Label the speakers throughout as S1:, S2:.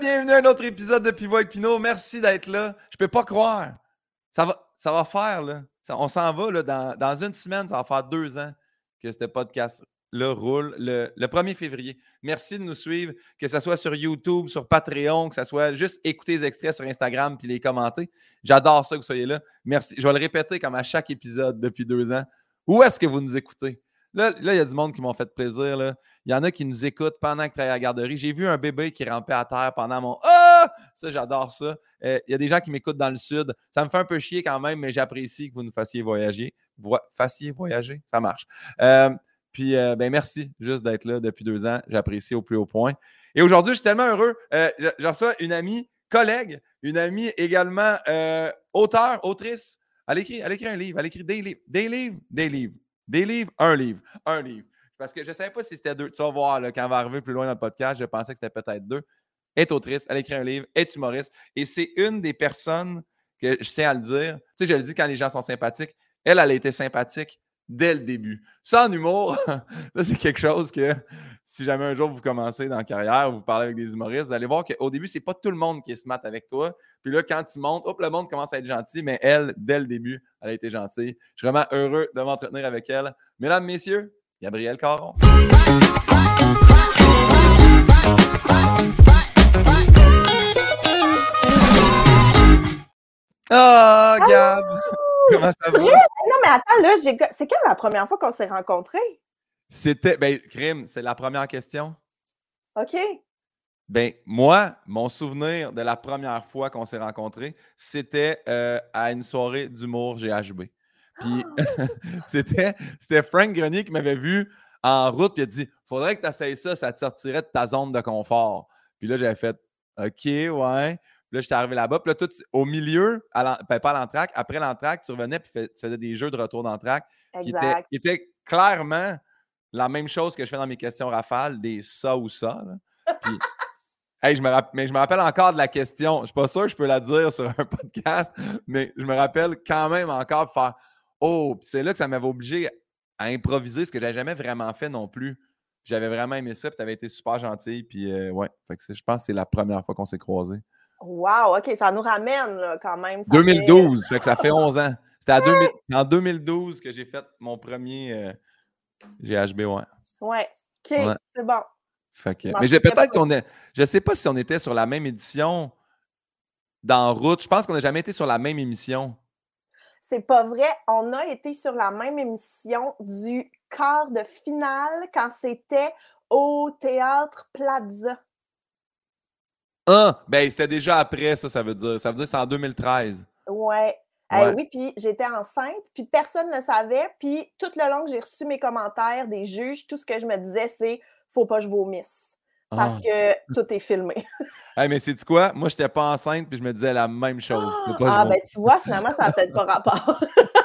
S1: bienvenue à un autre épisode de Pivot avec Pinot. Merci d'être là. Je peux pas croire. Ça va, ça va faire, là. on s'en va, là, dans, une semaine, ça va faire deux ans que ce podcast-là roule, le, le, 1er février. Merci de nous suivre, que ce soit sur YouTube, sur Patreon, que ce soit juste écouter les extraits sur Instagram puis les commenter. J'adore ça que vous soyez là. Merci. Je vais le répéter comme à chaque épisode depuis deux ans. Où est-ce que vous nous écoutez? Là, il y a du monde qui m'ont fait plaisir. Là. Il y en a qui nous écoutent pendant que tu à la garderie. J'ai vu un bébé qui rampait à terre pendant mon Ah! Ça, j'adore ça. Euh, il y a des gens qui m'écoutent dans le sud. Ça me fait un peu chier quand même, mais j'apprécie que vous nous fassiez voyager. fassiez voyager, ça marche. Euh, puis, euh, ben merci juste d'être là depuis deux ans. J'apprécie au plus haut point. Et aujourd'hui, je suis tellement heureux. je, reçois une amie, collègue, une amie également auteur, autrice. Elle écrit, elle écrit un livre. Elle écrit des livres, des livres, des livres. Des livres, un livre, un livre. Parce que je ne savais pas si c'était deux. Tu vas voir, quand on va arriver plus loin dans le podcast, je pensais que c'était peut-être deux. Est autrice, elle écrit un livre, est humoriste. Et c'est une des personnes que je tiens à le dire. Tu sais, je le dis quand les gens sont sympathiques. Elle, elle a été sympathique dès le début. Ça, en humour, ça, c'est quelque chose que si jamais un jour vous commencez dans la carrière, vous parlez avec des humoristes, vous allez voir qu'au début, c'est pas tout le monde qui est smart avec toi. Puis là, quand tu montes, hop, le monde commence à être gentil, mais elle, dès le début, elle a été gentille. Je suis vraiment heureux de m'entretenir avec elle. Mesdames, messieurs, Gabrielle Caron. Ah, oh, Gab! Comment ça va? Non,
S2: mais attends, là, c'est quand la première fois qu'on s'est rencontrés?
S1: C'était, ben, crime, c'est la première question.
S2: OK.
S1: Ben, moi, mon souvenir de la première fois qu'on s'est rencontrés, c'était euh, à une soirée d'humour GHB. Puis ah! c'était, c'était Frank Grenier qui m'avait vu en route, puis il a dit Faudrait que tu essayes ça, ça te sortirait de ta zone de confort. Puis là, j'avais fait OK, ouais. Là, j'étais arrivé là-bas. Puis là, tout au milieu, à ben, pas à l'entraque, après l'entraque, tu revenais puis tu faisais des jeux de retour d'entraque qui étaient, qui étaient clairement la même chose que je fais dans mes questions rafales, des ça ou ça. Puis, je me mais je me rappelle encore de la question. Je ne suis pas sûr que je peux la dire sur un podcast, mais je me rappelle quand même encore de faire Oh, puis c'est là que ça m'avait obligé à improviser, ce que je n'avais jamais vraiment fait non plus. J'avais vraiment aimé ça, puis tu avais été super gentil. Puis euh, ouais, je pense que c'est la première fois qu'on s'est croisés.
S2: Wow, OK, ça nous ramène quand même.
S1: 2012, fait... que ça fait 11 ans. C'était en 2012 que j'ai fait mon premier. Euh, GHB, ouais.
S2: Ouais. OK, c'est bon.
S1: mais peut-être qu'on est. Je ne sais pas si on était sur la même édition dans Route. Je pense qu'on n'a jamais été sur la même émission.
S2: C'est pas vrai. On a été sur la même émission du quart de finale quand c'était au Théâtre Plaza.
S1: Ah, ben c'était déjà après ça, ça veut dire. Ça veut dire que c'est en 2013.
S2: Ouais. Eh oui, puis j'étais enceinte, puis personne ne le savait. Puis tout le long que j'ai reçu mes commentaires des juges, tout ce que je me disais, c'est faut pas que je vomisse. Parce ah. que tout est filmé.
S1: hey, mais c'est quoi? Moi, je n'étais pas enceinte, puis je me disais la même chose.
S2: ah, ben tu vois, finalement, ça n'a peut-être pas rapport.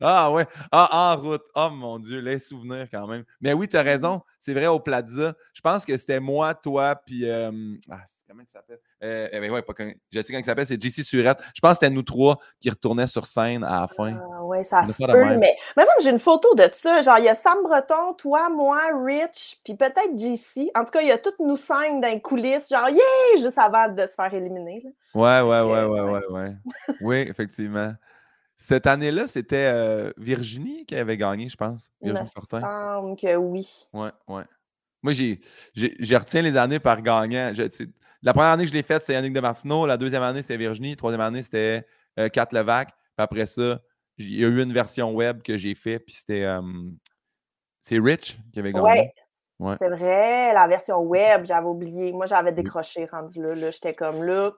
S1: Ah ouais. Ah, en route. Oh mon Dieu, les souvenirs quand même. Mais oui, tu as raison. C'est vrai, au Plaza. Je pense que c'était moi, toi, puis. Euh, ah, comment il s'appelle? Euh, eh ben ouais, pas Je sais comment il s'appelle, c'est JC Surette. Je pense que c'était nous trois qui retournaient sur scène à la fin.
S2: Ah ouais, ça se peut, mais. Maintenant, j'ai une photo de ça. Genre, il y a Sam Breton, toi, moi, Rich, puis peut-être JC. En tout cas, il y a toutes nous cinq dans les coulisses. Genre, yeah! Juste avant de se faire éliminer.
S1: Ouais, ouais, ouais, ouais, ouais, ouais. oui, effectivement. Cette année-là, c'était euh, Virginie qui avait gagné, je pense.
S2: Virginie Il me semble que oui.
S1: Ouais, ouais. Moi, j'ai, j'ai, retiens les années par gagnant. la première année que je l'ai faite, c'est Yannick de Martineau. La deuxième année, c'était Virginie. La troisième année, c'était euh, Kat Levac. Puis après ça, il y a eu une version web que j'ai faite, puis c'était. c'est Rich qui avait gagné.
S2: Ouais. Ouais. C'est vrai, la version web, j'avais oublié. Moi, j'avais décroché rendu là. là J'étais comme là.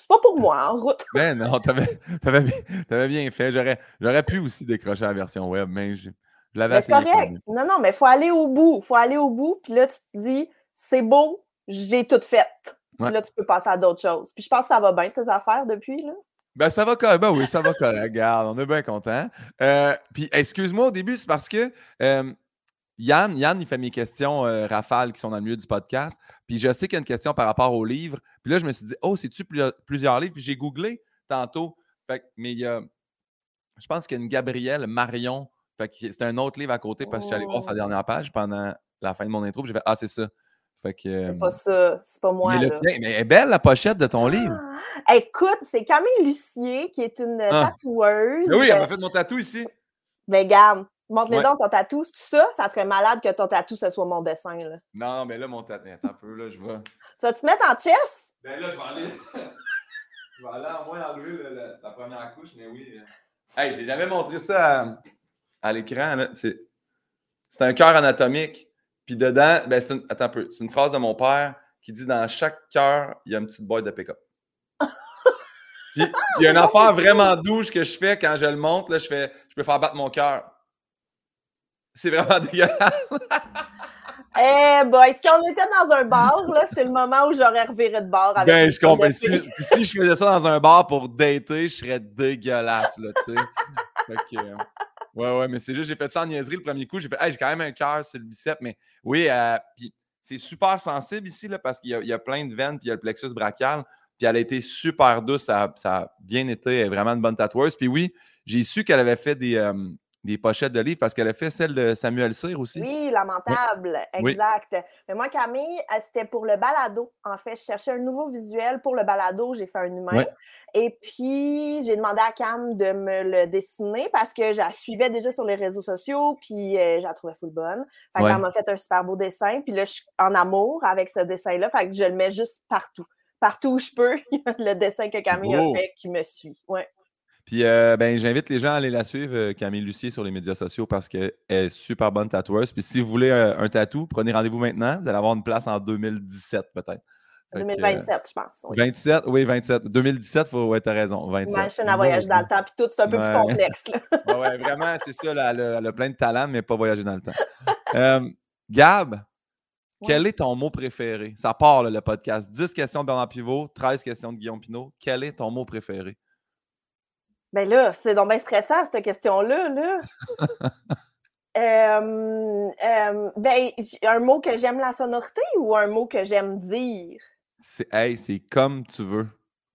S2: C'est pas pour moi, en route.
S1: Ben non, t'avais, avais, bien fait. J'aurais, pu aussi décrocher la version web, mais je, l'avais
S2: C'est correct. Non, non, mais il faut aller au bout. Il faut aller au bout. Puis là, tu te dis, c'est beau, j'ai tout fait. Puis là, tu peux passer à d'autres choses. Puis je pense que ça va bien, tes affaires, depuis, là.
S1: Ben, ça va correct. Ben oui, ça va correct. Regarde, on est bien content. Euh, puis, excuse-moi, au début, c'est parce que euh, Yann, Yann, il fait mes questions euh, rafales qui sont dans le milieu du podcast. Puis je sais qu'il y a une question par rapport au livre. Puis là, je me suis dit, oh, c'est-tu plusieurs livres? Puis j'ai googlé tantôt. Fait, mais il y a, je pense qu'il y a une Gabrielle Marion. Fait c'est un autre livre à côté parce que je suis allé voir sa oh. dernière page pendant la fin de mon intro. Puis j'ai fait, ah, c'est ça. Fait que,
S2: c'est pas ça, c'est pas moi.
S1: mais,
S2: là.
S1: mais elle est belle la pochette de ton livre.
S2: Ah! Écoute, c'est Camille Lucier qui est une
S1: Ah.
S2: tatoueuse.
S1: Ben oui, elle m'a fait mon tatou ici.
S2: Ben, garde, montre-les
S1: Ouais.
S2: donc ton tatou. C'est ça? Ça serait malade que ton tatou, ce soit mon dessin. Là.
S1: Non, mais là, mon tatou. Attends un peu, là, je vais.
S2: Tu vas te mettre en chess?
S1: Ben là, je vais aller. je vais aller en moins enlever le- le- la première couche, mais oui. euh. Hey, j'ai jamais montré ça à, à l'écran. là. C'est c'est un cœur anatomique. Puis dedans, ben c'est une, attends un peu. C'est une phrase de mon père qui dit dans chaque cœur, il y a une petite boîte de pick-up. Puis il y a une affaire vraiment douce que je fais quand je le monte. Là, je fais, je peux faire battre mon cœur. C'est vraiment dégueulasse.
S2: Eh boy, si on était dans un bar, là, c'est le moment où j'aurais reviré de bar avec
S1: Ben, je comprends. Si, si je faisais ça dans un bar pour dater, je serais dégueulasse, là, tu sais. Fait que, euh, ouais, ouais, mais c'est juste, j'ai fait ça en niaiserie le premier coup. J'ai fait, hey, j'ai quand même un cœur sur le bicep, mais oui, euh, puis c'est super sensible ici, là, parce qu'il y, a- il y a plein de veines, puis il y a le plexus brachial. Puis elle a été super douce, ça, a- ça a bien été, elle est vraiment une bonne tatoueuse. Puis oui, j'ai su qu'elle avait fait des, euh, des pochettes de livres parce qu'elle a fait celle de Samuel Cyr aussi.
S2: Oui, lamentable,
S1: Oui.
S2: exact. Mais moi, Camille, euh, c'était pour le balado. En fait, je cherchais un nouveau visuel pour le balado. J'ai fait un humain. Et puis, j'ai demandé à Cam de me le dessiner parce que je la suivais déjà sur les réseaux sociaux, puis euh, je la trouvais full bonne. Fait
S1: Ouais.
S2: m'a fait un super beau dessin, puis là, je suis en amour avec ce dessin-là. Fait que je le mets juste partout. Partout où je peux, le dessin que Camille a fait qui me suit. Ouais.
S1: Puis euh, ben, j'invite les gens à aller la suivre, euh, Camille Lucier, sur les médias sociaux parce qu'elle est super bonne tatoueuse. Puis si vous voulez euh, un tatou, prenez rendez-vous maintenant. Vous allez avoir une place en 2017 peut-être. Fait que, euh,
S2: 2027, je pense. Oui.
S1: 27, oui, 27. 2017, faut, ouais, t'as raison. 27.
S2: Machine à voyager dans le temps, puis tout, c'est un peu
S1: Ouais.
S2: plus complexe. là.
S1: Ouais, ouais, vraiment, c'est ça. là, elle, a, elle a plein de talent, mais pas voyager dans le temps. Euh, Gab, quel est ton mot préféré? Ça part, là, le podcast. 10 questions de Bernard Pivot, 13 questions de Guillaume Pinot. Quel est ton mot préféré?
S2: Ben là, c'est donc bien stressant, cette question-là. Là. Euh, euh, ben, un mot que j'aime la sonorité ou un mot que j'aime dire?
S1: C'est, hey, c'est comme tu veux.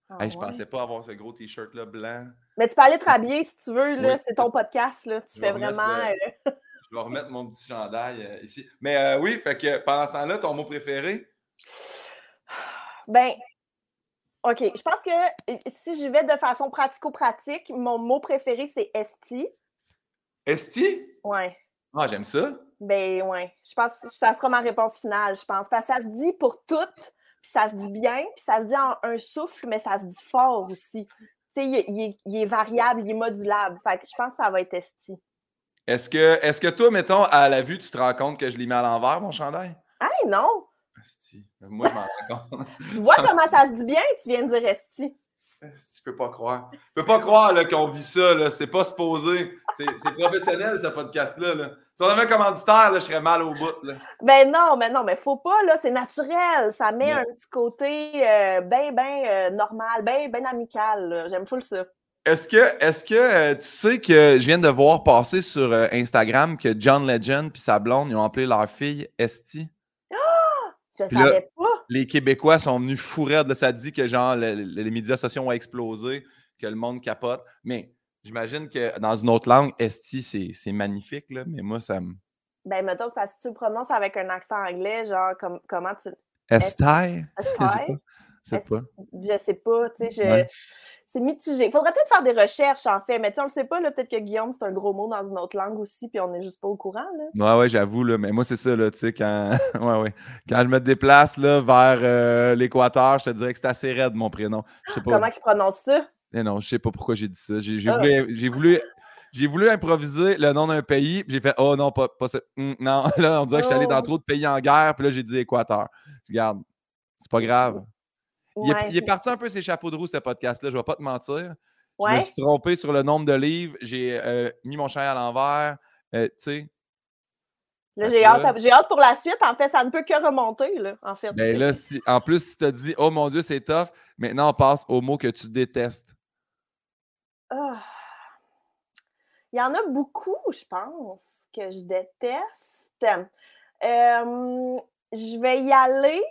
S2: Ah
S1: Hey, je
S2: ouais?
S1: pensais pas avoir ce gros t-shirt-là blanc.
S2: Mais tu peux aller te rhabiller si tu veux, là.
S1: Oui,
S2: c'est ton podcast, là. Tu fais vraiment.
S1: le-
S2: euh,
S1: Je vais remettre mon petit chandail ici. Mais euh, oui, fait que pendant ce temps-là, ton mot préféré?
S2: Ben, OK. Je pense que euh, si j'y vais de façon pratico-pratique, mon mot préféré, c'est esti.
S1: Esti?
S2: Ouais.
S1: Ah, j'aime ça.
S2: Ben, ouais. Je pense que ça sera ma réponse finale, je pense. Parce que ça se dit pour toutes, puis ça se dit bien, puis ça se dit en un souffle, mais ça se dit fort aussi. Tu sais, il, est- il est- il est variable, il est modulable. Fait que je pense que ça va être esti.
S1: Est-ce que, est-ce que toi, mettons, à la vue, tu te rends compte que je l'ai mis à l'envers, mon chandail?
S2: Hey, non!
S1: Esti. Moi, je m'en rends compte.
S2: Tu vois comment ça se dit bien, tu viens de dire esti.
S1: Je peux pas croire. Je peux pas croire qu'on vit ça. Là. C'est pas supposé. C'est, c'est professionnel, ce podcast-là. Là. Si on avait un commanditaire, là, je serais mal au bout. Là.
S2: Ben non, mais non, mais faut pas, là, c'est naturel. Ça met un petit côté euh, bien, bien normal, bien, bien amical. là. J'aime full ça.
S1: Est-ce que, est-ce que euh, tu sais que je viens de voir passer sur euh, Instagram que John Legend et sa blonde ils ont appelé leur fille Esti?
S2: Je
S1: là-
S2: savais pas.
S1: Les Québécois sont venus fou raide, là. Ça dit que genre le- le- les médias sociaux ont explosé, que le monde capote. Mais j'imagine que dans une autre langue, Esti, c'est, magnifique, là. Mais moi, ça me.
S2: Ben, mettons, parce que tu le prononces avec un accent anglais, genre, comme, comment tu.
S1: Esti? Je sais pas.
S2: Esti?
S1: Je sais pas.
S2: Je sais pas, tu sais, je...
S1: Ouais.
S2: C'est mitigé. Faudrait peut-être faire des recherches, en fait, mais tu sais, on le sait pas, peut-être que Guillaume, c'est un gros mot dans une autre langue aussi, puis on n'est juste pas au courant, là.
S1: Ouais, ouais, j'avoue. Mais moi, c'est ça, là, tu sais, quand. ouais, ouais. Quand je me déplace, là, vers euh, l'Équateur, je te dirais que c'est assez raide, mon prénom. Pas.
S2: Comment il prononce ça?
S1: Mais non, je sais pas pourquoi j'ai dit ça. J'ai
S2: Ah.
S1: voulu, voulu, j'ai voulu improviser le nom d'un pays, puis j'ai fait oh non, pas, pas ça. Hum, non, là, on dirait que je suis allé dans
S2: Oh.
S1: trop de pays en guerre, puis là, j'ai dit Équateur. Regarde, c'est pas grave. Il, est,
S2: Ouais.
S1: il est parti un peu ses chapeaux de roue, ce podcast-là, je vais pas te mentir. Je me suis trompé sur le nombre de livres, j'ai euh, mis mon chien à l'envers, euh, tu sais.
S2: Là, j'ai hâte, j'ai hâte pour la suite. En fait, ça ne peut que remonter, là, en fait.
S1: Ben là, si, en plus, si tu te dis oh mon Dieu, c'est tough, maintenant on passe au mot que tu détestes.
S2: Ah. Il y en a beaucoup, je pense, que je déteste. Euh, je vais y aller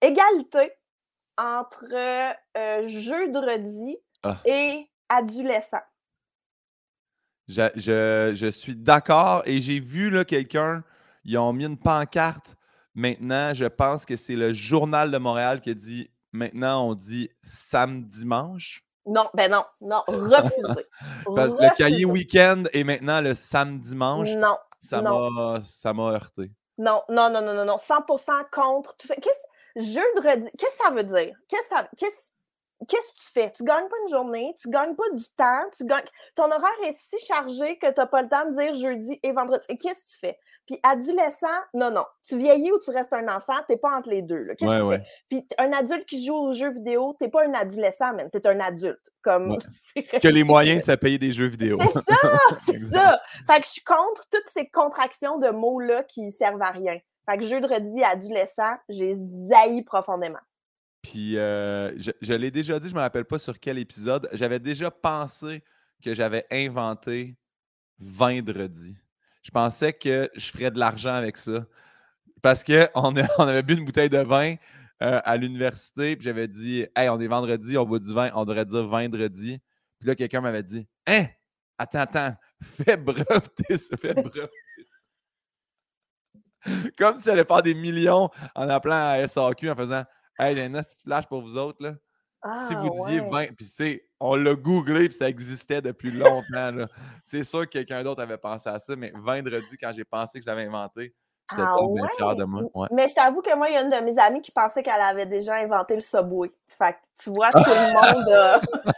S2: égalité entre euh, jeudi
S1: Ah.
S2: et adolescent.
S1: Je, je- je suis d'accord et j'ai vu là, quelqu'un, ils ont mis une pancarte maintenant, je pense que c'est le Journal de Montréal qui a dit maintenant, on dit samedi-dimanche.
S2: Non, ben non, non, refusé.
S1: Parce que le cahier week-end est maintenant le samedi-dimanche.
S2: Non.
S1: Ça m'a ça m'a heurté.
S2: Non, non, non, non, non, non. 100% contre tout ça. Qu'est-ce, jeudi, qu'est-ce que ça veut dire? Qu'est-ce, ça, qu'est-ce, qu'est-ce que tu fais? Tu gagnes pas une journée, tu gagnes pas du temps, tu gagnes... ton horaire est si chargé que tu n'as pas le temps de dire jeudi et vendredi. Qu'est-ce que tu fais? Puis adolescent, non, non. Tu vieillis ou tu restes un enfant, t'es pas entre les deux. Qu'est-ce que tu fais? Puis un adulte qui joue aux jeux vidéo, t'es pas un adolescent, même. T'es un adulte. Comme...
S1: Que les moyens de se payer des jeux vidéo.
S2: C'est ça! c'est ça! Fait que je suis contre toutes ces contractions de mots-là qui servent à rien. Fait que jeudi adolescent, j'ai zaï profondément.
S1: Puis euh, je, l'ai déjà dit, je ne me rappelle pas sur quel épisode. J'avais déjà pensé que j'avais inventé vendredi. Je pensais que je ferais de l'argent avec ça. Parce qu'on on avait bu une bouteille de vin euh, à l'université, puis j'avais dit Hey, on est vendredi, on boit du vin, on devrait dire vendredi. Puis là, quelqu'un m'avait dit Hein, attends, attends, fais breveter ça, fais breveter Comme si j'allais faire des millions en appelant à SAQ en faisant Hey, j'ai un petit flash pour vous autres. Là. si vous ah, disiez 20, puis c'est, on l'a googlé, puis ça existait depuis longtemps. c'est sûr que quelqu'un d'autre avait pensé à ça, mais vendredi, quand j'ai pensé que je l'avais inventé, j'étais ah, bien fier de moi.
S2: Mais je t'avoue que moi, il y a une de mes amies qui pensait qu'elle avait déjà inventé le Subway. Fait que tu vois, tout le monde.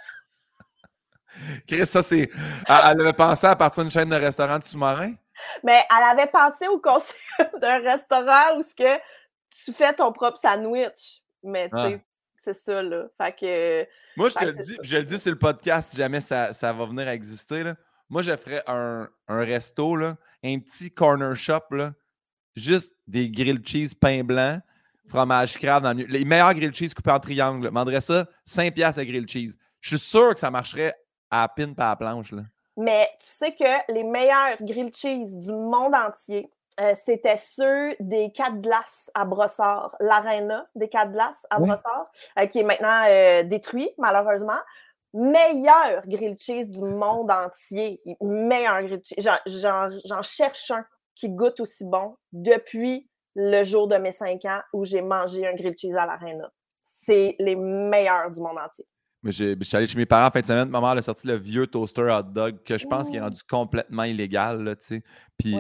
S1: Chris, ça c'est. Elle avait pensé à partir d'une chaîne de restaurants de sous-marins?
S2: Mais elle avait pensé au concept d'un restaurant où ce que tu fais ton propre sandwich. Mais tu ah. sais, c'est ça, là. Fait que.
S1: Moi, je te le dis, je le dis sur le podcast si jamais ça, ça va venir à exister, là. Moi, je ferais un, un, resto, là, un petit corner shop, là, juste des grilled cheese pain blanc, fromage crave dans le Les meilleurs grilled cheese coupés en triangle. Je demanderais ça 5 piastres à grilled cheese. Je suis sûr que ça marcherait à la pin par la planche, là.
S2: Mais tu sais que les meilleurs grilled cheese du monde entier, euh, c'était ceux des quatre glaces à Brossard, l'aréna des quatre glaces à Brossard, euh, qui est maintenant euh, détruit, malheureusement. Meilleur grilled cheese du monde entier. Meilleur grilled cheese. J'en cherche un qui goûte aussi bon depuis le jour de mes cinq ans où j'ai mangé un grilled cheese à l'aréna. C'est les meilleurs du monde entier.
S1: Mais je suis allé chez mes parents en fin de semaine. Ma mère a sorti le vieux toaster hot dog que je pense qu'il est rendu complètement illégal. Là, Puis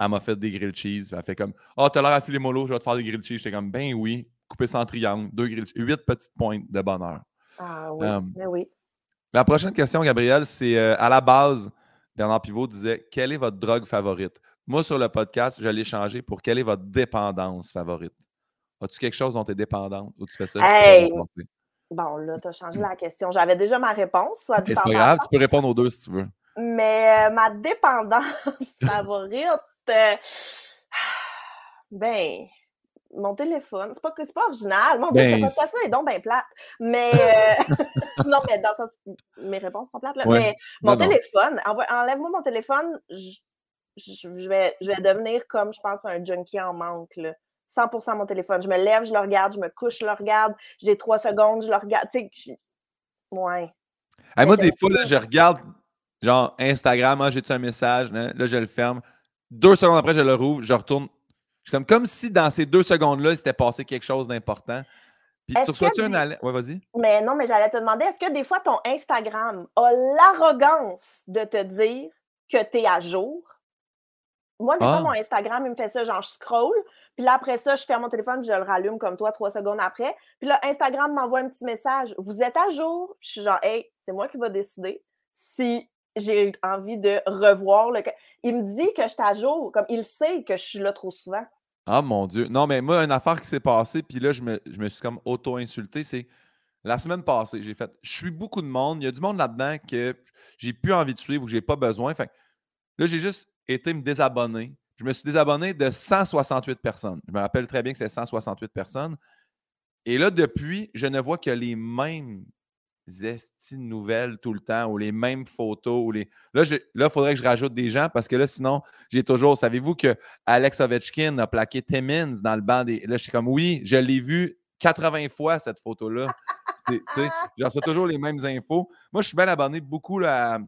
S1: elle m'a fait des grilled cheese. Elle fait comme Ah, oh, t'as l'air à filer mollo, je vais te faire des grilled cheese. J'étais comme Ben oui, coupé sans triangle, deux grilled cheese, huit petites pointes de bonheur.
S2: Ah oui, ben oui.
S1: La prochaine question, Gabriel, c'est euh, à la base, Bernard Pivot disait Quelle est votre drogue favorite Moi, sur le podcast, je l'ai changé pour quelle est votre dépendance favorite As-tu quelque chose dont tu es dépendante ou tu fais ça
S2: hey. Bon, là, tu as changé la question. J'avais déjà ma réponse. Soit
S1: c'est pas grave, tu peux répondre aux deux si tu veux.
S2: Mais euh, ma dépendance favorite, euh, ben, mon téléphone, c'est pas que c'est pas original. Mon ben, podcast est donc bien plate. Mais euh, non, mais dans ça, mes réponses sont plates. Là. Mais mon téléphone, enlève-moi mon téléphone, je, vais, je vais devenir comme je pense un junkie en manque. Là. 100% mon téléphone. Je me lève, je le regarde, je me couche, je le regarde, j'ai trois secondes, je le regarde. Tu sais, ouais.
S1: moi, des fois, là, je regarde genre Instagram, ah, j'ai-tu un message, là, je le ferme. Deux secondes après, je le rouvre, je retourne. Je comme, comme si dans ces deux secondes-là, il s'était passé quelque chose d'important. Puis tu reçois-tu un alerte? Ouais, vas-y.
S2: Mais non, mais j'allais te demander, est-ce que des fois ton Instagram a l'arrogance de te dire que tu es à jour? Moi, des fois, ah! mon Instagram, il me fait ça, genre, je scroll, puis là, après ça, je ferme mon téléphone, je le rallume comme toi trois secondes après. Puis là, Instagram m'envoie un petit message. Vous êtes à jour? je suis genre, hey, c'est moi qui va décider si j'ai envie de revoir le. Il me dit que je suis à jour, comme il sait que je suis là trop souvent.
S1: Ah mon Dieu. Non, mais moi, une affaire qui s'est passée, puis là, je me, je me suis comme auto-insulté, c'est la semaine passée, j'ai fait. Je suis beaucoup de monde. Il y a du monde là-dedans que j'ai plus envie de suivre ou que j'ai pas besoin. Fait là, j'ai juste été me désabonner. Je me suis désabonné de 168 personnes. Je me rappelle très bien que c'est 168 personnes. Et là, depuis, je ne vois que les mêmes esti nouvelles tout le temps ou les mêmes photos. Ou les... Là, il faudrait que je rajoute des gens parce que là, sinon, j'ai toujours. Savez-vous que Alex Ovechkin a plaqué Timmins dans le banc des. Là, je suis comme oui, je l'ai vu 80 fois cette photo-là. Genre, c'est toujours les mêmes infos. Moi, je suis bien abonné beaucoup à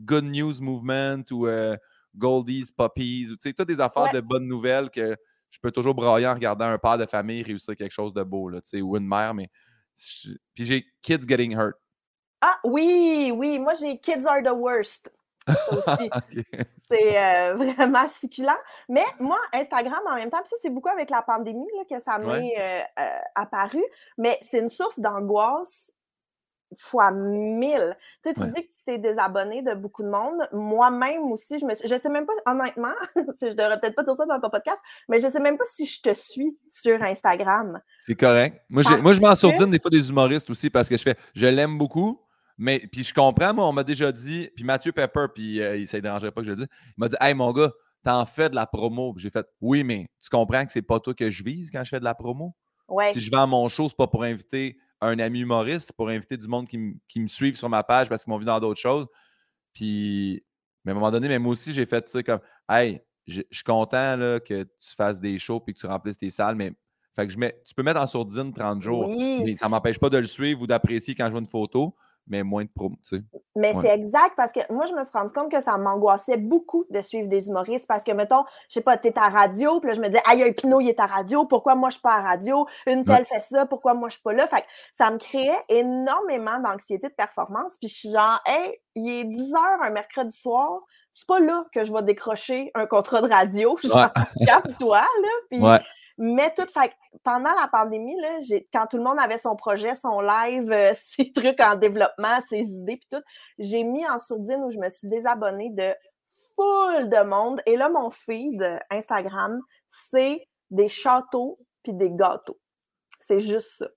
S1: Good News Movement ou euh, Goldies, Puppies, tu sais, toutes des affaires de bonnes nouvelles que je peux toujours brailler en regardant un père de famille réussir quelque chose de beau, là, ou une mère, mais. Puis j'ai Kids Getting Hurt.
S2: Ah oui, oui, moi j'ai Kids Are the Worst. aussi. C'est euh, vraiment succulent. Mais moi, Instagram, en même temps, ça, c'est beaucoup avec la pandémie là, que ça m'est euh, euh, apparu, mais c'est une source d'angoisse fois mille. Tu, sais, tu dis que tu t'es désabonné de beaucoup de monde. Moi-même aussi, je me je sais même pas, honnêtement, je devrais peut-être pas dire ça dans ton podcast, mais je sais même pas si je te suis sur Instagram.
S1: C'est correct. Moi, moi je m'en sourdine des fois des humoristes aussi parce que je fais, je l'aime beaucoup, mais puis je comprends, moi, on m'a déjà dit, puis Mathieu Pepper, puis euh, il ne dérangerait pas que je le dise, il m'a dit Hey mon gars, t'en fais de la promo. J'ai fait Oui, mais tu comprends que c'est pas toi que je vise quand je fais de la promo? Si je vends mon show, c'est pas pour inviter un ami humoriste, pour inviter du monde qui, me suivent sur ma page parce qu'ils m'ont vu dans d'autres choses. Puis, mais à un moment donné, même moi aussi, j'ai fait ça comme Hey, je suis content là, que tu fasses des shows puis que tu remplisses tes salles, mais fait que je mets, tu peux mettre en sourdine 30 jours. Mais ça ne m'empêche pas de le suivre ou d'apprécier quand je vois une photo mais moins de prom, tu sais.
S2: Mais c'est exact parce que moi, je me suis rendu compte que ça m'angoissait beaucoup de suivre des humoristes parce que, mettons, je sais pas, t'es à radio, puis là, je me dis, aïe, un Pinot, il est à radio, pourquoi moi, je suis pas à radio? Une telle fait ça, pourquoi moi, je suis pas là? Fait que ça me créait énormément d'anxiété de performance, puis je suis genre, hey, il est 10 heures un mercredi soir, c'est pas là que je vais décrocher un contrat de radio. Genre, capte-toi, là. Puis mais tout, fait, pendant la pandémie, là, quand tout le monde avait son projet, son live, euh, ses trucs en développement, ses idées, puis tout, j'ai mis en sourdine où je me suis désabonnée de full de monde. Et là, mon feed Instagram, c'est des châteaux puis des gâteaux. C'est juste ça.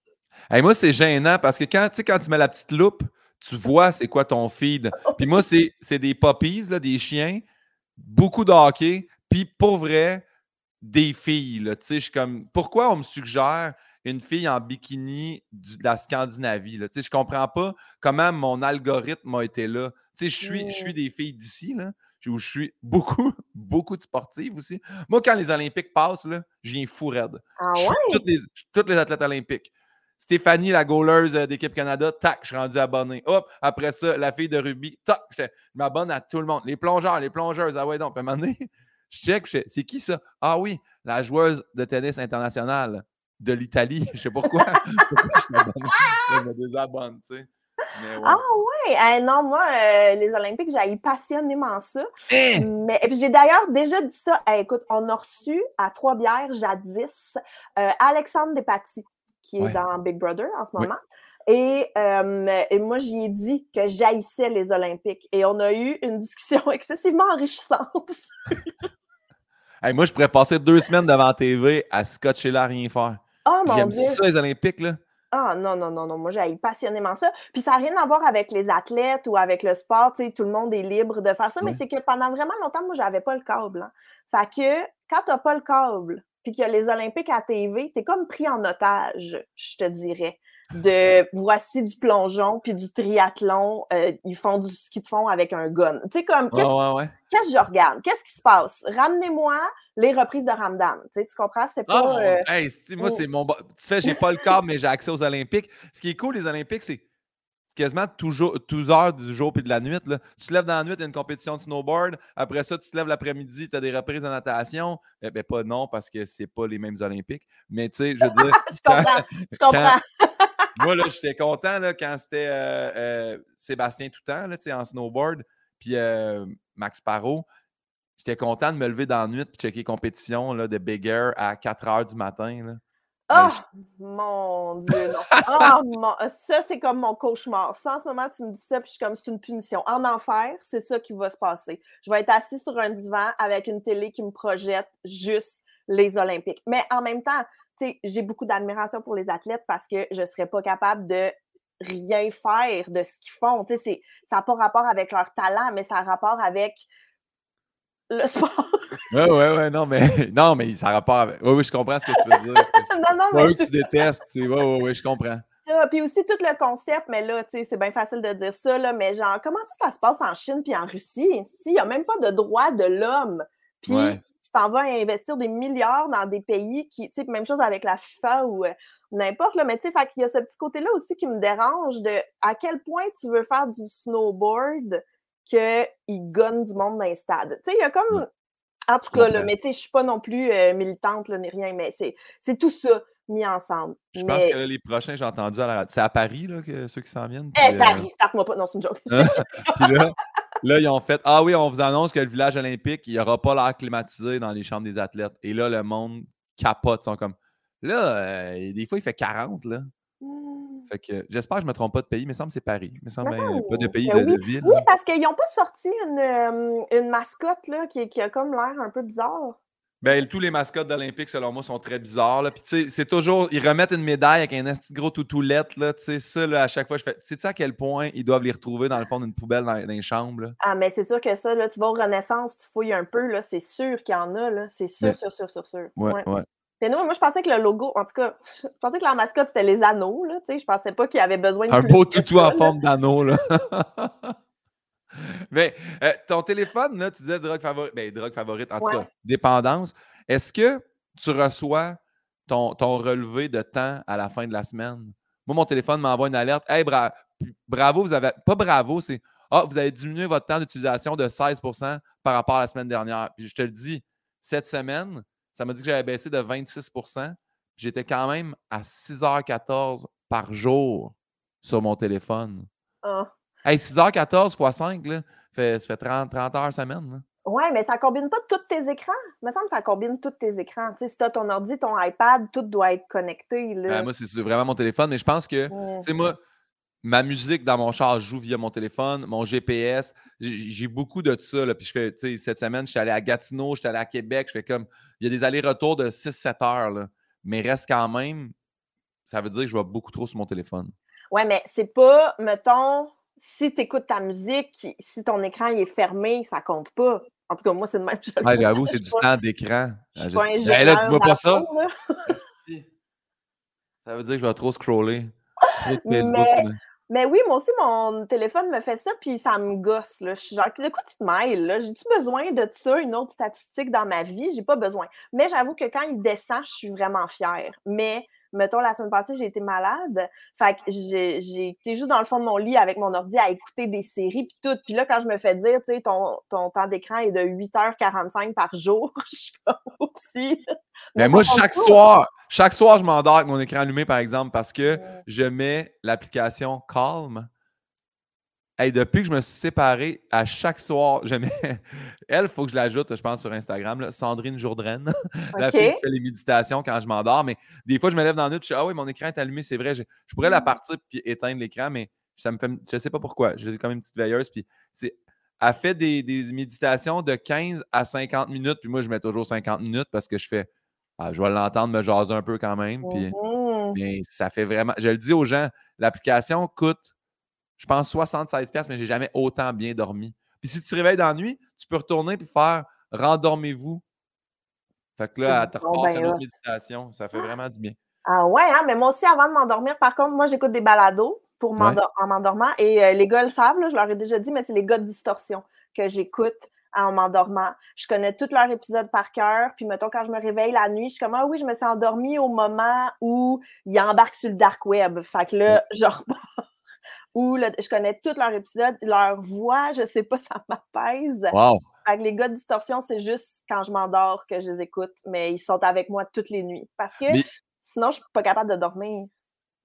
S1: Et moi, c'est gênant parce que quand, quand tu mets la petite loupe, tu vois c'est quoi ton feed. Puis moi, c'est des puppies, là, des chiens, beaucoup de hockey. Puis pour vrai, des filles. Là, je suis comme, pourquoi on me suggère une fille en bikini de la Scandinavie? Là? Je ne comprends pas comment mon algorithme a été là. Je suis, je suis des filles d'ici, là, où je suis beaucoup, beaucoup de sportives aussi. Moi, quand les Olympiques passent, là, je viens fou raide.
S2: Ah ouais?
S1: toutes, les, toutes les athlètes olympiques. Stéphanie, la goaleuse euh, d'équipe Canada, tac, je suis rendu abonné. Hop, après ça, la fille de rugby, tac, je m'abonne à tout le monde. Les plongeurs, les plongeuses, ah ouais, donc, à un moment donné, je check, c'est qui ça? Ah oui, la joueuse de tennis internationale de l'Italie. Je sais pourquoi. je me désabonne, tu sais?
S2: Ah ouais! non, moi, euh, les Olympiques, j'ai passionnément ça. Eh! Mais j'ai d'ailleurs déjà dit ça. écoute, on a reçu à Trois-Bières jadis euh, Alexandre Despatie, qui est dans Big Brother en ce moment. Et, euh, et, moi, j'y ai dit que j'haïssais les Olympiques. Et on a eu une discussion excessivement enrichissante
S1: moi, je pourrais passer deux semaines devant la TV à scotcher là à rien faire.
S2: Oh mon
S1: J'aime ça, les Olympiques, là.
S2: Ah non, non, non, non. Moi, j'ai passionnément ça. Puis ça n'a rien à voir avec les athlètes ou avec le sport. Tu sais, tout le monde est libre de faire ça. Mais c'est que pendant vraiment longtemps, moi, j'avais pas le câble. Hein. Fait que quand tu n'as pas le câble, puis qu'il y a les Olympiques à TV, tu es comme pris en otage, je te dirais de voici du plongeon puis du triathlon, euh, ils font du ski de fond avec un gun. Tu sais, comme, qu'est-ce que je regarde? Qu'est-ce qui se passe? Ramenez-moi les reprises de Ramdam. Tu, sais, tu comprends? C'est pas.
S1: Euh, hey, moi, c'est mon. Tu sais, j'ai pas le corps, mais j'ai accès aux Olympiques. Ce qui est cool, les Olympiques, c'est quasiment toujours, 12 heures du jour puis de la nuit. Là. Tu te lèves dans la nuit, tu as une compétition de snowboard. Après ça, tu te lèves l'après-midi, tu as des reprises de natation. Eh bien, pas non, parce que c'est pas les mêmes Olympiques. Mais tu sais, je veux dire.
S2: je comprends. je comprends.
S1: moi, là, j'étais content là, quand c'était euh, euh, Sébastien Toutant là, en snowboard, puis euh, Max Parot. J'étais content de me lever dans la nuit et checker les compétitions là, de Big Air à 4 heures du matin. Là.
S2: Oh mon Dieu, non. oh, Ça, c'est comme mon cauchemar. Ça, en ce moment, tu me dis ça, puis je suis comme, c'est une punition. En enfer, c'est ça qui va se passer. Je vais être assis sur un divan avec une télé qui me projette juste les Olympiques. Mais en même temps, j'ai beaucoup d'admiration pour les athlètes parce que je ne serais pas capable de rien faire de ce qu'ils font. ça n'a pas rapport avec leur talent, mais ça a rapport avec le sport.
S1: Oui, oui, oui, non, mais non, mais ça rapport avec. Oui, oui, je comprends ce que tu veux dire.
S2: non, non, mais.
S1: que tu détestes, oui, oui, oui, je comprends.
S2: Puis aussi tout le concept, mais là, tu sais, c'est bien facile de dire ça, là, mais genre, comment ça, se passe en Chine puis en Russie? S'il n'y a même pas de droit de l'homme. Puis t'en vas investir des milliards dans des pays qui, tu sais, même chose avec la FIFA ou euh, n'importe, mais tu sais, il y a ce petit côté-là aussi qui me dérange de à quel point tu veux faire du snowboard qu'il gagne du monde dans les stades. Tu sais, il y a comme En tout cas, là, mais tu sais, je suis pas non plus euh, militante, là, ni rien, mais c'est tout ça mis ensemble.
S1: Je pense que les prochains, j'ai entendu à la radio. C'est à Paris, là, que ceux qui s'en viennent.
S2: Eh, euh, Paris, starte-moi pas. Non, c'est une joke.
S1: puis là, là, ils ont fait Ah oui, on vous annonce que le village olympique, il n'y aura pas l'air climatisé dans les chambres des athlètes. Et là, le monde capote. Ils sont comme Là, euh, des fois, il fait 40, là. Fait que j'espère que je ne me trompe pas de pays, mais il me semble que c'est Paris. Il me semble pas de pays,
S2: ben
S1: de, ville.
S2: Oui, parce qu'ils n'ont pas sorti une, une mascotte là, qui, qui a comme l'air un peu bizarre.
S1: Ben, tous les mascottes d'Olympique, selon moi, sont très bizarres. Là. Puis, tu sais, c'est toujours. Ils remettent une médaille avec un petit gros toutoulette. Là. Tu sais, ça, là, à chaque fois, je fais. Sais-tu à quel point ils doivent les retrouver dans le fond d'une poubelle dans, les chambres?
S2: Ah, mais c'est sûr que ça, là, tu vas aux Renaissance, tu fouilles un peu, là, c'est sûr qu'il y en a, là. C'est sûr, sûr, sûr, sûr, sûr.
S1: Ouais, ouais.
S2: Mais non, moi, je pensais que le logo, en tout cas, je pensais que la mascotte, c'était les anneaux, là. Tu sais, je pensais pas qu'il y avait besoin de.
S1: Un beau toutou en forme d'anneau, là. Mais euh, ton téléphone, là, tu disais drogue favorite. Ben, drogue favorite, en tout cas, dépendance. Est-ce que tu reçois ton, ton, relevé de temps à la fin de la semaine? Moi, mon téléphone m'envoie une alerte. Hey, bravo, vous avez. Pas bravo, c'est Ah, vous avez diminué votre temps d'utilisation de 16% par rapport à la semaine dernière. Puis je te le dis, cette semaine, ça m'a dit que j'avais baissé de 26% J'étais quand même à 6h14 par jour sur mon téléphone.
S2: Ah.
S1: Hey, 6h14 x 5, là, fait, ça fait 30, 30 heures semaine. Là.
S2: Oui, mais ça combine pas tous tes écrans. Il me semble que ça combine tous tes écrans. Si tu as ton ordi, ton iPad, tout doit être connecté. Là.
S1: Ben, moi, c'est vraiment mon téléphone, mais je pense que, tu sais, moi, ma musique dans mon char joue via mon téléphone, mon GPS. J'ai beaucoup de ça. Là. Puis je fais, tu sais, cette semaine, je suis allé à Gatineau, je suis allé à Québec. Je fais comme, il y a des allers-retours de 6-7 heures. Là. Mais reste quand même, ça veut dire que je vois beaucoup trop sur mon téléphone.
S2: Ouais, mais c'est pas, mettons, si tu écoutes ta musique, si ton écran est fermé, ça compte pas. En tout cas, moi, c'est le même.
S1: Ouais, j'avoue, c'est du temps d'écran.
S2: Je suis pas un
S1: là, dis-moi pas ça. ça veut dire que je vais trop scroller.
S2: mais, mais, oui, moi aussi, mon téléphone me fait ça, puis ça me gosse. Là. Je suis genre, de quoi tu te mêles? J'ai-tu besoin de ça, une autre statistique dans ma vie? J'ai pas besoin. Mais j'avoue que quand il descend, je suis vraiment fière. Mais mettons, la semaine passée, j'ai été malade. Fait que j'ai été juste dans le fond de mon lit avec mon ordi à écouter des séries puis tout. Puis là, quand je me fais dire, tu sais, ton, ton temps d'écran est de 8h45 par jour, je suis comme, oupsie.
S1: Mais moi, chaque soir, chaque soir, je m'endors avec mon écran allumé, par exemple, parce que je mets l'application Calm Hey, depuis que je me suis séparé, à chaque soir. Elle, il faut que je l'ajoute, je pense, sur Instagram, Sandrine Jourdraine. la fille qui fait les méditations quand je m'endors. Mais des fois, je me lève dans le nuit, je dis Ah oui, mon écran est allumé, c'est vrai. Je, pourrais la mmh. partir puis éteindre l'écran, mais ça me fait. Je ne sais pas pourquoi. J'ai comme une petite veilleuse. Puis c'est. Elle fait des, méditations de 15 à 50 minutes. Puis moi, je mets toujours 50 minutes parce que je fais. Ah, je vais l'entendre me jaser un peu quand même. Puis mmh ça fait vraiment. Je le dis aux gens, l'application coûte je pense 76 pièces, mais j'ai jamais autant bien dormi. Puis si tu te réveilles dans la nuit, tu peux retourner et faire rendormez-vous. Fait que là, tu repasses ben une autre méditation. Ça fait vraiment du bien.
S2: Ah ouais, hein? mais moi aussi, avant de m'endormir, par contre, moi, j'écoute des balados pour en m'endormant. Et euh, les gars le savent, je leur ai déjà dit, mais c'est les gars de distorsion que j'écoute en m'endormant. Je connais tous leurs épisodes par cœur. Puis, mettons, quand je me réveille la nuit, je suis comme, ah oui, je me suis endormie au moment où il embarque sur le dark web. Fait que là, je repars où je connais tous leurs épisodes, leur voix, je sais pas, ça m'apaise.
S1: Wow.
S2: Avec les gars de distorsion, c'est juste quand je m'endors que je les écoute, mais ils sont avec moi toutes les nuits. Parce que sinon, je suis pas capable de dormir.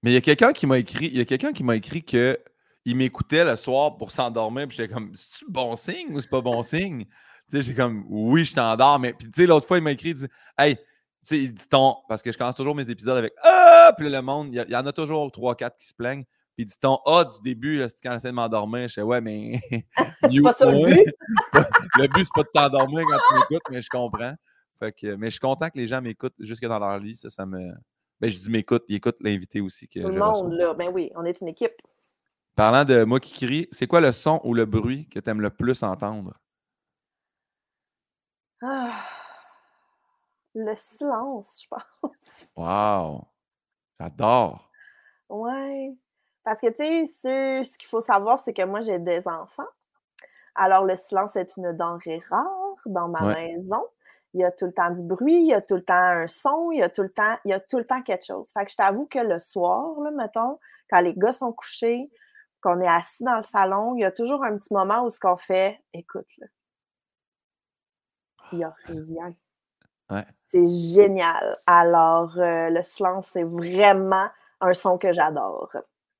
S1: Mais il y a quelqu'un qui m'a écrit, il y a quelqu'un qui m'a écrit que il m'écoutait le soir pour s'endormir, puis j'étais comme, c'est-tu bon signe ou c'est pas bon signe? Tu sais, j'ai comme, oui, je t'endors, mais puis tu sais, l'autre fois, il m'a écrit, il dit, hey, tu sais, ton, parce que je commence toujours mes épisodes avec, ah, puis le monde, il y, en a toujours trois, quatre qui se plaignent. Puis dit ton A du début, là, quand j'essaie de m'endormir, je fais ouais, mais.
S2: c'est pas ça le but?
S1: le but, c'est pas de t'endormir quand tu m'écoutes, mais je comprends. Fait que, mais je suis content que les gens m'écoutent jusque dans leur lit. Ça, ça me. Ben, je dis m'écoute, ils écoutent l'invité aussi. Que
S2: Tout le monde, là. Ben oui, on est une équipe.
S1: Parlant de moi qui crie, c'est quoi le son ou le bruit que tu aimes le plus entendre?
S2: Ah, le silence, je pense.
S1: Wow! J'adore!
S2: Ouais. Parce que, tu sais, ce qu'il faut savoir, c'est que moi, j'ai des enfants. Alors, le silence est une denrée rare dans ma maison. Il y a tout le temps du bruit, il y a tout le temps un son, il y a tout le temps, il y a tout le temps quelque chose. Fait que je t'avoue que le soir, là, mettons, quand les gars sont couchés, qu'on est assis dans le salon, il y a toujours un petit moment où ce qu'on fait, écoute, là. il n'y a rien.
S1: Ouais.
S2: C'est génial. Alors, euh, le silence, c'est vraiment un son que j'adore.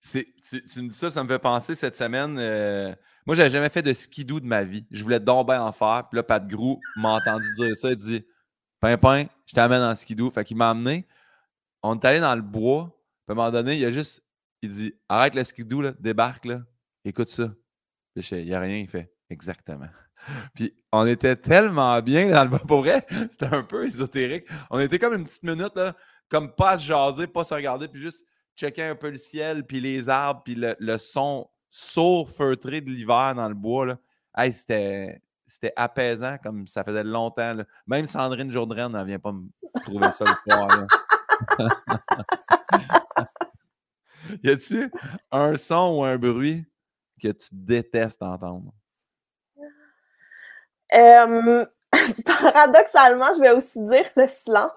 S1: Tu, me dis ça, ça me fait penser cette semaine. euh, moi, j'avais jamais fait de skidoo de ma vie. Je voulais donc bien en faire. Puis là, Pat Grou m'a entendu dire ça. Il dit Pimpin, je t'amène en skidoo. Fait qu'il m'a amené. On est allé dans le bois. Puis à un moment donné, il a juste. Il dit Arrête le skidoo, là, débarque, là. Écoute ça. Puis il n'y a rien. Il fait Exactement. Puis on était tellement bien dans le bois. Pour vrai, c'était un peu ésotérique. On était comme une petite minute, là, comme pas se jaser, pas se regarder, puis juste checker un peu le ciel, puis les arbres, puis le, le son sourd feutré de l'hiver dans le bois. Là. Hey, c'était, c'était apaisant comme ça faisait longtemps. là. Même Sandrine Jourdraine ne vient pas me trouver ça le soir. là. y a-tu un son ou un bruit que tu détestes entendre?
S2: Euh, paradoxalement, je vais aussi dire le silence.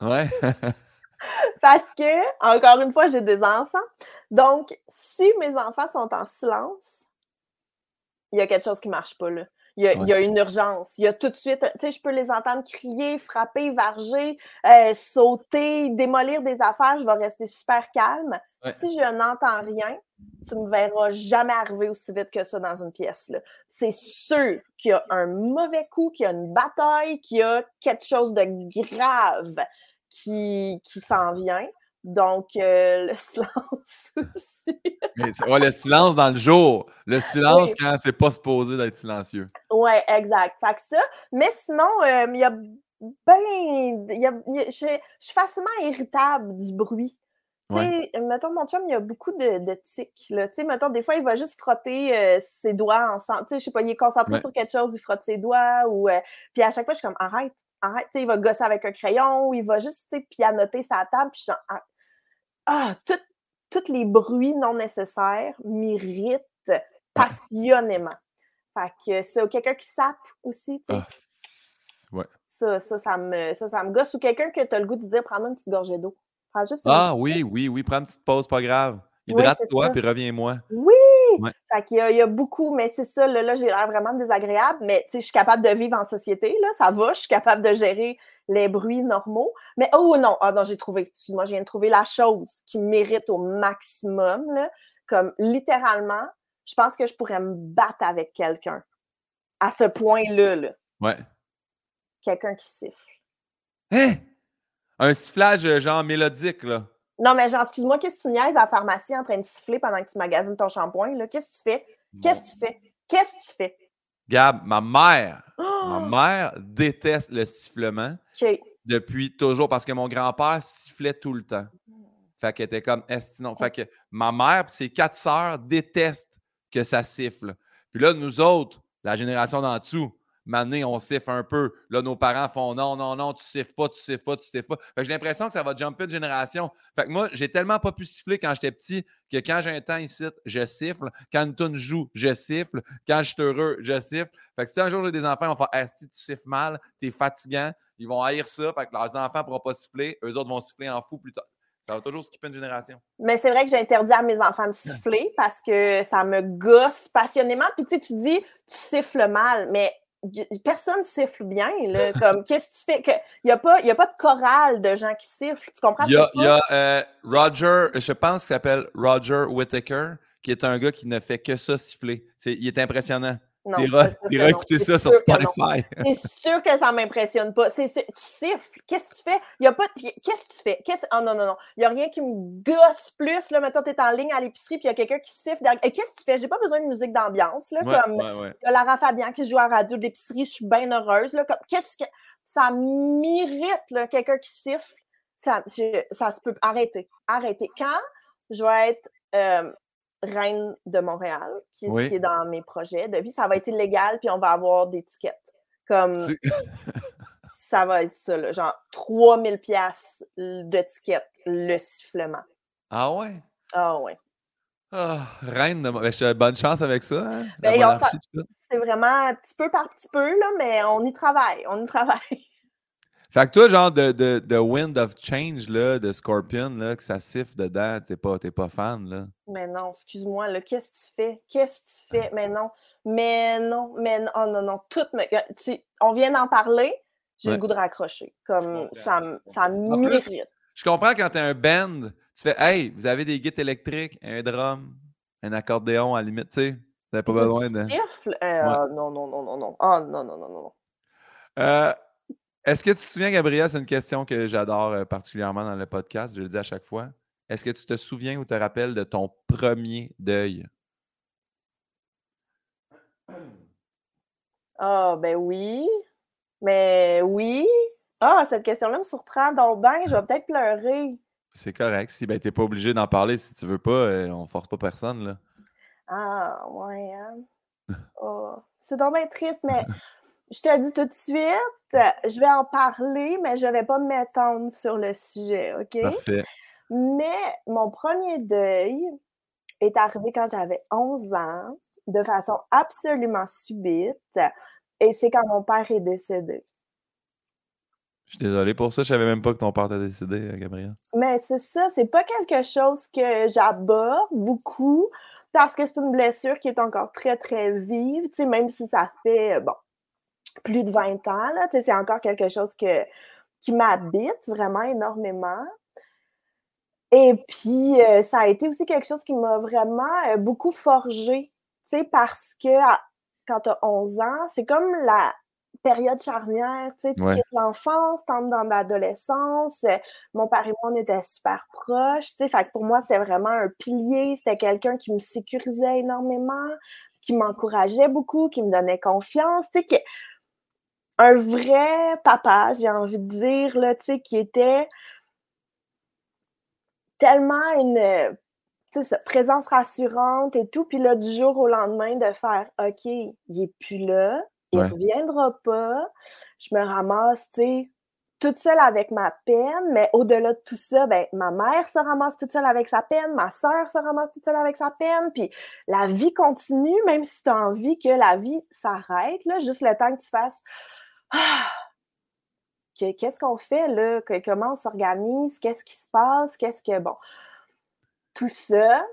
S1: Ouais.
S2: Parce que, encore une fois, j'ai des enfants. Donc, si mes enfants sont en silence, il y a quelque chose qui ne marche pas là. Il y, a, il y a une urgence. Il y a tout de suite, tu sais, je peux les entendre crier, frapper, varger, euh, sauter, démolir des affaires. Je vais rester super calme.
S1: Ouais.
S2: Si je n'entends rien, tu ne me verras jamais arriver aussi vite que ça dans une pièce. là. C'est sûr qu'il y a un mauvais coup, qu'il y a une bataille, qu'il y a quelque chose de grave qui, qui s'en vient. Donc, euh, le silence aussi.
S1: Mais ouais, le silence dans le jour. Le silence quand c'est pas supposé d'être silencieux.
S2: Oui, exact. Fait que ça. Mais sinon, euh, il y a ben. y a- il y a- je, suis facilement irritable du bruit. Tu sais, mettons, mon chum, il y a beaucoup de, de tics. Là. Tu sais, mettons, des fois, il va juste frotter euh, ses doigts ensemble. Tu sais, je sais pas, il est concentré
S1: Ouais.
S2: sur quelque chose, il frotte ses doigts. ou Puis à chaque fois, je suis comme, arrête, arrête. Il va gosser avec un crayon ou il va juste, pianoter sa table. Puis ah, ah, tout- tous les bruits non nécessaires m'irritent passionnément. Fait que c'est quelqu'un qui sape aussi, tu sais.
S1: Ah, ouais.
S2: Ça, ça, ça me, ça, ça me gosse. Ou quelqu'un que tu as le goût de dire prends une petite gorgée d'eau. Prends juste une
S1: Ah oui, oui, oui. Prends une petite pause, pas grave. Hydrate-toi, puis reviens-moi.
S2: Oui!
S1: Ouais.
S2: Fait qu'il y a, il y a beaucoup, mais c'est ça, là, là, j'ai l'air vraiment désagréable, mais tu sais, je suis capable de vivre en société, là, ça va, je suis capable de gérer les bruits normaux. Mais oh non, ah non, j'ai trouvé, excuse-moi, je viens de trouver la chose qui mérite au maximum, là, comme littéralement, je pense que je pourrais me battre avec quelqu'un. À ce point-là, là,
S1: Ouais.
S2: quelqu'un qui siffle.
S1: Hein? Un sifflage euh, genre mélodique, là.
S2: Non, mais genre, excuse-moi, qu'est-ce que tu niaises à la pharmacie en train de siffler pendant que tu magasines ton shampoing? Qu'est-ce que tu fais? Qu'est-ce que tu fais? Qu'est-ce que tu fais?
S1: Gab, ma mère, ma mère déteste le sifflement depuis toujours parce que mon grand-père sifflait tout le temps. Fait qu'elle était comme esti non? Fait que ma mère et ses quatre sœurs détestent que ça siffle. Puis là, nous autres, la génération d'en dessous, maintenant, on siffle un peu. Là, nos parents font non, non, non, tu siffles pas, tu siffles pas, tu siffles pas. Fait que j'ai l'impression que ça va jumper de génération. Fait que moi, j'ai tellement pas pu siffler quand j'étais petit que quand j'ai un temps ici, je siffle. Quand une tune joue, je siffle. Quand je suis heureux, je siffle. Fait que si un jour j'ai des enfants, ils vont faire Esti, tu siffles mal, t'es fatigant. Ils vont haïr ça. Fait que leurs enfants pourront pas siffler. Eux autres vont siffler en fou plus tard. Ça va toujours skipper une génération.
S2: Mais c'est vrai que j'ai interdit à mes enfants de siffler parce que ça me gosse passionnément. Puis tu sais, tu dis, tu siffles mal, mais personne siffle bien. Là. Comme, qu'est-ce que tu fais? Il n'y a, pas- y a pas de chorale de gens qui sifflent. Tu comprends?
S1: Il y a, y a, euh, Roger, je pense qu'il s'appelle Roger Whittaker, qui est un gars qui ne fait que ça siffler. C'est- il est impressionnant. T'iras écouter ça sur. Spotify.
S2: C'est sûr que ça m'impressionne pas. C'est tu siffles. Qu'est-ce que tu fais? Il y a pas de- Qu'est-ce que tu fais? Qu'est-ce... Oh non, non, non. Il n'y a rien qui me gosse plus. Là, mettons, tu es en ligne à l'épicerie puis il y a quelqu'un qui siffle. derrière- Et qu'est-ce que tu fais? J'ai pas besoin de musique d'ambiance. Là,
S1: Ouais,
S2: comme
S1: ouais, ouais.
S2: il y a Lara Fabian qui joue à la radio de l'épicerie. Je suis bien heureuse. Là, comme... Qu'est-ce que. Ça m'irrite, quelqu'un qui siffle. Ça, je- ça se peut. Arrêtez. Arrêtez. Quand je vais être. euh, reine de Montréal, qui est ce
S1: Oui.
S2: qui est dans mes projets de vie, ça va être illégal, puis on va avoir des tickets. Comme ça va être ça, là, genre 3000 pièces de tickets, le sifflement.
S1: Ah ouais?
S2: Ah ouais.
S1: Ah, reine de... ben, je te- bonne chance avec ça. Hein?
S2: Ben. C'est vraiment petit peu par petit peu, là, mais on y travaille, on y travaille.
S1: Fait que toi, genre de, de, de Wind of Change là, de Scorpion, là, que ça siffle dedans, t'es pas, t'es pas fan, là.
S2: Mais non, excuse-moi, là, qu'est-ce que tu fais? Qu'est-ce que tu fais? Mais non, mais non, mais non, oh non, non, tout me. Tu, on vient d'en parler, j'ai
S1: Ouais.
S2: le goût de raccrocher. Comme ça, ça m'irrite.
S1: Je comprends quand t'es un band, tu fais Hey, vous avez des guides électriques, un drum, un accordéon à la limite, tu sais. Vous n'avez pas besoin de.
S2: Euh, non, non, non, non, non. Ah, non, non, non, non, non.
S1: Euh, Est-ce que tu te souviens, Gabriel, c'est une question que j'adore euh, particulièrement dans le podcast, je le dis à chaque fois. Est-ce que tu te souviens ou te rappelles de ton premier deuil?
S2: Ah, ben oui. Mais oui. Ah, cette question-là me surprend donc bien. Je vais peut-être pleurer.
S1: C'est correct. Si ben, t'es pas obligé d'en parler si tu veux pas, euh, on force pas personne. Là.
S2: Ah, ouais. hein. Oh, c'est donc bien triste, mais je te dis tout de suite, je vais en parler, mais je vais pas m'étendre sur le sujet, OK?
S1: Parfait.
S2: Mais mon premier deuil est arrivé quand j'avais 11 ans, de façon absolument subite, et c'est quand mon père est décédé.
S1: Je suis désolé pour ça. Je savais même pas que ton père t'a décédé, euh, Gabriel.
S2: Mais c'est ça, c'est pas quelque chose que j'aborde beaucoup parce que c'est une blessure qui est encore très, très vive, tu sais, même si ça fait, bon, plus de 20 ans, là, c'est encore quelque chose que, qui m'habite vraiment énormément. Et puis, euh, ça a été aussi quelque chose qui m'a vraiment euh, beaucoup forgé, tu sais, parce que à- quand tu as 11 ans, c'est comme la période charnière, tu sais, tu
S1: Ouais.
S2: quittes l'enfance, tu entres dans l'adolescence. Euh, Mon père et moi, on était super proches, tu sais, fait que pour moi, c'était vraiment un pilier, c'était quelqu'un qui me sécurisait énormément, qui m'encourageait beaucoup, qui me donnait confiance, tu sais, que- un vrai papa, j'ai envie de dire, là, tu sais, qui était tellement une ça, présence rassurante et tout. Puis là, du jour au lendemain, de faire OK, il est plus là, il
S1: Ouais.
S2: reviendra pas. Je me ramasse, tu sais, toute seule avec ma peine, mais au-delà de tout ça, ben, ma mère se ramasse toute seule avec sa peine, ma soeur se ramasse toute seule avec sa peine, puis la vie continue, même si tu as envie que la vie s'arrête, là, juste le temps que tu fasses Ah! Que- Qu'est-ce qu'on fait là? Comment on s'organise? Qu'est-ce qui se passe? Qu'est-ce que. Bon. Tout ça.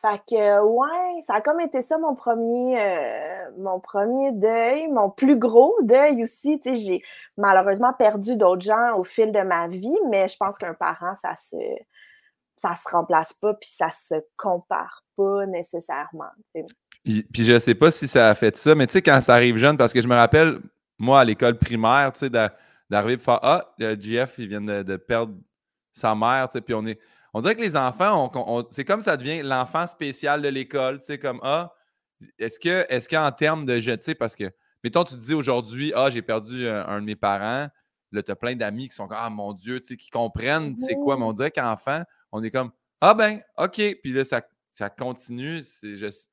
S2: Fait que, ouais, ça a comme été ça mon premier, euh, mon premier deuil, mon plus gros deuil aussi. J'ai malheureusement perdu d'autres gens au fil de ma vie, mais je pense qu'un parent, ça se, ça se remplace pas, puis ça se compare pas nécessairement.
S1: Puis, puis je sais pas si ça a fait ça, mais tu sais, quand ça arrive jeune, parce que je me rappelle, moi, à l'école primaire, tu sais, d'a- d'arriver et faire Ah, le GF, il vient de, de perdre sa mère, tu sais, puis on est. On dirait que les enfants, on- on- c'est comme ça devient l'enfant spécial de l'école, tu sais, comme Ah, est-ce que, est-ce qu'en termes de je, tu sais, parce que, mettons, tu te dis aujourd'hui, Ah, j'ai perdu un, un de mes parents, là, tu as plein d'amis qui sont comme Ah, mon Dieu, tu sais, qui comprennent c'est quoi, mais on dirait qu'enfant, on est comme Ah, ben, OK, puis là, ça, ça continue, c'est juste.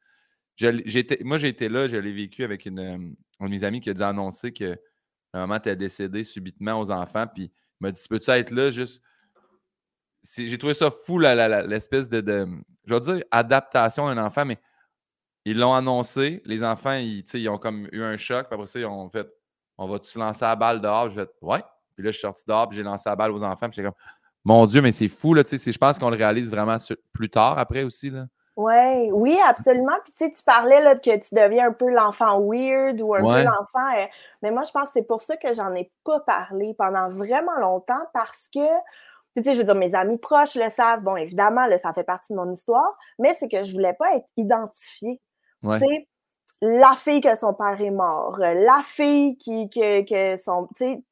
S1: Moi, j'ai été là, je l'ai vécu avec une, euh, de mes amis qui a dû annoncer que la maman était décédée subitement aux enfants. Puis il m'a dit Tu peux-tu être là juste. J'ai trouvé ça fou, l'espèce de, Je vais dire adaptation d'un enfant, mais ils l'ont annoncé. Les enfants, ils, ils ont comme eu un choc. Puis après ça, ils ont fait On va-tu lancer la balle dehors J'ai fait Ouais. Puis là, je suis sorti dehors, puis j'ai lancé la balle aux enfants. Puis j'étais comme Mon Dieu, mais c'est fou, là. Je pense qu'on le réalise vraiment plus tard après aussi, là.
S2: Ouais, oui, absolument. Puis tu sais, tu parlais là, que tu deviens un peu l'enfant weird ou un
S1: Ouais.
S2: peu l'enfant. euh, mais moi, je pense que c'est pour ça que j'en ai pas parlé pendant vraiment longtemps parce que, puis, tu sais, je veux dire, mes amis proches le savent. Bon, évidemment, là, ça fait partie de mon histoire, mais c'est que je voulais pas être identifiée.
S1: Ouais.
S2: Tu sais, la fille que son père est mort, euh, la fille qui, que, que son. Tu sais,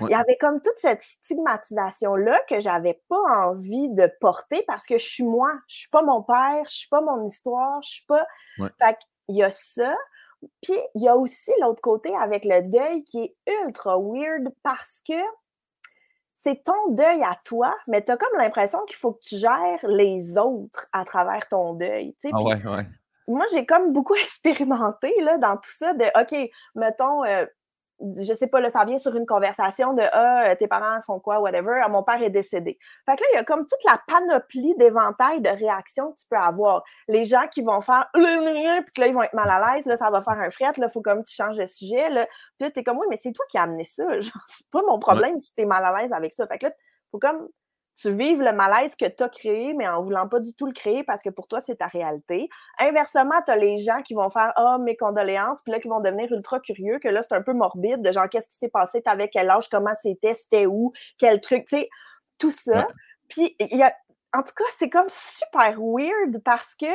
S1: Ouais.
S2: il y avait comme toute cette stigmatisation-là que j'avais pas envie de porter parce que je suis moi. Je suis pas mon père, je suis pas mon histoire, je suis pas.
S1: Ouais.
S2: Fait qu'il y a ça. Puis il y a aussi l'autre côté avec le deuil qui est ultra weird parce que c'est ton deuil à toi, mais tu as comme l'impression qu'il faut que tu gères les autres à travers ton deuil.
S1: Ah
S2: Puis
S1: ouais, ouais.
S2: moi, j'ai comme beaucoup expérimenté là, dans tout ça de OK, mettons, euh, je sais pas, là, ça vient sur une conversation de Ah, tes parents font quoi, whatever, ah, mon père est décédé. Fait que là, il y a comme toute la panoplie d'éventails de réactions que tu peux avoir. Les gens qui vont faire puis là, ils vont être mal à l'aise, là, ça va faire un fret, là, il faut comme tu changes de sujet. Là. Puis là, t'es comme oui, mais c'est toi qui as amené ça. Genre, c'est pas mon problème si t'es mal à l'aise avec ça. Fait que là, faut comme tu vives le malaise que tu as créé, mais en voulant pas du tout le créer parce que pour toi, c'est ta réalité. Inversement, tu as les gens qui vont faire Ah, mes condoléances, puis là, qui vont devenir ultra curieux, que là, c'est un peu morbide, de genre, qu'est-ce qui s'est passé, t'avais quel âge, comment c'était, c'était où, quel truc, tu sais, tout ça. Puis, il y a, en tout cas, c'est comme super weird parce que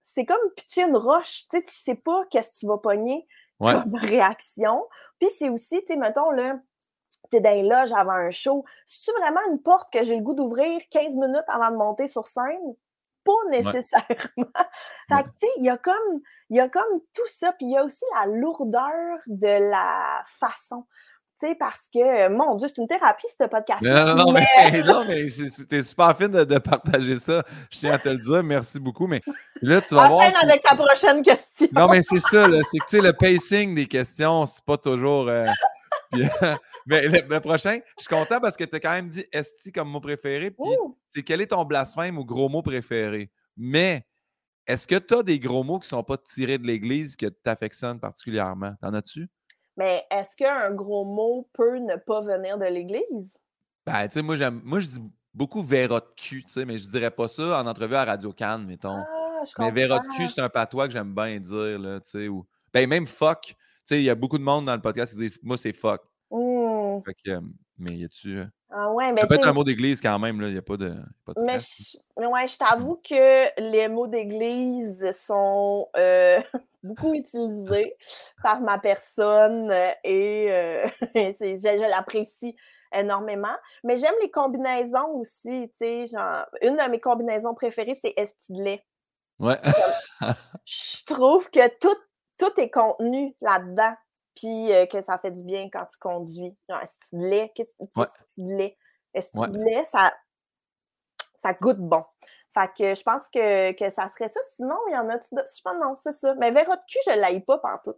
S2: c'est comme pitcher une roche, tu sais, tu sais pas qu'est-ce que tu vas pogner comme réaction. Puis c'est aussi, tu sais, mettons, là, t'es dans les loges avant un show. C'est-tu vraiment une porte que j'ai le goût d'ouvrir 15 minutes avant de monter sur scène? Pas nécessairement. fait que, tu sais, il y a comme, il y a comme tout ça, puis il y a aussi la lourdeur de la façon. Tu sais, parce que, mon Dieu, c'est une thérapie, ce podcast.
S1: Non, non, mais, non, mais t'es super fine de, partager ça. Je tiens à te le dire. Merci beaucoup. Mais là, tu vas
S2: Enchaîne avec ta prochaine question.
S1: Non, mais c'est ça, c'est que, tu sais, le pacing des questions, c'est pas toujours. Euh, mais le, prochain, je suis content parce que tu as quand même dit esti comme mot préféré. Puis c'est quel est ton blasphème ou gros mot préféré? Mais est-ce que tu as des gros mots qui ne sont pas tirés de l'Église que tu affectionnes particulièrement? T'en as-tu?
S2: Mais est-ce qu'un gros mot peut ne pas venir de l'Église?
S1: Ben, tu sais, moi, j'aime, moi, je dis beaucoup Véra de cul, tu sais, mais je dirais pas ça en entrevue à Radio Cannes, mettons.
S2: Ah, je
S1: mais Véra de cul, c'est un patois que j'aime bien dire, là, tu sais. Ou... Ben, même fuck sais, il y a beaucoup de monde dans le podcast qui disent Moi, c'est fuck.
S2: Mmh.
S1: Fait que, mais y a-tu. Euh,
S2: ah ouais, mais
S1: ça peut être un mot d'église quand même, il n'y a pas de, pas de
S2: Mais je, ouais, je t'avoue que les mots d'église sont euh, beaucoup utilisés par ma personne et, euh, je, je l'apprécie énormément. Mais j'aime les combinaisons aussi, tu sais, genre, une de mes combinaisons préférées, c'est estidlet.
S1: Ouais.
S2: je trouve que tout tout est contenu là-dedans. Puis euh, que ça fait du bien quand tu conduis. Genre, est de lait? Qu'est-ce que de lait? Est-ce de lait, ça, ça goûte bon. Fait que je pense que, que ça serait ça. Sinon, il y en a. Je pense non, c'est ça. Mais verre de cul, je ne l'aille pas tout.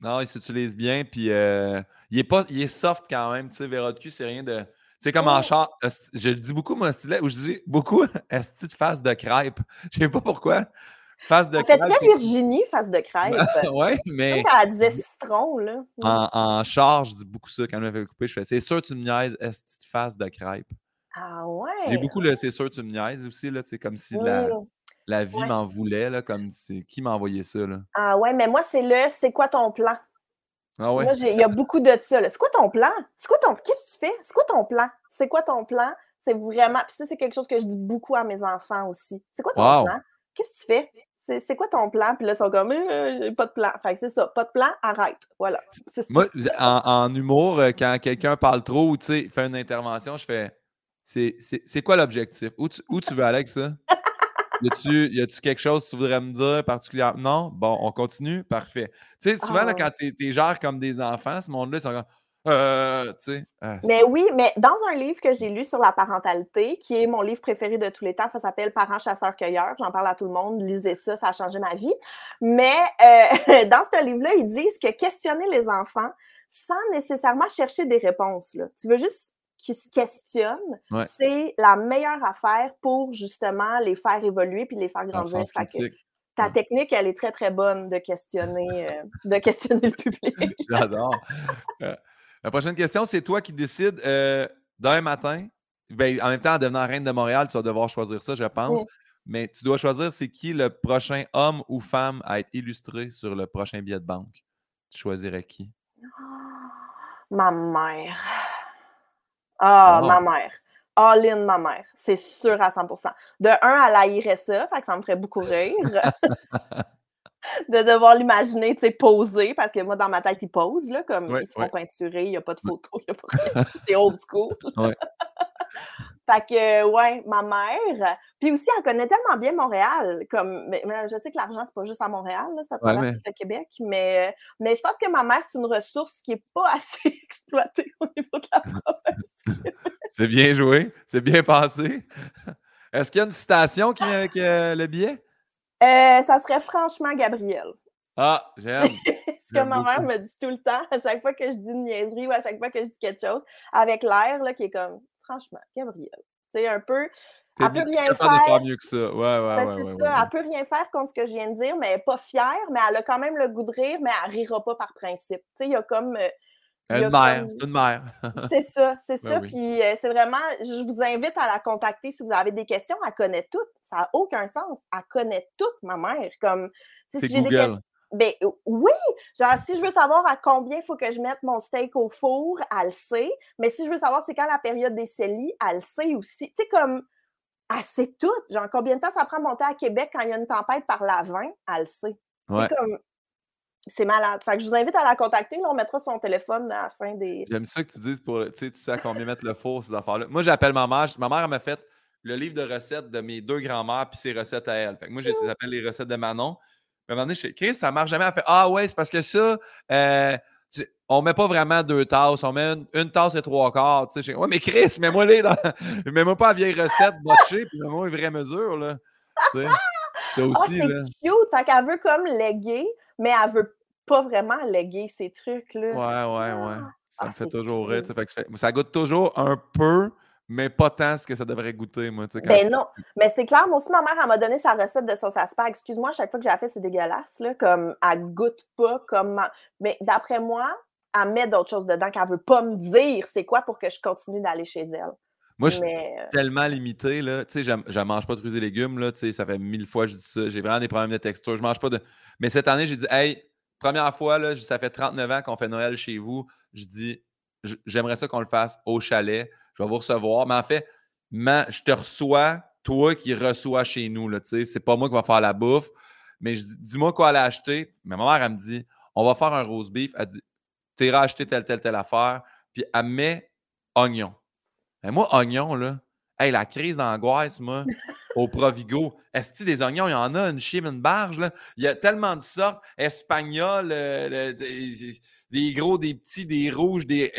S1: Non, il s'utilise bien. Puis euh, il, est pas, il est soft quand même. Tu sais, verre de cul, c'est rien de. Tu sais, comme en char, je le dis beaucoup, mon stylet, ou je dis beaucoup, est-ce de face de crêpe? Je sais pas pourquoi. Face de crêpe.
S2: très Virginie, face de crêpe.
S1: oui, mais.
S2: Elle disait citron, là.
S1: En, en charge, je dis beaucoup ça quand elle m'avait coupé. Je fais c'est sûr, tu me niaises, est face de crêpe.
S2: Ah ouais.
S1: J'ai beaucoup le c'est sûr, tu me niaises aussi, là. C'est comme si la, la vie m'en voulait, là. Comme c'est qui m'a envoyé ça, là?
S2: Ah ouais, mais moi, c'est le c'est quoi ton plan?
S1: Ah ouais.
S2: Moi, il y a beaucoup de ça. C'est quoi ton plan? C'est quoi ton. Qu'est-ce que tu fais? C'est quoi ton plan? C'est quoi ton plan? C'est vraiment. Puis ça, c'est quelque chose que je dis beaucoup à mes enfants aussi. C'est quoi ton plan? Qu'est-ce que tu fais? C'est quoi ton plan? Puis là, ils sont comme, euh, pas de plan. Fait que c'est ça, pas de plan, arrête. Voilà.
S1: Moi, en, humour, euh, quand quelqu'un parle trop ou fait une intervention, je fais, c'est quoi l'objectif? Où tu, où tu veux aller avec ça? y a-tu quelque chose que tu voudrais me dire particulièrement? Non? Bon, on continue? Parfait. Tu sais, souvent, là, ah. quand tu es, genre comme des enfants, ce monde-là, ils sont comme, euh,
S2: ah, mais oui, mais dans un livre que j'ai lu sur la parentalité, qui est mon livre préféré de tous les temps, ça s'appelle Parents chasseurs-cueilleurs. J'en parle à tout le monde, lisez ça, ça a changé ma vie. Mais euh, dans ce livre-là, ils disent que questionner les enfants sans nécessairement chercher des réponses, là. tu veux juste qu'ils se questionnent, c'est la meilleure affaire pour justement les faire évoluer puis les faire grandir. Ta technique, elle est très, très bonne de questionner, euh, de questionner le public.
S1: J'adore. La prochaine question, c'est toi qui décides euh, d'un matin. Ben, en même temps, en devenant reine de Montréal, tu vas devoir choisir ça, je pense. Mais tu dois choisir c'est qui le prochain homme ou femme à être illustré sur le prochain billet de banque? Tu choisirais qui?
S2: ma mère. Ah, ma mère. All-in, ma mère. C'est sûr à 100% De un, elle haïrait ça, fait que ça me ferait beaucoup rire. de devoir l'imaginer, tu sais, poser, parce que moi, dans ma tête, ils posent, là, comme ils sont peinturés, il n'y a pas de photo, il n'y a pas C'est old school. fait que, ouais, ma mère. Puis aussi, elle connaît tellement bien Montréal. Comme, mais, je sais que l'argent, c'est pas juste à Montréal, là, ça traverse le Québec, mais, mais je pense que ma mère, c'est une ressource qui n'est pas assez exploitée au niveau de la province.
S1: c'est bien joué, c'est bien pensé. Est-ce qu'il y a une citation qui, qui a le billet?
S2: Euh, ça serait franchement Gabriel.
S1: Ah, j'aime.
S2: ce que ma mère me dit tout le temps, à chaque fois que je dis une niaiserie ou à chaque fois que je dis quelque chose, avec l'air, là, qui est comme, franchement, Gabrielle, tu sais, un peu. Elle peut rien faire.
S1: De faire mieux que ça. Ouais, ouais,
S2: ben,
S1: ouais,
S2: c'est
S1: ouais,
S2: ça.
S1: ouais.
S2: Elle peut rien faire contre ce que je viens de dire, mais elle n'est pas fière, mais elle a quand même le goût de rire, mais elle rira pas par principe. Tu sais, il y a comme. euh,
S1: Une mère, c'est une mère.
S2: C'est ça, c'est
S1: Ben
S2: ça.
S1: oui.
S2: Puis euh, c'est vraiment, je vous invite à la contacter si vous avez des questions. Elle connaît toutes. Ça n'a aucun sens. Elle connaît toutes, ma mère. Comme, si j'ai des questions. Ben euh, oui! Genre, si je veux savoir à combien il faut que je mette mon steak au four, elle le sait. Mais si je veux savoir c'est quand la période des CELI, elle le sait aussi. Tu sais, comme, elle sait tout. Genre, combien de temps ça prend de monter à Québec quand il y a une tempête par la 20, elle le sait.
S1: Ouais.
S2: comme, c'est malade. Fait que je vous invite à la contacter. Là, on mettra son téléphone à la fin des.
S1: J'aime ça que tu dises pour. Tu sais, tu sais à combien mettre le four, ces affaires-là. Moi, j'appelle ma mère. Ma mère, m'a fait le livre de recettes de mes deux grands-mères puis ses recettes à elle. Fait que moi, j'ai- ça s'appelle les recettes de Manon. Puis à un moment donné, je fais Chris, ça marche jamais. Elle fait Ah ouais, c'est parce que ça, euh, tu- on met pas vraiment deux tasses, on met une, une tasse et trois quarts. Tu sais, Je ouais, mais Chris, mets-moi les dans. Mets-moi pas la vieille recette botchée, puis mets-moi une vraie mesure, là. Tu sais, c'est
S2: Ah,
S1: aussi,
S2: c'est
S1: là.
S2: cute! Fait qu'elle veut comme léguer, mais elle veut pas vraiment léguer ces trucs-là.
S1: Ouais, ouais, ouais. Ça
S2: Ah,
S1: me fait toujours rire. fait ça fait- ça goûte toujours un peu, mais pas tant ce que ça devrait goûter, moi. quand
S2: Ben
S1: je-
S2: non, mais c'est clair, moi aussi, ma mère, elle m'a donné sa recette de sauce à spag. Excuse-moi, chaque fois que j'ai la fait, c'est dégueulasse, là, comme, elle goûte pas comme... ma- Mais d'après moi, elle met d'autres choses dedans qu'elle veut pas me dire c'est quoi pour que je continue d'aller chez elle.
S1: Moi, je suis
S2: Mais, euh,
S1: tellement limité, là. Tu sais, je mange pas de fruits et légumes, là. Tu sais, ça fait mille fois que je dis ça. J'ai vraiment des problèmes de texture. Je mange pas de. Mais cette année, j'ai dit, hey, première fois, là, ça fait 39 ans qu'on fait Noël chez vous. Je dis, j'aimerais ça qu'on le fasse au chalet. Je vais vous recevoir. Mais en fait, je te reçois, toi qui reçois chez nous, là. Tu sais, c'est pas moi qui va faire la bouffe. Mais je dis, dis-moi quoi aller acheter. Mais ma mère, elle me dit, on va faire un rose beef. Elle dit, t'iras acheter telle, telle, telle affaire. Puis elle met oignon. Mais moi, oignon, là, hey, la crise d'angoisse, moi, au Provigo. Est-ce que des oignons, il y en a une chime, une barge, là? Il y a tellement de sortes. Espagnol, euh, des, des gros, des petits, des rouges, des.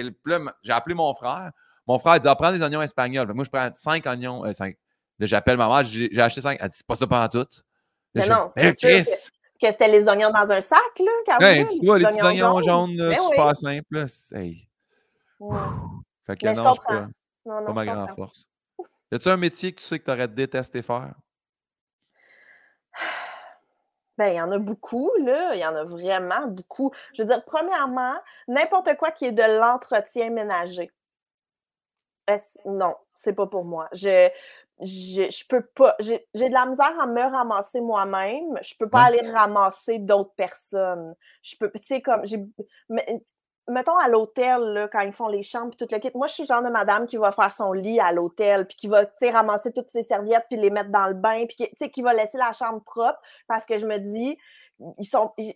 S1: J'ai appelé mon frère. Mon frère, il dit, ah, prends des oignons espagnols. Que moi, je prends cinq oignons. euh, cinq. Là, j'appelle ma mère, j'ai acheté cinq. Elle dit, c'est pas ça pendant tout. Là,
S2: Mais non,
S1: Ben,
S2: c'est
S1: Chris!
S2: que c'était les oignons dans un sac, là, qu'elle
S1: Ouais,
S2: voulait,
S1: tu vois, les petits oignons jaunes, là,
S2: Ben oui.
S1: super simples. là, c'est- hey.
S2: Ouais.
S1: Fait que
S2: Mais
S1: non, je
S2: comprends. Non, non,
S1: pas ma grande force. Y a-tu un métier que tu sais que tu aurais détesté faire?
S2: Ben, il y en a beaucoup, là. Il y en a vraiment beaucoup. Je veux dire, premièrement, n'importe quoi qui est de l'entretien ménager. Est-ce- Non, c'est pas pour moi. Je, je, je peux pas. J'ai j'ai de la misère à me ramasser moi-même. Je peux pas aller ramasser d'autres personnes. Je peux, tu sais, comme, j'ai. Mettons à l'hôtel, là, quand ils font les chambres puis tout le kit. Moi, je suis le genre de madame qui va faire son lit à l'hôtel, puis qui va, ramasser toutes ses serviettes, puis les mettre dans le bain, puis qui, qui va laisser la chambre propre, parce que je me dis, ils sont, ils,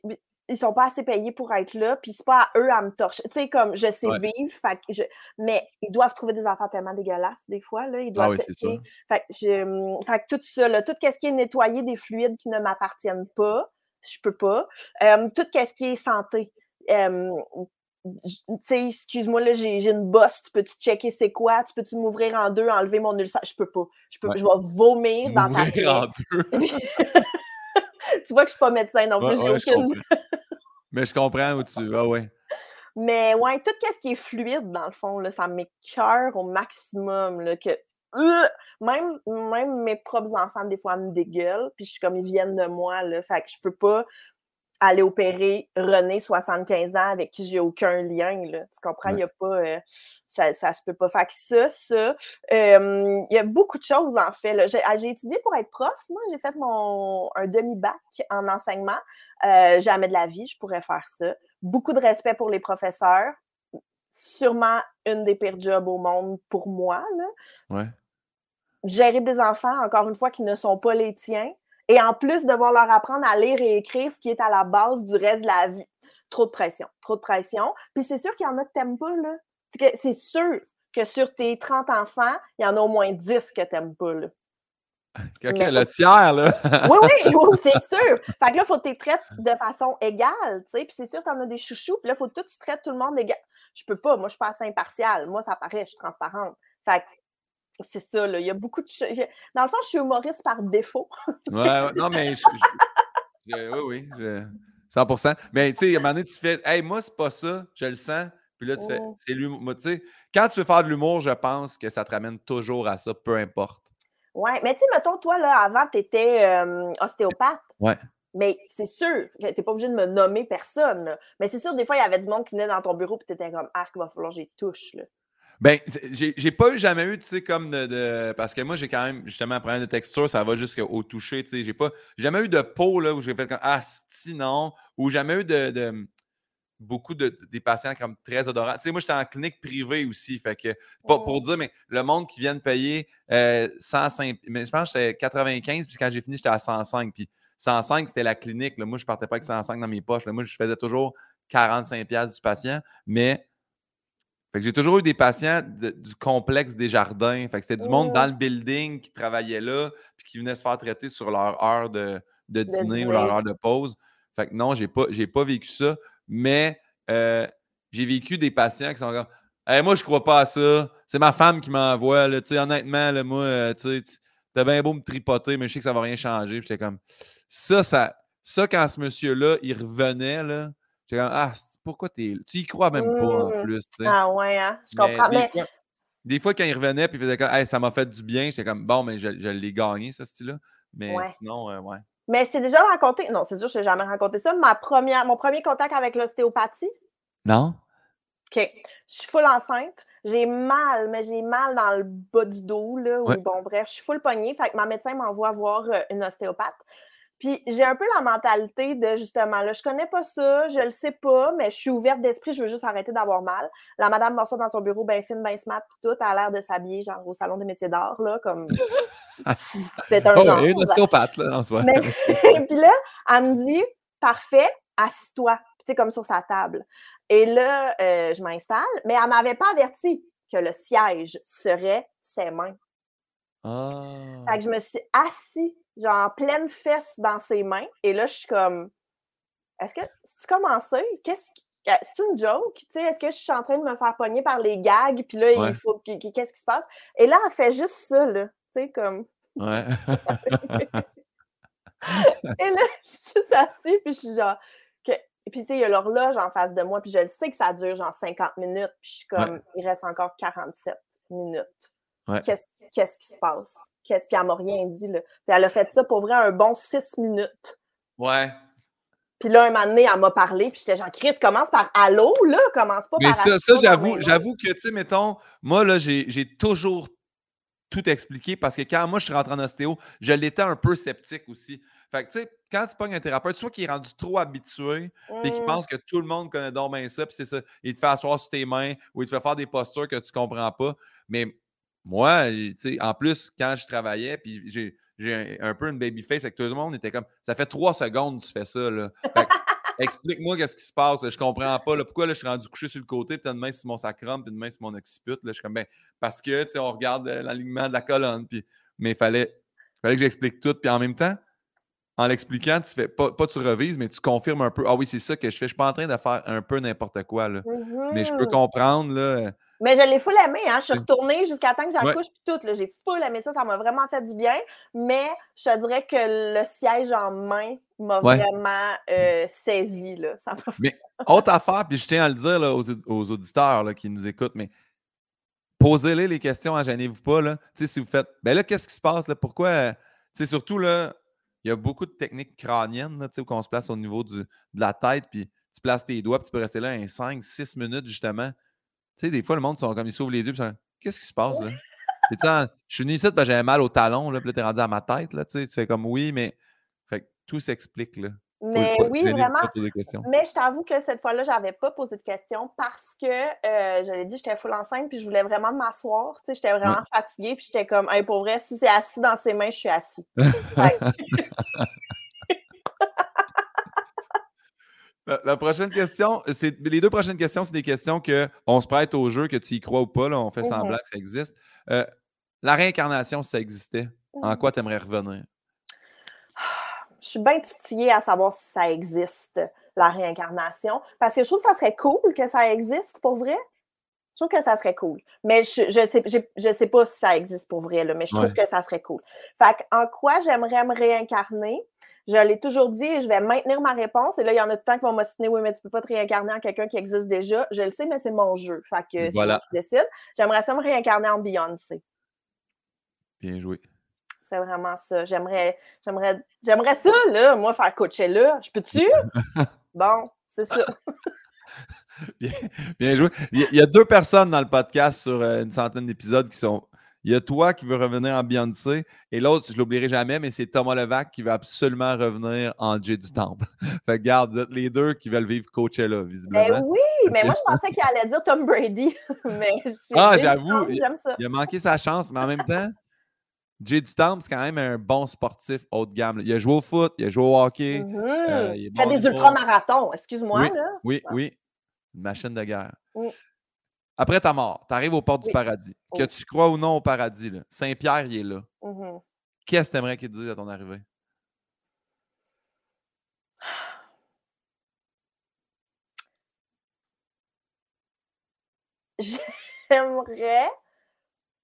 S2: ils sont pas assez payés pour être là, puis c'est pas à eux à me torcher. Tu sais, comme je sais
S1: Ouais.
S2: vivre, fait que je- mais ils doivent trouver des affaires tellement dégueulasses des fois. Là. Ils
S1: Ah
S2: doivent
S1: oui,
S2: se-
S1: c'est sûr.
S2: Fait que, je- fait que tout ça, là, tout ce qui est nettoyer des fluides qui ne m'appartiennent pas, je peux pas. Euh, tout ce qui est santé. Euh, excuse-moi, là, j'ai j'ai une bosse, tu peux-tu checker c'est quoi? Tu peux-tu m'ouvrir en deux, enlever mon ulcère? Je peux pas. Je, peux,
S1: Ouais.
S2: je vais vomir dans ta
S1: en deux.
S2: tu vois que je suis pas médecin non plus, j'ai
S1: ouais,
S2: aucune.
S1: Mais je comprends où tu vas, ouais.
S2: Mais ouais, tout ce qui est fluide, dans le fond, là, ça m'écœure au maximum. Là, que, Euh! même, même mes propres enfants, des fois, me dégueulent. Puis je suis comme, ils viennent de moi. Là, fait que je peux pas aller opérer René, 75 ans, avec qui j'ai aucun lien. Là, tu comprends? Il
S1: Ouais.
S2: y a pas... euh, ça, ça se peut pas. Fait que ça, ça... euh, il y a beaucoup de choses, en fait. ah, j'ai étudié pour être prof. Moi, j'ai fait mon un demi-bac en enseignement. Euh, jamais de la vie, je pourrais faire ça. Beaucoup de respect pour les professeurs. Sûrement une des pires jobs au monde pour moi. Là.
S1: Ouais.
S2: Gérer des enfants, encore une fois, qui ne sont pas les tiens. Et en plus, devoir leur apprendre à lire et écrire, ce qui est à la base du reste de la vie. Trop de pression, trop de pression. Puis c'est sûr qu'il y en a que t'aimes pas, là. C'est sûr que sur tes 30 enfants, il y en a au moins 10 que t'aimes pas, là.
S1: Le tiers, là.
S2: Oui, oui, oui, c'est sûr. Fait que là, il faut que tu les traites de façon égale, tu sais. Puis c'est sûr, tu en as des chouchous. Puis là, il faut que tu traites tout le monde égal. Je peux pas. Moi, je suis pas assez impartiale. Moi, ça paraît, je suis transparente. Fait que c'est ça, là. Il y a beaucoup de choses. Dans le fond, je suis humoriste par défaut.
S1: Ouais, ouais. Non, mais je- je- je- oui, oui. je- 100 Mais tu sais, à un moment donné, tu fais Hey, moi, c'est pas ça, je le sens. Puis là, tu fais. C'est l'humour. Tu sais, quand tu veux faire de l'humour, je pense que ça te ramène toujours à ça, peu importe.
S2: Ouais, mais tu sais, mettons, toi, là, avant, tu étais ostéopathe.
S1: Ouais.
S2: Mais c'est sûr n'es pas obligé de me nommer personne. là. Mais c'est sûr, des fois, il y avait du monde qui venait dans ton bureau et tu étais comme Arc, il va falloir que j'y touche. Là.
S1: Ben, j'ai pas eu jamais eu, tu sais, comme de, de- Parce que moi, j'ai quand même, justement, un problème de texture, ça va jusqu'au toucher, tu sais. J'ai pas. jamais eu de peau, là, où j'ai fait comme Ah, si, non. Ou jamais eu de. de- beaucoup de, des patients comme très odorants. Tu sais, moi, j'étais en clinique privée aussi. Fait que, pas pour
S2: Mm.
S1: dire, mais le monde qui vient de payer euh, 105. Mais je pense que j'étais 95, puis quand j'ai fini, j'étais à 105. Puis 105, c'était la clinique. là. Moi, je partais pas avec 105 dans mes poches. là. Moi, je faisais toujours 45$ piastres du patient. Mais fait que j'ai toujours eu des patients de- du complexe des jardins. Fait que c'était du monde
S2: Mm.
S1: dans le building qui travaillait là, puis qui venait se faire traiter sur leur heure de, de dîner ou leur heure de pause. Fait que non, j'ai pas, j'ai pas vécu ça. Mais euh, j'ai vécu des patients qui sont comme Hey, moi, je crois pas à ça. C'est ma femme qui m'envoie. là. Honnêtement, là, moi, euh, tu t'as bien beau me tripoter, mais je sais que ça va rien changer. J'étais comme ça, ça, ça, quand ce monsieur-là, il revenait, là, j'étais comme Ah, pourquoi t'es. Tu y crois même pas en
S2: Mm.
S1: plus. tu sais.
S2: Ah ouais, hein? Je comprends.
S1: des,
S2: Mais,
S1: fois, des fois, quand il revenait puis il faisait comme Hey, ça m'a fait du bien, j'étais comme bon, mais je, je l'ai gagné, ce style-là. Mais
S2: Ouais.
S1: sinon, euh, ouais.
S2: mais je t'ai déjà raconté. Non, c'est sûr, je t'ai jamais raconté ça. Ma première, mon premier contact avec l'ostéopathie.
S1: Non?
S2: OK. Je suis full enceinte. J'ai mal, mais j'ai mal dans le bas du dos, là.
S1: Ouais.
S2: bon, bref, je suis full poignée. Fait que ma médecin m'envoie voir euh, une ostéopathe. Puis j'ai un peu la mentalité de justement, là, je connais pas ça, je le sais pas, mais je suis ouverte d'esprit, je veux juste arrêter d'avoir mal. La madame m'assoit dans son bureau, bien fine, bien smart, puis tout, a l'air de s'habiller, genre au salon des métiers d'art, là, comme. C'est un
S1: Oh,
S2: genre.
S1: une ostéopathe, là, en soi.
S2: Mais puis là, elle me dit Parfait, assis-toi. Tu sais, comme sur sa table. Et là, euh, je m'installe, mais elle m'avait pas averti que le siège serait ses mains.
S1: Ah.
S2: Fait que je me suis assis, genre en pleine fesse dans ses mains. Et là, je suis comme Est-ce que c'est commencé? Qu'est-ce qui- euh, c'est une joke, tu sais, est-ce que je suis en train de me faire pogner par les gags, puis là,
S1: Ouais.
S2: il faut, qu'est-ce qui se passe? Et là, elle fait juste ça, là, tu sais, comme,
S1: Ouais.
S2: Et là, je suis juste assise, puis je suis genre. Que... Puis, tu sais, il y a l'horloge en face de moi, puis je le sais que ça dure genre 50 minutes, puis je suis comme, il reste encore 47 minutes.
S1: Ouais.
S2: Qu'est-ce qu'est-ce qui se passe? Qu'est-ce... Puis elle m'a rien dit, là. Puis elle a fait ça pour vrai un bon 6 minutes.
S1: ouais.
S2: Puis là, un moment donné, elle m'a parlé, puis j'étais genre, Chris, commence par allô, là, commence pas
S1: Mais
S2: par
S1: ça, ça
S2: dans
S1: j'avoue, que, tu sais, mettons, moi, là, j'ai j'ai toujours tout expliqué parce que quand moi, je suis rentré en ostéo, je l'étais un peu sceptique aussi. Fait que, tu sais, quand tu pognes un thérapeute, soit qui est rendu trop habitué, et qui
S2: Mm.
S1: pense que tout le monde connaît donc bien ça, puis c'est ça, il te fait asseoir sur tes mains ou il te fait faire des postures que tu comprends pas. Mais moi, en plus, quand je travaillais, puis j'ai j'ai un, peu une baby face avec tout le monde, était comme, ça fait trois secondes que tu fais ça, là. Fait que, explique-moi qu'est-ce qui se passe, là, je comprends pas, pourquoi là, je suis rendu couché sur le côté, puis t'as une main sur mon sacrum, puis une main sur mon occiput, là, je suis comme, ben, parce que, on regarde euh, l'alignement de la colonne, puis, mais il fallait, fallait que j'explique tout, puis en même temps, en l'expliquant, tu fais pas, pas tu revises, mais tu confirmes un peu. Ah oui, c'est ça que je fais. Je suis pas en train de faire un peu n'importe quoi. Là. Mais je peux comprendre. Là.
S2: Mais je l'ai full aimé, hein. Je suis
S1: Ouais.
S2: retournée jusqu'à temps que
S1: Ouais.
S2: j'accouche puis tout. J'ai full aimé ça, ça m'a vraiment fait du bien. Mais je te dirais que le siège en main m'a
S1: Ouais.
S2: vraiment euh, saisi. Là. Ça m'a
S1: Mais autre affaire, puis je tiens à le dire là, aux, aux auditeurs là, qui nous écoutent, mais posez-les les questions, hein, gênez-vous pas. Là. Si vous faites, ben là, qu'est-ce qui se passe? Là? Pourquoi? euh, Tu sais, surtout, là, il y a beaucoup de techniques crâniennes, là, où on se place au niveau du- de la tête, puis tu places tes doigts, puis tu peux rester là un 5, 6 minutes, justement. Tu sais, des fois, le monde sont comme ils s'ouvrent les yeux, puis qu'est-ce qui se passe, là? Je suis venu ici parce que j'avais mal au talon, là, puis là, t'es rendu à ma tête, là, tu fais comme oui, mais. Tout s'explique, là.
S2: Mais oui, vraiment. Mais je t'avoue que cette fois-là, j'avais pas posé de questions parce que, euh, je l'ai dit, j'étais full enceinte puis je voulais vraiment m'asseoir. Tu sais, j'étais vraiment fatiguée puis j'étais comme, hey, pour vrai, si c'est assis dans ses mains, je suis assis.
S1: La, la prochaine question, c'est les deux prochaines questions, c'est des questions que on se prête au jeu, que tu y crois ou pas, là, on fait
S2: Mhm.
S1: semblant que ça existe. Euh, la réincarnation, si ça existait, en quoi tu aimerais revenir?
S2: Je suis bien titillée à savoir si ça existe, la réincarnation, parce que je trouve que ça serait cool que ça existe pour vrai. Je trouve que ça serait cool. Mais je, je sais, j'ai- je sais pas si ça existe pour vrai, là, mais je trouve
S1: Ouais.
S2: que ça serait cool. Fait en quoi j'aimerais me réincarner? Je l'ai toujours dit et je vais maintenir ma réponse. Et là, il y en a tout le temps qui vont m'ostiner. Oui, mais tu peux pas te réincarner en quelqu'un qui existe déjà. Je le sais, mais c'est mon jeu. Fait que c'est
S1: Voilà.
S2: moi qui décide. J'aimerais ça me réincarner en Beyoncé.
S1: Bien joué.
S2: C'est vraiment ça. J'aimerais, j'aimerais, j'aimerais ça, là, moi, faire Coachella. Je peux-tu? bon, c'est ça.
S1: Bien, bien joué. Il y, a, deux personnes dans le podcast sur euh, une centaine d'épisodes qui sont. Il y a toi qui veux revenir en Beyoncé et l'autre, je l'oublierai jamais, mais c'est Thomas Levac qui veut absolument revenir en Jay du Temple. fait que, garde, vous êtes les deux qui veulent vivre Coachella, visiblement.
S2: Ben oui, mais moi, je pensais qu'il allait dire Tom Brady. mais j'ai
S1: Ah, j'avoue. Il a manqué sa chance, mais en même temps, Jay du Temple, c'est quand même un bon sportif haut de gamme. Il a joué au foot, il a joué au hockey.
S2: Mhm.
S1: euh, il
S2: Fait des ultramarathons, excuse-moi,
S1: Oui.
S2: là.
S1: Oui, oui. Une machine de guerre.
S2: Oui.
S1: Après ta mort, tu arrives aux portes du
S2: Oui.
S1: paradis. Que tu crois ou non au paradis, Saint-Pierre, il est là.
S2: Mhm.
S1: Qu'est-ce que tu aimerais qu'il te dise à ton arrivée?
S2: J'aimerais,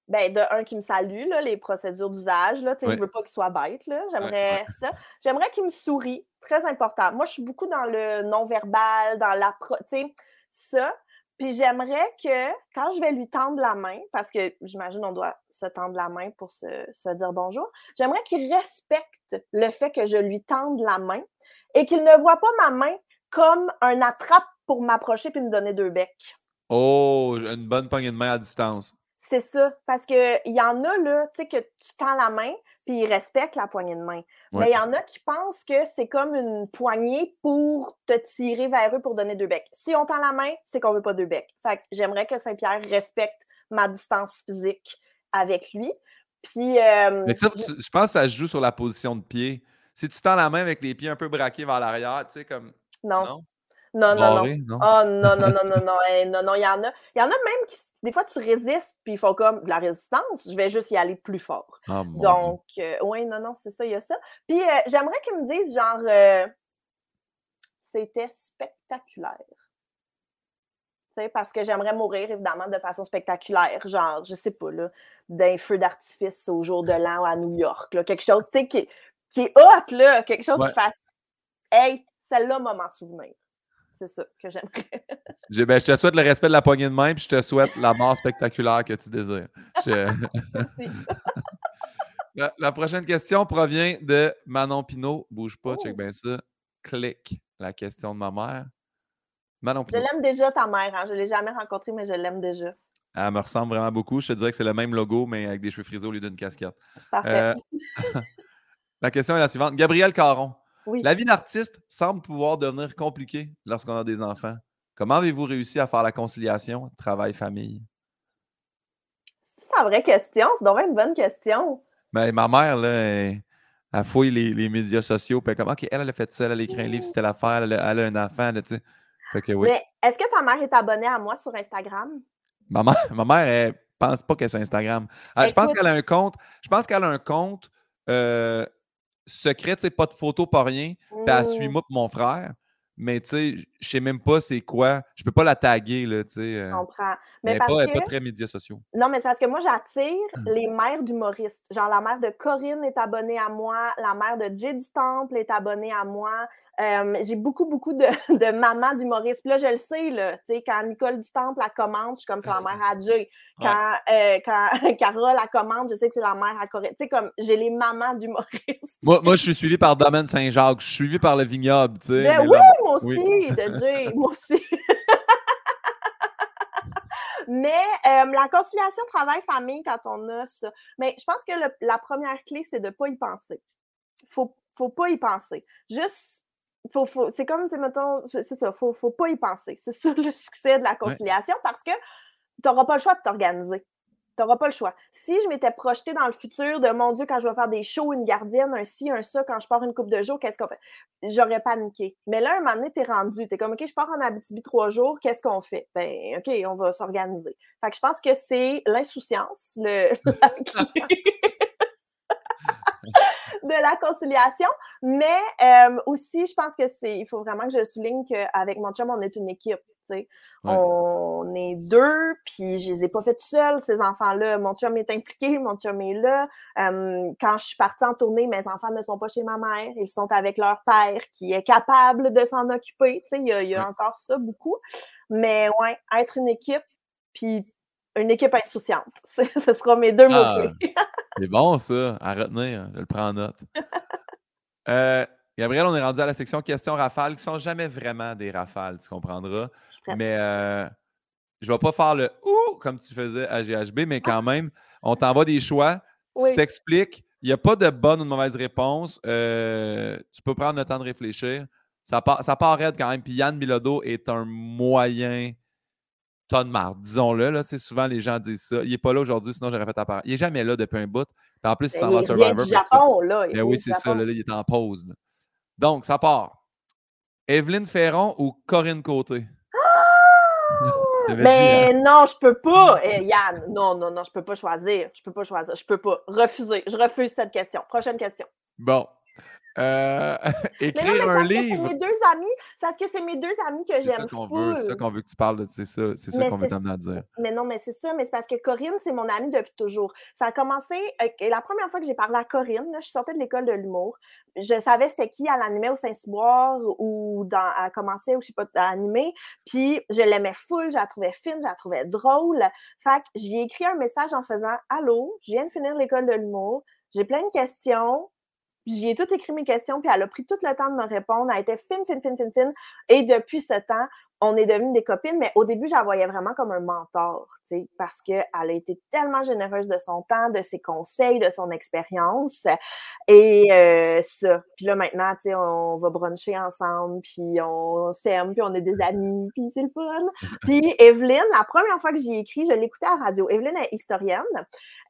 S2: ben, de un, qui me salue, là, les procédures d'usage, là,
S1: Oui.
S2: je veux pas qu'il soit bête, là. J'aimerais ça. J'aimerais qu'il me sourie, très important. Moi, je suis beaucoup dans le non-verbal, dans la, tu sais, ça. Puis j'aimerais que, quand je vais lui tendre la main, parce que j'imagine on doit se tendre la main pour se, se dire bonjour, j'aimerais qu'il respecte le fait que je lui tende la main et qu'il ne voit pas ma main comme un attrape pour m'approcher puis me donner deux becs.
S1: Oh, une bonne poignée de main à distance.
S2: C'est ça, parce qu'il y en a, là, tu sais, que tu tends la main, puis ils respectent la poignée de main.
S1: Ouais.
S2: Mais il y en a qui pensent que c'est comme une poignée pour te tirer vers eux pour donner deux becs. Si on tend la main, c'est qu'on veut pas deux becs. Fait que j'aimerais que Saint-Pierre respecte ma distance physique avec lui. Puis, euh,
S1: Mais ça,
S2: je-
S1: je pense que ça se joue sur la position de pied. Si tu tends la main avec les pieds un peu braqués vers l'arrière, tu sais, comme.
S2: non,
S1: Non?
S2: non, non, non.
S1: Barré, non?
S2: Oh non, non, non, non, non, hey, non, non, il y en a. Il y en a même qui, des fois, tu résistes, puis ils font comme de la résistance, je vais juste y aller plus fort.
S1: Dieu.
S2: Donc, oui, non, non, c'est ça, il y a ça. Puis, euh, j'aimerais qu'ils me disent, genre, euh, c'était spectaculaire. Tu sais, parce que j'aimerais mourir, évidemment, de façon spectaculaire. Genre, je sais pas, là, d'un feu d'artifice au jour de l'an à New York. Là, quelque chose, tu sais, qui, qui est hot, là. Quelque chose
S1: Ouais.
S2: qui fasse Hey, celle-là m'a m'en souvenir. C'est ça que j'aimerais.
S1: J'ai- ben, je te souhaite le respect de la poignée de main, puis je te souhaite la mort spectaculaire que tu désires. Je- la, la prochaine question provient de Manon Pinot. Bouge pas, check
S2: Oh.
S1: bien ça. Clique la question de ma mère. Manon
S2: Je l'aime déjà, ta mère. Hein? Je ne l'ai jamais rencontrée, mais je l'aime déjà.
S1: Elle me ressemble vraiment beaucoup. Je te dirais que c'est le même logo, mais avec des cheveux frisés au lieu d'une casquette.
S2: Parfait.
S1: Euh, la question est la suivante. Gabriel Caron.
S2: Oui.
S1: La vie d'artiste semble pouvoir devenir compliquée lorsqu'on a des enfants. Comment avez-vous réussi à faire la conciliation travail-famille?
S2: C'est une vraie question. C'est donc une bonne question.
S1: Ben, ma mère, là, elle, elle fouille les, les médias sociaux. Puis elle comme, OK, elle, elle a fait ça, elle a écrit un livre, c'était l'affaire, elle, a- elle a un enfant, là, tu sais. Fait que oui.
S2: Mais est-ce que ta mère est abonnée à moi sur Instagram?
S1: Ma mère, ma mère, elle pense pas qu'elle est sur Instagram. Ah, je pense qu'elle a un compte. Je pense qu'elle a un compte euh, secret, tu sais, pas de photo, pas rien. Puis elle suit
S2: Hmm,
S1: moi et mon frère. Mais tu sais, je sais même pas c'est quoi. Je peux pas la taguer, là, tu sais. euh,
S2: Je comprends.
S1: elle
S2: Mais parce
S1: pas, elle est
S2: que...
S1: pas très médias sociaux.
S2: Non, mais c'est parce que moi, j'attire
S1: Hmm.
S2: les mères d'humoristes. Genre, la mère de Corinne est abonnée à moi, la mère de Jay du Temple est abonnée à moi. Euh, j'ai beaucoup, beaucoup de, de mamans d'humoristes. Puis là, je le sais, là, tu sais, quand Nicole du Temple, elle commande, je suis comme c'est la mère à Jay. Quand, euh, quand Carole, elle commande, je sais que c'est la mère à Corinne. Tu sais, comme, j'ai les mamans d'humoristes.
S1: Moi, moi, je suis suivi par Domaine Saint-Jacques. Je suis suivi par le vignoble, tu sais.
S2: Oui,
S1: là-
S2: moi aussi,
S1: oui.
S2: de Moi aussi. Mais euh, la conciliation travail-famille, quand on a ça, mais je pense que le- la première clé, c'est de ne pas y penser. Faut, faut pas y penser. Juste, faut, faut, c'est comme, mettons, c'est c'est ça, faut, faut pas y penser. C'est ça le succès de la conciliation parce que tu n'auras pas le choix de t'organiser. Tu n'auras pas le choix. Si je m'étais projetée dans le futur de mon Dieu, quand je vais faire des shows, une gardienne, un ci, un ça, quand je pars une coupe de jours, qu'est-ce qu'on fait? J'aurais paniqué. Mais là, un moment donné, t'es rendu. T'es comme, OK, je pars en Abitibi trois jours, qu'est-ce qu'on fait? Ben, OK, on va s'organiser. Fait que je pense que c'est l'insouciance, le, la clé de la conciliation. Mais euh, aussi, je pense que c'est, il faut vraiment que je souligne qu'avec mon chum, on est une équipe. On est deux, puis je les ai pas fait seuls, ces enfants-là. Mon chum est impliqué, mon chum est là. quand je suis partie en tournée, mes enfants ne sont pas chez ma mère, ils sont avec leur père qui est capable de s'en occuper. Tu sais, il y a, y a encore ça beaucoup. Mais ouais, être une équipe, puis une équipe insouciante. Ce sera mes deux mots-clés.
S1: Ah, c'est bon, ça, à retenir. Je le prends en note. Euh, Gabriel, on est rendu à la section questions rafales qui sont jamais vraiment des rafales, tu comprendras. Mais euh, je ne vais pas faire le ou comme tu faisais à GHB, mais quand même, on t'envoie des choix. Tu t'expliques. Il n'y a pas de bonne ou de mauvaise réponse. Euh, tu peux prendre le temps de réfléchir. Ça part, ça part raide quand même. Puis Yann Bilodeau est un moyen de marre, disons-le. Là, souvent, les gens disent ça. Il n'est pas là aujourd'hui, sinon j'aurais fait ta part. Il n'est jamais là depuis un bout. Puis en plus, il
S2: s'en va Survivor. Du Japon, là.
S1: Ben oui, c'est ça. Là, il est en pause. Donc, ça part. Evelyne Ferron ou Corinne Côté?
S2: Mais hein. non, je peux pas, eh, Yann. Non, non, non, je peux pas choisir. Je peux pas choisir. Je peux pas. Refuser. Je refuse cette question. Prochaine question.
S1: Bon. Euh, écrire un livre.
S2: C'est mes deux amis. C'est parce que c'est mes deux amis que j'aime
S1: C'est ça qu'on veut que tu parles. C'est ça, c'est ça qu'on veut t'amener à dire.
S2: Mais non, mais c'est ça. Mais c'est parce que Corinne, c'est mon amie depuis toujours. Ça a commencé. Euh, la première fois que j'ai parlé à Corinne, je sortais de l'école de l'humour. Je savais c'était qui. Elle animait au Saint-Cyboire ou dans, elle commençait, ou je sais pas, à animer. Puis je l'aimais full. Je la trouvais fine. Je la trouvais drôle. Fait que j'ai écrit un message en faisant Allô, je viens de finir l'école de l'humour. J'ai plein de questions J'y ai tout écrit mes questions, puis elle a pris tout le temps de me répondre. Elle était fine, fine, fine, fine, fine. Et depuis ce temps, on est devenues des copines, mais au début, je la voyais vraiment comme un mentor, tu sais, parce qu'elle a été tellement généreuse de son temps, de ses conseils, de son expérience. Et euh, ça. Puis là, maintenant, tu sais, on va bruncher ensemble, puis on s'aime, puis on est des amis, puis c'est le fun. Puis Evelyne, la première fois que j'y ai écrit, je l'écoutais à la radio. Evelyne est historienne.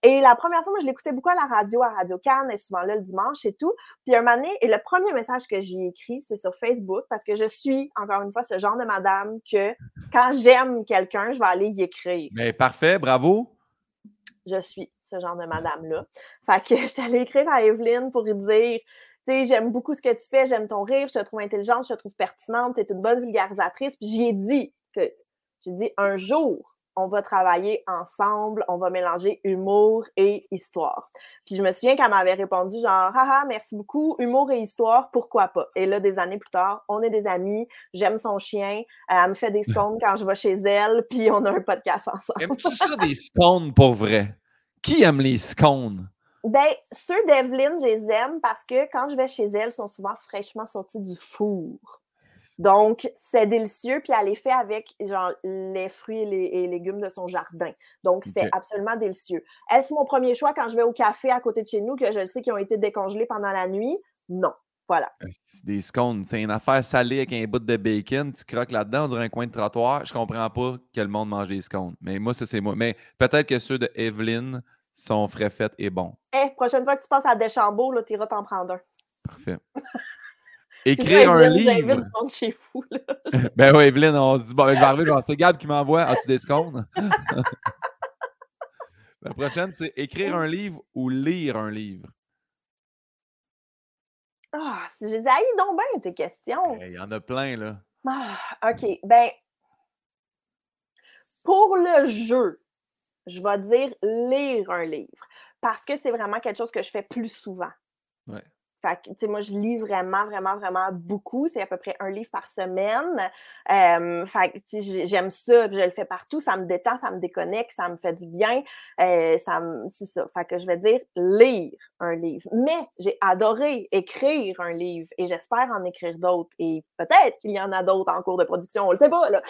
S2: Et la première fois, moi, je l'écoutais beaucoup à la radio, à Radio Cannes, et souvent là le dimanche et tout. Puis un moment donné, et le premier message que j'ai écrit, c'est sur Facebook, parce que je suis, encore une fois, ce genre de madame que quand j'aime quelqu'un, je vais aller y écrire.
S1: Mais parfait, bravo.
S2: Je suis ce genre de madame-là. Fait que je suis allée écrire à Evelyne pour lui dire tu sais, j'aime beaucoup ce que tu fais, j'aime ton rire, je te trouve intelligente, je te trouve pertinente, tu es une bonne vulgarisatrice. Puis j'y ai dit que j'ai dit un jour, on va travailler ensemble, on va mélanger humour et histoire. Puis je me souviens qu'elle m'avait répondu genre haha merci beaucoup humour et histoire pourquoi pas. Et là des années plus tard, on est des amis, j'aime son chien, elle me fait des scones quand je vais chez elle, puis on a un podcast ensemble.
S1: Aimes-tu ça des scones pour vrai? Qui aime les scones?
S2: Ben, ceux d'Evelyne, je les aime parce que quand je vais chez elle, ils sont souvent fraîchement sortis du four. Donc, c'est délicieux, puis elle est fait avec genre les fruits et, légumes de son jardin. Donc, c'est absolument délicieux. Est-ce mon premier choix quand je vais au café à côté de chez nous, que je sais qu'ils ont été décongelés pendant la nuit? Non. Voilà.
S1: Des scones, c'est une affaire salée avec un bout de bacon, tu croques là-dedans, on dirait un coin de trottoir. Je comprends pas que le monde mange des scones. Mais moi, ça, c'est moi. Mais peut-être que ceux de Evelyn sont frais faits et bons.
S2: Eh, prochaine fois que tu passes à Deschambault, tu iras t'en prendre un.
S1: Parfait. Écrire un livre.
S2: chez
S1: ben oui, Evelyne, on se dit, bon, je vais arriver, c'est Gab qui m'envoie. As-tu des secondes? La prochaine, c'est écrire un livre ou lire un livre?
S2: Ah, j'ai aïe donc bien tes questions.
S1: Il y en a plein, là.
S2: Ah, OK. Ben, pour le jeu, je vais dire lire un livre parce que c'est vraiment quelque chose que je fais plus souvent.
S1: Ouais.
S2: Fait que, moi, je lis vraiment, vraiment, vraiment beaucoup. C'est à peu près un livre par semaine. Euh, fait que, j'aime ça, je le fais partout. Ça me détend, ça me déconnecte, ça me fait du bien. Euh, ça c'est ça. Fait que je vais dire lire un livre. Mais j'ai adoré écrire un livre et j'espère en écrire d'autres. Et peut-être qu'il y en a d'autres en cours de production, on le sait pas, là.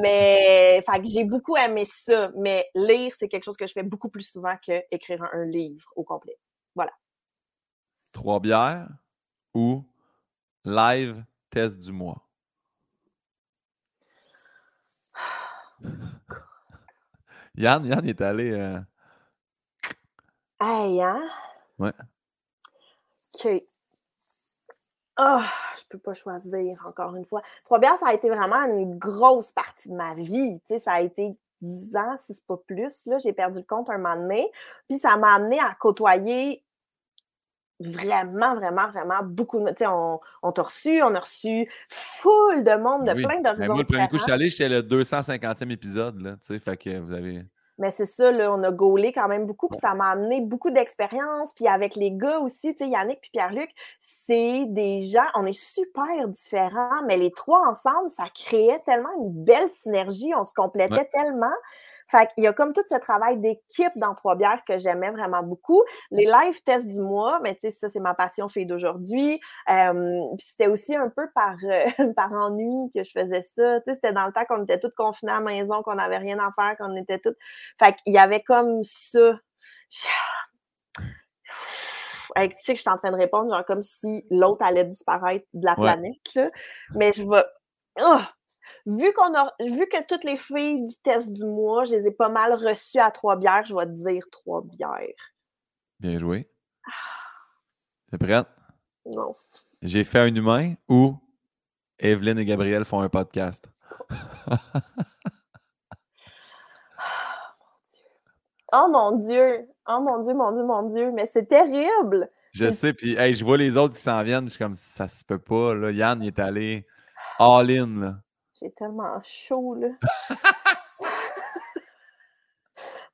S2: Mais, fait que j'ai beaucoup aimé ça. Mais lire, c'est quelque chose que je fais beaucoup plus souvent que écrire un livre au complet. Voilà.
S1: Trois bières ou live test du mois? Yann, Yann est allé. Euh...
S2: Hey, hein?
S1: Ouais.
S2: OK. Oh, je peux pas choisir, encore une fois. Trois bières, ça a été vraiment une grosse partie de ma vie. Tu sais, ça a été 10 ans, si c'est pas plus. Là, j'ai perdu le compte un moment donné. Puis ça m'a amené à côtoyer vraiment, vraiment, vraiment beaucoup de. Tu sais, on, on t'a reçu, on a reçu full de monde de
S1: Oui.
S2: plein
S1: Ben,
S2: d'horizons
S1: moi, le premier coup, je suis allé, j'étais le 250e épisode, là, tu sais, fait que vous avez...
S2: Mais c'est ça, là, on a gaulé quand même beaucoup, puis ça m'a amené beaucoup d'expérience. Puis avec les gars aussi, tu sais, Yannick puis Pierre-Luc, c'est des gens, on est super différents, mais les trois ensemble, ça créait tellement une belle synergie, on se complétait
S1: Ouais.
S2: tellement. Fait qu'il y a comme tout ce travail d'équipe dans Trois Bières que j'aimais vraiment beaucoup. Les live tests du mois, mais tu sais, ça, c'est ma passion fille d'aujourd'hui. Euh, puis c'était aussi un peu par, euh, par ennui que je faisais ça. Tu sais, c'était dans le temps qu'on était tous confinés à la maison, qu'on n'avait rien à faire, qu'on était tous. Fait qu'il y avait comme ça. Hey, tu sais que je suis en train de répondre, genre comme si l'autre allait disparaître de la
S1: Ouais.
S2: planète, là. Mais je vais. Ah! Vu qu'on a vu que toutes les filles du test du mois, je les ai pas mal reçues à trois bières, je vais te dire trois bières.
S1: Bien joué. T'es prête?
S2: Non.
S1: J'ai fait un humain ou Evelyne et Gabriel font un podcast.
S2: Oh mon Dieu! Oh mon Dieu, mon Dieu, mon Dieu! Mais c'est terrible!
S1: Je sais, puis hey, je vois les autres qui s'en viennent, je suis comme, ça se peut pas, là. Yann, il est allé all-in, là.
S2: J'ai tellement chaud, là.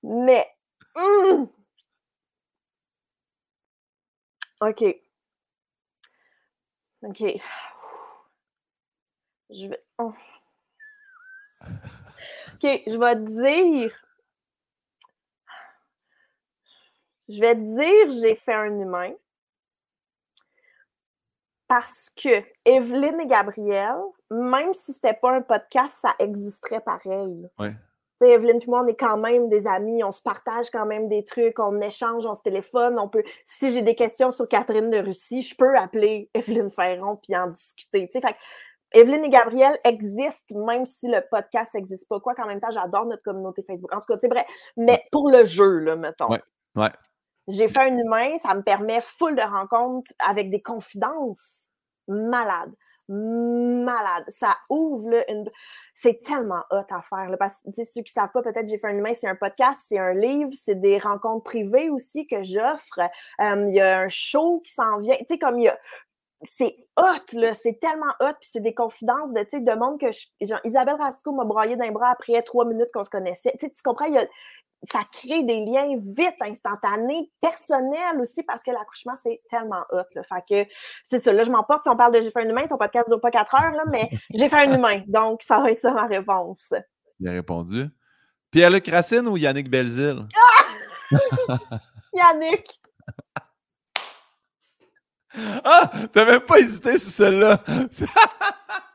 S2: Mais. hum! OK. OK. Je vais. oh. OK, je vais dire. Je vais dire, j'ai fait un humain. Parce que Evelyne et Gabriel, même si c'était pas un podcast, ça existerait pareil.
S1: Ouais.
S2: Tu sais, Evelyne et moi, on est quand même des amis, on se partage quand même des trucs, on échange, on se téléphone, on peut. Si j'ai des questions sur Catherine de Russie, je peux appeler Evelyne Ferron puis en discuter. Tu sais, fait Evelyne et Gabriel existent, même si le podcast n'existe pas. Quoi qu'en même temps, j'adore notre communauté Facebook. En tout cas, tu sais, bref. Mais pour le jeu, là, mettons.
S1: Ouais. Ouais.
S2: J'ai fait un humain, ça me permet full de rencontres avec des confidences malades. Malades. Ça ouvre une. C'est tellement hot à faire. Parce que ceux qui ne savent pas, peut-être j'ai fait un humain, c'est un podcast, c'est un livre, c'est des rencontres privées aussi que j'offre. Il y a un show qui s'en vient. Tu sais, comme il y a. C'est hot, là. C'est tellement hot. Puis c'est des confidences de, tu sais, de monde que je- Isabelle Rasco m'a broyé d'un bras après trois minutes qu'on se connaissait. Tu tu comprends? Il y a, ça crée des liens vite, instantanés, personnels aussi, parce que l'accouchement, c'est tellement hot. Là. Fait que c'est ça. Là, je m'emporte si on parle de J'ai fait un humain, ton podcast dure pas quatre heures, là, mais j'ai fait un humain. Donc, ça va être ça ma réponse.
S1: Il a répondu. Pierre-Luc Racine ou Yannick Belzile?
S2: Yannick!
S1: Ah! T'as même pas hésité sur celle-là!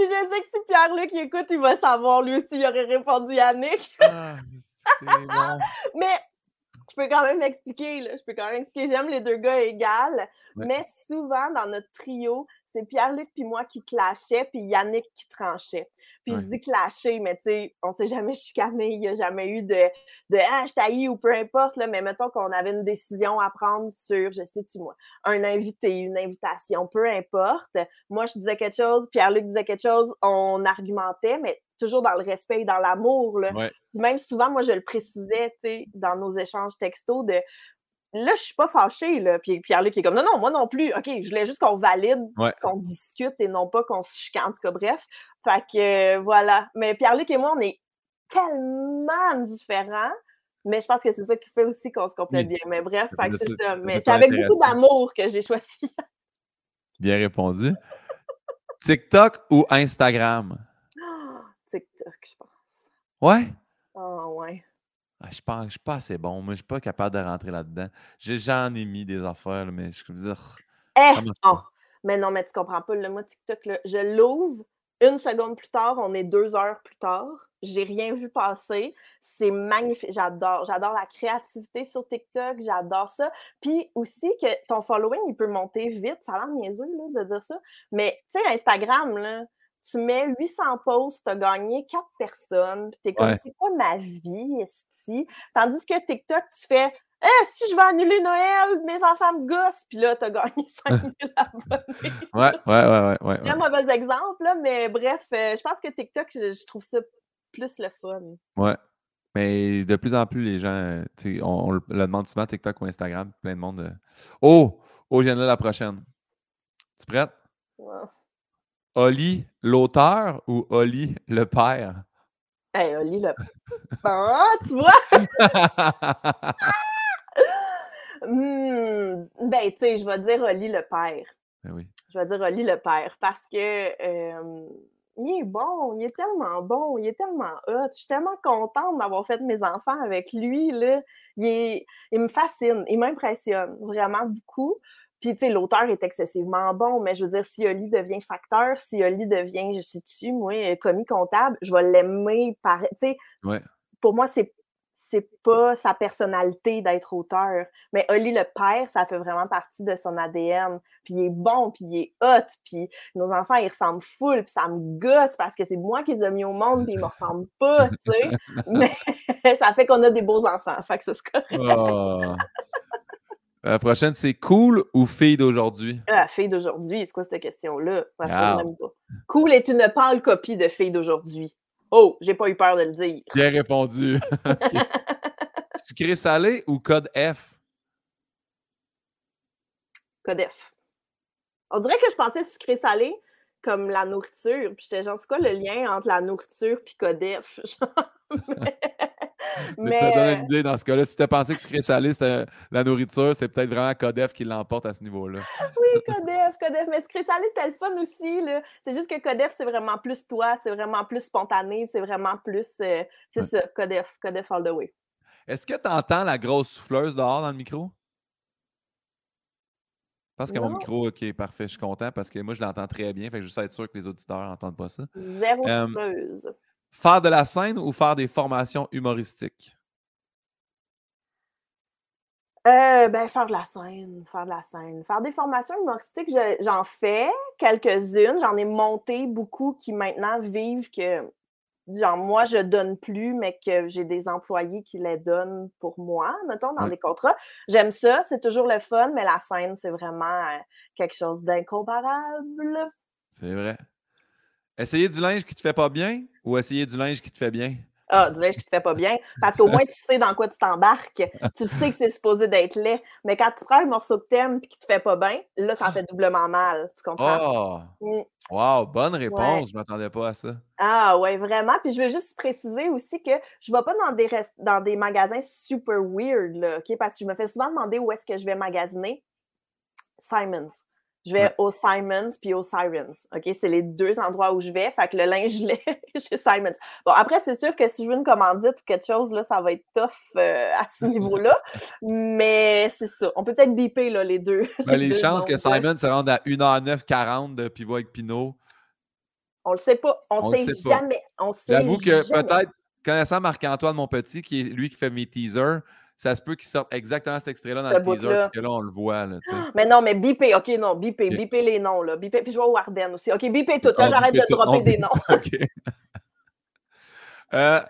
S2: Puis je sais que si Pierre-Luc écoute, il va savoir lui aussi, il aurait répondu Yannick.
S1: ah, bon.
S2: Mais je peux quand même expliquer, là. Je peux quand même expliquer. J'aime les deux gars égales.
S1: Ouais.
S2: Mais souvent, dans notre trio, c'est Pierre-Luc puis moi qui clashais, puis Yannick qui tranchait. Puis je dis clasher, mais tu sais, on s'est jamais chicané. Il n'y a jamais eu de, de ah, je t'haïs ou peu importe, là. Mais mettons qu'on avait une décision à prendre sur, je sais-tu moi, un invité, une invitation, peu importe. Moi, je disais quelque chose, Pierre-Luc disait quelque chose, on argumentait, mais toujours dans le respect et dans l'amour.
S1: Ouais.
S2: Même souvent, moi, je le précisais, tu sais, dans nos échanges textos de là, je suis pas fâchée, là. Puis Pierre-Luc est comme non, non, moi non plus. OK, je voulais juste qu'on valide,
S1: Ouais.
S2: qu'on discute et non pas qu'on se chicane. En tout cas, bref. Fait que euh, voilà. Mais Pierre-Luc et moi, on est tellement différents. Mais je pense que c'est ça qui fait aussi qu'on se complète bien. Mais bref, fait que c'est
S1: ça-
S2: Mais c'est avec beaucoup d'amour que j'ai choisi.
S1: Bien répondu. TikTok ou Instagram?
S2: TikTok, je pense.
S1: Ouais?
S2: Ah ouais.
S1: Ah, je pense, je suis pas assez bon. Moi, je suis pas capable de rentrer là-dedans. J'en ai mis des affaires, là, mais je veux dire.
S2: Eh! Oh. Mais non, mais tu comprends pas. Là, moi, TikTok, là, je l'ouvre. Une seconde plus tard, on est deux heures plus tard. J'ai rien vu passer. C'est magnifique. J'adore. J'adore la créativité sur TikTok. J'adore ça. Puis aussi que ton following, il peut monter vite. Ça a l'air niaiseux là, de dire ça. Mais tu sais, Instagram, là, tu mets 800 posts, tu as gagné 4 personnes. Puis tu es comme,
S1: Ouais.
S2: c'est quoi ma vie, esti? Tandis que TikTok, tu fais, eh, si je vais annuler Noël, mes enfants me gossent. Puis là, tu as gagné 5000 abonnés.
S1: Ouais, ouais, ouais, ouais.
S2: un
S1: ouais.
S2: mauvais exemple, là, mais bref, euh, je pense que TikTok, je, je trouve ça plus le fun.
S1: Ouais. Mais de plus en plus, les gens, euh, tu sais, on, on le demande souvent TikTok ou Instagram, plein de monde. euh, Oh! Oh, j'ai là la prochaine. Tu prête? Oli, l'auteur ou Oli, le père?
S2: Hey, Oli, le. Ah, tu vois? Hmm, Ben, tu sais, je vais dire Oli, le père.
S1: Ben oui.
S2: Je vais dire Oli, le père. Parce que. euh, il est bon, il est tellement bon, il est tellement hot. Je suis tellement contente d'avoir fait mes enfants avec lui. Là. Il, est- il me fascine, il m'impressionne vraiment beaucoup. Puis, tu sais, l'auteur est excessivement bon, mais je veux dire, si Oli devient facteur, si Oli devient, je sais-tu, moi, euh, commis comptable, je vais l'aimer par. Tu sais,
S1: Ouais.
S2: pour moi, c'est c'est pas sa personnalité d'être auteur. Mais Oli le père, ça fait vraiment partie de son ADN. Puis il est bon, puis il est hot, puis nos enfants, ils ressemblent full, puis ça me gosse parce que c'est moi qui les ai mis au monde, puis ils me ressemblent pas, tu sais. Mais ça fait qu'on a des beaux enfants, fait que ça se correct.
S1: Ah. La prochaine, c'est cool ou fille d'aujourd'hui?
S2: La fille d'aujourd'hui, c'est quoi cette question-là? Cool est une pâle copie de fille d'aujourd'hui. Oh, j'ai pas eu peur de le dire.
S1: Bien répondu. Sucré salé ou code F?
S2: Codef. On dirait que je pensais sucré-salé comme la nourriture. Puis j'étais genre, c'est quoi le lien entre la nourriture puis? Genre, mais...
S1: Mais ça donne une idée dans ce cas-là. Si tu as pensé que sucré salé, c'était la nourriture, c'est peut-être vraiment code F qui l'emporte à ce niveau-là.
S2: oui, Codef, Codef. Mais sucré-salé, c'était le fun aussi. C'est juste que Codef, c'est vraiment plus toi, c'est vraiment plus spontané, c'est vraiment plus. euh, c'est
S1: Ouais.
S2: ça, Codef, Codef all the way.
S1: Est-ce que tu entends la grosse souffleuse dehors dans le micro? Parce que mon micro, ok, parfait, je suis content parce que moi, je l'entends très bien. Fait que je veux être sûr que les auditeurs n'entendent pas ça.
S2: Zéro
S1: Euh,
S2: souffleuse.
S1: Faire de la scène ou faire des formations humoristiques?
S2: Euh, ben, faire de la scène, faire de la scène. Faire des formations humoristiques, je- j'en fais quelques-unes. J'en ai monté beaucoup qui maintenant vivent que, genre, moi, je donne plus, mais que j'ai des employés qui les donnent pour moi, mettons, dans des contrats. J'aime ça, c'est toujours le fun, mais la scène, c'est vraiment euh, quelque chose d'incomparable.
S1: C'est vrai. Essayer du linge qui te fait pas bien ou essayer du linge qui te fait bien?
S2: Ah, du linge qui te fait pas bien. Parce qu'au moins, tu sais dans quoi tu t'embarques. Tu sais que c'est supposé d'être laid. Mais quand tu prends un morceau que t'aimes et qui te fait pas bien, là, ça fait doublement mal. Tu comprends?
S1: Oh!
S2: Mm.
S1: Wow, bonne réponse. Je m'attendais pas à ça.
S2: Ah ouais, vraiment. Puis je veux juste préciser aussi que je ne vais pas dans des, rest- dans des magasins super weird, là, OK? Parce que je me fais souvent demander où est-ce que je vais magasiner. Simons. Je vais
S1: Ouais.
S2: au Simons puis au Sirens. OK? C'est les deux endroits où je vais. Fait que le linge lait chez Simons. Bon, après, c'est sûr que si je veux une commandite ou quelque chose, là, ça va être tough euh, à ce niveau-là. Mais c'est ça. On peut peut-être biper là, les deux.
S1: Ben, les
S2: deux
S1: chances que
S2: noms, là.
S1: Simon se rende à 1h09.40 de Pivot avec Pinot.
S2: On le sait pas. On,
S1: On
S2: sait,
S1: sait pas.
S2: jamais. On sait
S1: J'avoue que peut-être, connaissant Marc-Antoine, mon petit, qui est lui qui fait mes teasers, ça se peut qu'il sorte exactement cet extrait-là dans le teaser, puis que là, on le voit. Là.
S2: Mais non, mais bipé, OK, non, bipé, bipé les noms, là. Bipé, puis je vais au Ardennes aussi. OK, bipé tout. Là, j'arrête de dropper des noms.
S1: OK. Euh,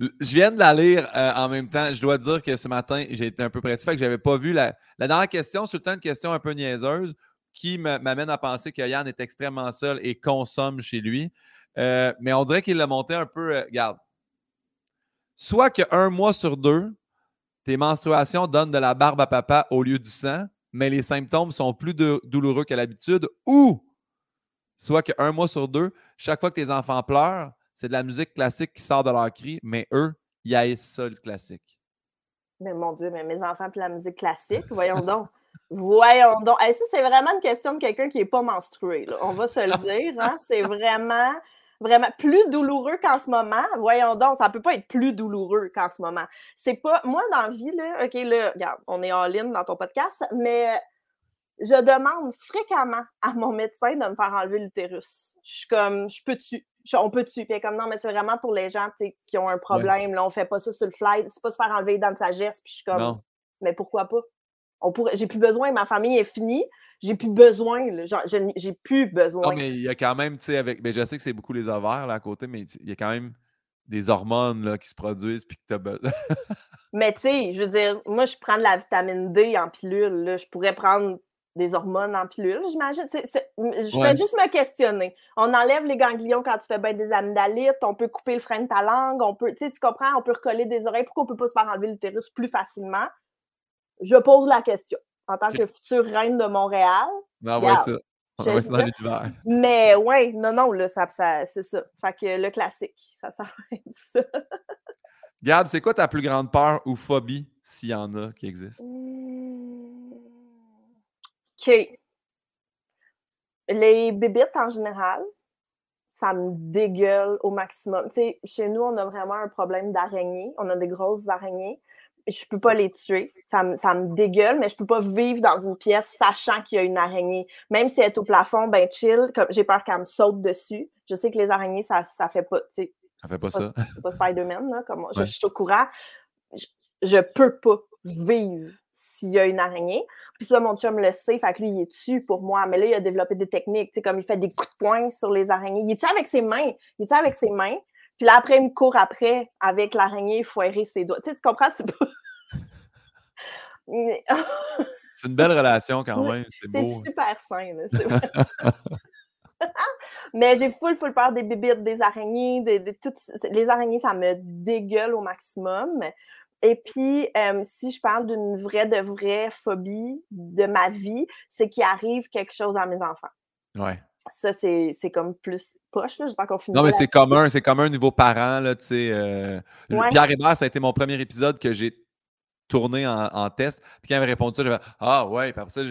S1: je viens de la lire euh, en même temps. Je dois dire que ce matin, j'ai été un peu pressé, fait que je n'avais pas vu la, la dernière question. C'est tout le temps une question un peu niaiseuse qui m'amène à penser que Yann est extrêmement seul et consomme chez lui. Euh, mais on dirait qu'il l'a monté un peu. regarde. Soit qu'un mois sur deux, tes menstruations donnent de la barbe à papa au lieu du sang, mais les symptômes sont plus douloureux qu'à l'habitude, ou soit qu'un mois sur deux, chaque fois que tes enfants pleurent, c'est de la musique classique qui sort de leur cri, mais eux, ils haïssent ça, le classique.
S2: Mais mon Dieu, mais mes enfants puis la musique classique, voyons donc. Voyons donc. Hey, ça, c'est vraiment une question de quelqu'un qui n'est pas menstrué. On va se le dire. Hein? C'est vraiment, vraiment plus douloureux qu'en ce moment. Voyons donc, ça ne peut pas être plus douloureux qu'en ce moment. C'est pas. Moi, dans la vie, là, OK, là, regarde, on est en ligne dans ton podcast, mais je demande fréquemment à mon médecin de me faire enlever l'utérus. Je suis comme, je peux-tu? On peut-tu? Puis comme, non, mais c'est vraiment pour les gens qui ont un problème. Là, on fait pas ça sur le fly. C'est pas se faire enlever dents de sagesse. Puis je suis comme,
S1: Non.
S2: mais pourquoi pas? On pourrait, j'ai plus besoin, ma famille est finie, j'ai plus besoin, là, genre, j'ai plus besoin.
S1: Non, mais il y a quand même, tu sais, avec. Ben, je sais que c'est beaucoup les ovaires là à côté, mais il y a quand même des hormones là, qui se produisent puis que tu as besoin.
S2: Mais tu sais, je veux dire, moi, je prends de la vitamine D en pilule, là, je pourrais prendre des hormones en pilule, j'imagine. Je fais juste me questionner. On enlève les ganglions quand tu fais bien des amygdalites, on peut couper le frein de ta langue, on peut, tu comprends, on peut recoller des oreilles. Pourquoi on peut pas se faire enlever l'utérus plus facilement? Je pose la question. En tant que future reine de Montréal.
S1: Non, ouais, ça. On va dans l'univers.
S2: Mais ouais, non, non, là, ça, c'est ça. Fait que le classique, ça, ça va être ça.
S1: Gab, c'est quoi ta plus grande peur ou phobie, s'il y en a qui existent?
S2: Mmh. OK. Les bébites en général, ça me dégueule au maximum. Tu sais, chez nous, on a vraiment un problème d'araignées. On a des grosses araignées. Je peux pas les tuer. Ça me, ça me dégueule, mais je peux pas vivre dans une pièce sachant qu'il y a une araignée. Même si elle est au plafond, ben chill, comme j'ai peur qu'elle me saute dessus. Je sais que les araignées, ça, ça fait pas.
S1: Ça fait pas, ça.
S2: C'est pas Spider-Man, là. Comme je, suis au courant. Je, je peux pas vivre s'il y a une araignée. Puis ça, mon chum le sait, fait que lui, il est dessus pour moi. Mais là, il a développé des techniques, tu sais, comme il fait des coups de poing sur les araignées. Il est avec ses mains? Il est avec ses mains? Puis là, après, il me court après avec l'araignée foirer ses doigts. Tu sais, tu comprends? C'est pas...
S1: c'est une belle relation quand même.
S2: C'est super sain. Mais j'ai full, full peur des bibites, des araignées, de, toutes... les araignées, ça me dégueule au maximum. Et puis, si je parle d'une vraie de vraie phobie de ma vie, c'est qu'il arrive quelque chose à mes enfants.
S1: Ouais.
S2: Ça, c'est comme plus poche, là. J'espère qu'on finit.
S1: Non, mais c'est commun, c'est commun au niveau parent, là, tu sais. Euh, Pierre Hébert, ça a été mon premier épisode que j'ai tourné en, test. Puis quand il m'a répondu ça, j'avais Ah ouais, puis après ça,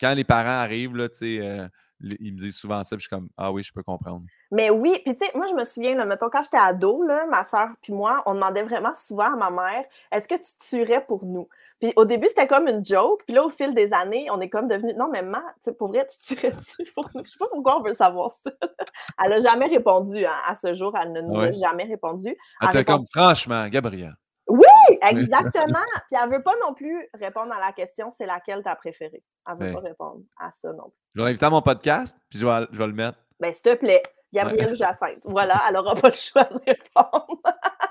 S1: quand les parents arrivent, là, euh, ils me disent souvent ça, puis je suis comme Ah oui, je peux comprendre.
S2: Mais oui, puis tu sais, moi, je me souviens, là, mettons, quand j'étais ado, là, ma soeur puis moi, on demandait vraiment souvent à ma mère Est-ce que tu tuerais pour nous? Puis au début, c'était comme une joke, puis là, au fil des années, on est comme devenu Non, mais tu sais, pour vrai, tu tuerais-tu pour nous? Je sais pas pourquoi on veut savoir ça. elle n'a jamais répondu hein, à ce jour, elle ne nous a jamais répondu.
S1: Elle, elle comme Franchement, Gabriel.
S2: Oui, exactement. Puis elle ne veut pas non plus répondre à la question c'est laquelle ta préférée? Elle ne veut pas répondre à ça non plus.
S1: Je vais l'inviter à mon podcast, puis je vais, je vais le mettre.
S2: Ben, s'il te plaît, Gabrielle Jacinthe. Voilà, elle n'aura pas le choix de répondre.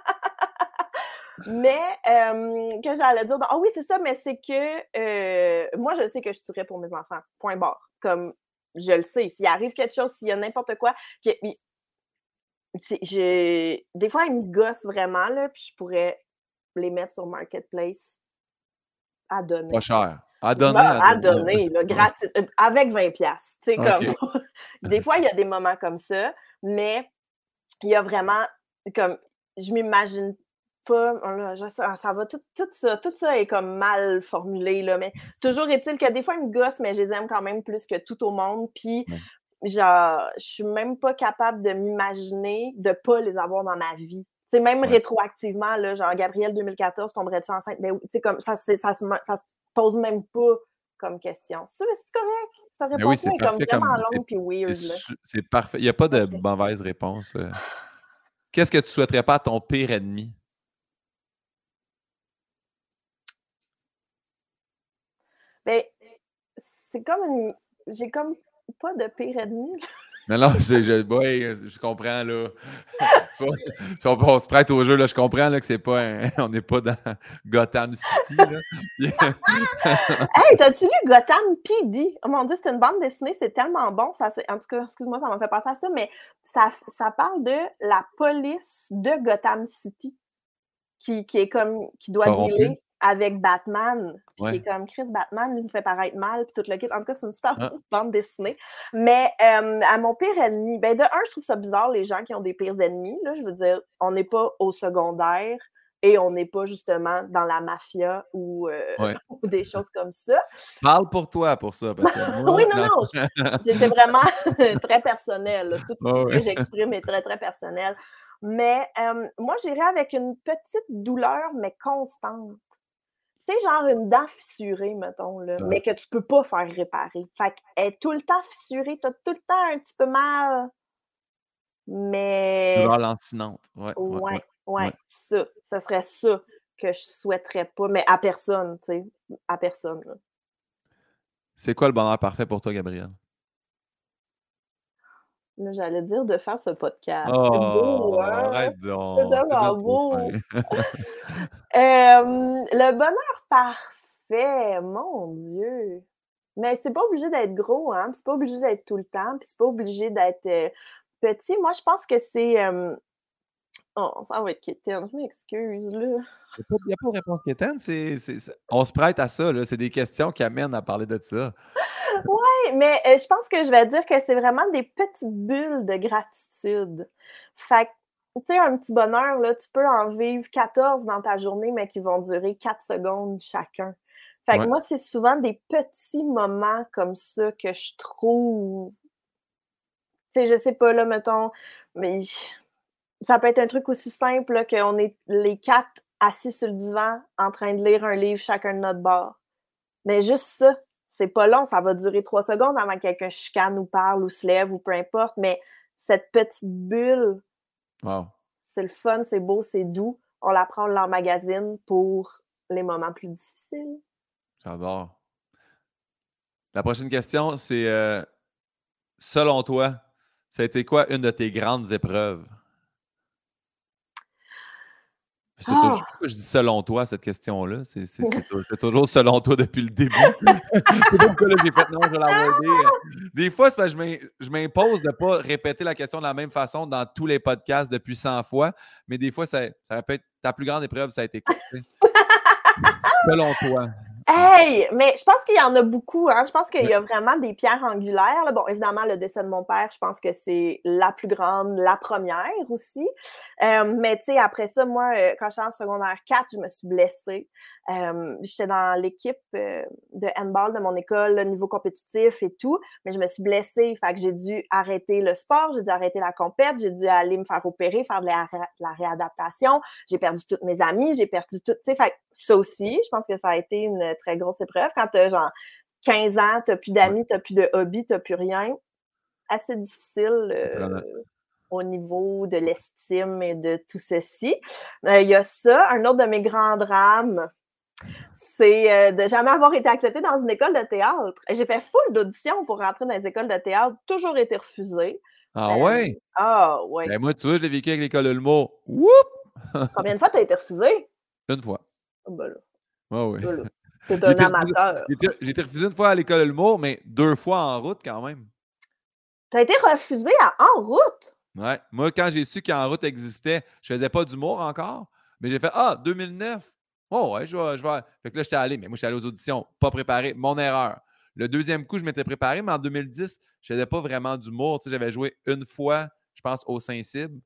S2: mais euh, que j'allais dire, ah oui, c'est ça, mais c'est que euh, moi, je sais que je tuerais pour mes enfants. Point barre. Comme je le sais. S'il arrive quelque chose, s'il y a n'importe quoi, que, des fois, ils me gossent vraiment, là, puis je pourrais les mettre sur Marketplace à donner.
S1: Pas cher. À donner.
S2: Bah, à, donner, gratis, euh, avec 20 pièces. comme des fois, il y a des moments comme ça, mais il y a vraiment comme je m'imagine pas. Oh ça, va tout, ça, tout ça est comme mal formulé là, mais toujours est-il que des fois ils me gossent, mais je les aime quand même plus que tout au monde. Puis genre, je suis même pas capable de m'imaginer de pas les avoir dans ma vie. C'est même rétroactivement, là, genre Gabriel 2014, tomberait-tu enceinte? Ben, comme ça, ça, ça, ça, se pose même pas comme question. C'est correct. Ça répond oui, comme vraiment longue puis weird.
S1: C'est parfait. Il n'y a pas de mauvaise réponse. Euh. Qu'est-ce que tu souhaiterais pas à ton pire ennemi?
S2: Ben, c'est comme une. J'ai comme pas de pire ennemi.
S1: Non, non, je, je, je comprends, là. on, se prête au jeu, là. Je comprends là, que c'est pas on n'est pas dans Gotham City. Là.
S2: hey, t'as-tu lu Gotham PD? Oh mon dieu, c'est une bande dessinée, c'est tellement bon. Ça, en tout cas, excuse-moi, ça m'a fait penser à ça, mais ça, ça parle de la police de Gotham City qui, qui est comme qui doit dealer avec Batman. Puis qui est comme Chris Batman, il nous fait paraître mal, puis tout le kit. En tout cas, c'est une super ah. bande dessinée. Mais à mon pire ennemi, ben de un, je trouve ça bizarre, les gens qui ont des pires ennemis. Là, je veux dire, on n'est pas au secondaire et on n'est pas justement dans la mafia ou, euh, des choses comme ça.
S1: Parle pour toi pour ça. Parce que
S2: oui, non, non. C'était vraiment très personnel. Tout, ce que j'exprime est très, très personnel. Mais moi, j'irais avec une petite douleur, mais constante sais, genre une dent fissurée, mettons, là, mais que tu peux pas faire réparer. Fait qu'elle est tout le temps fissurée, tu as tout le temps un petit peu mal. Mais.
S1: Ralentinante. Ouais,
S2: ouais, ouais, ça. Ça serait ça que je souhaiterais pas, mais à personne, tu sais. À personne.
S1: C'est quoi le bonheur parfait pour toi, Gabriel?
S2: J'allais dire de faire ce podcast. c'est beau, oh, hein? C'est tellement beau. le bonheur parfait, mon Dieu. Mais c'est pas obligé d'être gros, hein? C'est pas obligé d'être tout le temps, puis c'est pas obligé d'être euh, petit. Moi, je pense que c'est. Euh, oh, ça va être quétaine, je m'excuse, là.
S1: Il n'y a, pas de réponse quétaine, c'est, on se prête à ça, là. C'est des questions qui amènent à parler de ça.
S2: oui, mais euh, je pense que je vais dire que c'est vraiment des petites bulles de gratitude. Fait que tu sais, un petit bonheur, là, tu peux en vivre 14 dans ta journée, mais qui vont durer 4 secondes chacun. Fait que moi, c'est souvent des petits moments comme ça que je trouve. Tu sais, je sais pas, là, mettons, mais ça peut être un truc aussi simple qu'on est les quatre assis sur le divan en train de lire un livre chacun de notre bord. Mais juste ça, c'est pas long, ça va durer trois secondes avant que quelqu'un chicane ou parle ou se lève ou peu importe, mais cette petite bulle c'est le fun, c'est beau, c'est doux. On la prend, on magazine pour les moments plus difficiles.
S1: J'adore. La prochaine question, c'est euh, selon toi, ça a été quoi une de tes grandes épreuves? C'est toujours, ah! je dis selon toi cette question-là? C'est toujours selon toi depuis le début. c'est pourquoi j'ai fait non, je vais l'avoir Des fois, c'est je m'impose de ne pas répéter la question de la même façon dans tous les podcasts depuis 100 fois, mais des fois, ça, ça répète ta plus grande épreuve, ça a été quoi? selon toi.
S2: Hey! Mais je pense qu'il y en a beaucoup. Hein? Je pense qu'il y a vraiment des pierres angulaires. Bon, évidemment, le décès de mon père, je pense que c'est la plus grande, la première aussi. Euh, mais tu sais, après ça, moi, euh, quand j'étais en secondaire 4, je me suis blessée. Euh, j'étais dans l'équipe de handball de mon école, le niveau compétitif et tout, mais je me suis blessée. Fait que j'ai dû arrêter le sport, j'ai dû arrêter la compète, j'ai dû aller me faire opérer, faire de la, la réadaptation. J'ai perdu toutes mes amies, j'ai perdu tout. Tu sais, fait ça aussi, je pense que ça a été une très grosse épreuve. Quand tu as genre 15 ans, tu n'as plus d'amis, tu n'as plus de hobby, tu n'as plus rien, assez difficile euh, au niveau de l'estime et de tout ceci. Euh, il y a ça. Un autre de mes grands drames, c'est euh, de jamais avoir été acceptée dans une école de théâtre. J'ai fait full d'auditions pour rentrer dans les écoles de théâtre, toujours été refusée.
S1: Ah ouais?
S2: Ah ouais.
S1: Ben moi, tu vois, je l'ai vécu avec l'école de l'humour.
S2: Combien de fois tu as été refusée?
S1: Une fois.
S2: Ah ben
S1: Ah oui.
S2: C'est un amateur.
S1: J'ai été refusé une fois à l'école de l'humour, mais deux fois en route quand même.
S2: Tu as été refusé à en route?
S1: Ouais. Moi, quand j'ai su qu'en route existait, je faisais pas d'humour encore, mais j'ai fait Ah, 2009. Oh, ouais, je vais, je. Fait que là, j'étais allé, mais moi, j'étais allé aux auditions, pas préparé. Mon erreur. Le deuxième coup, je m'étais préparé, mais en 2010, je faisais pas vraiment d'humour. Tu sais, j'avais joué une fois, je pense, au Saint-Cybe.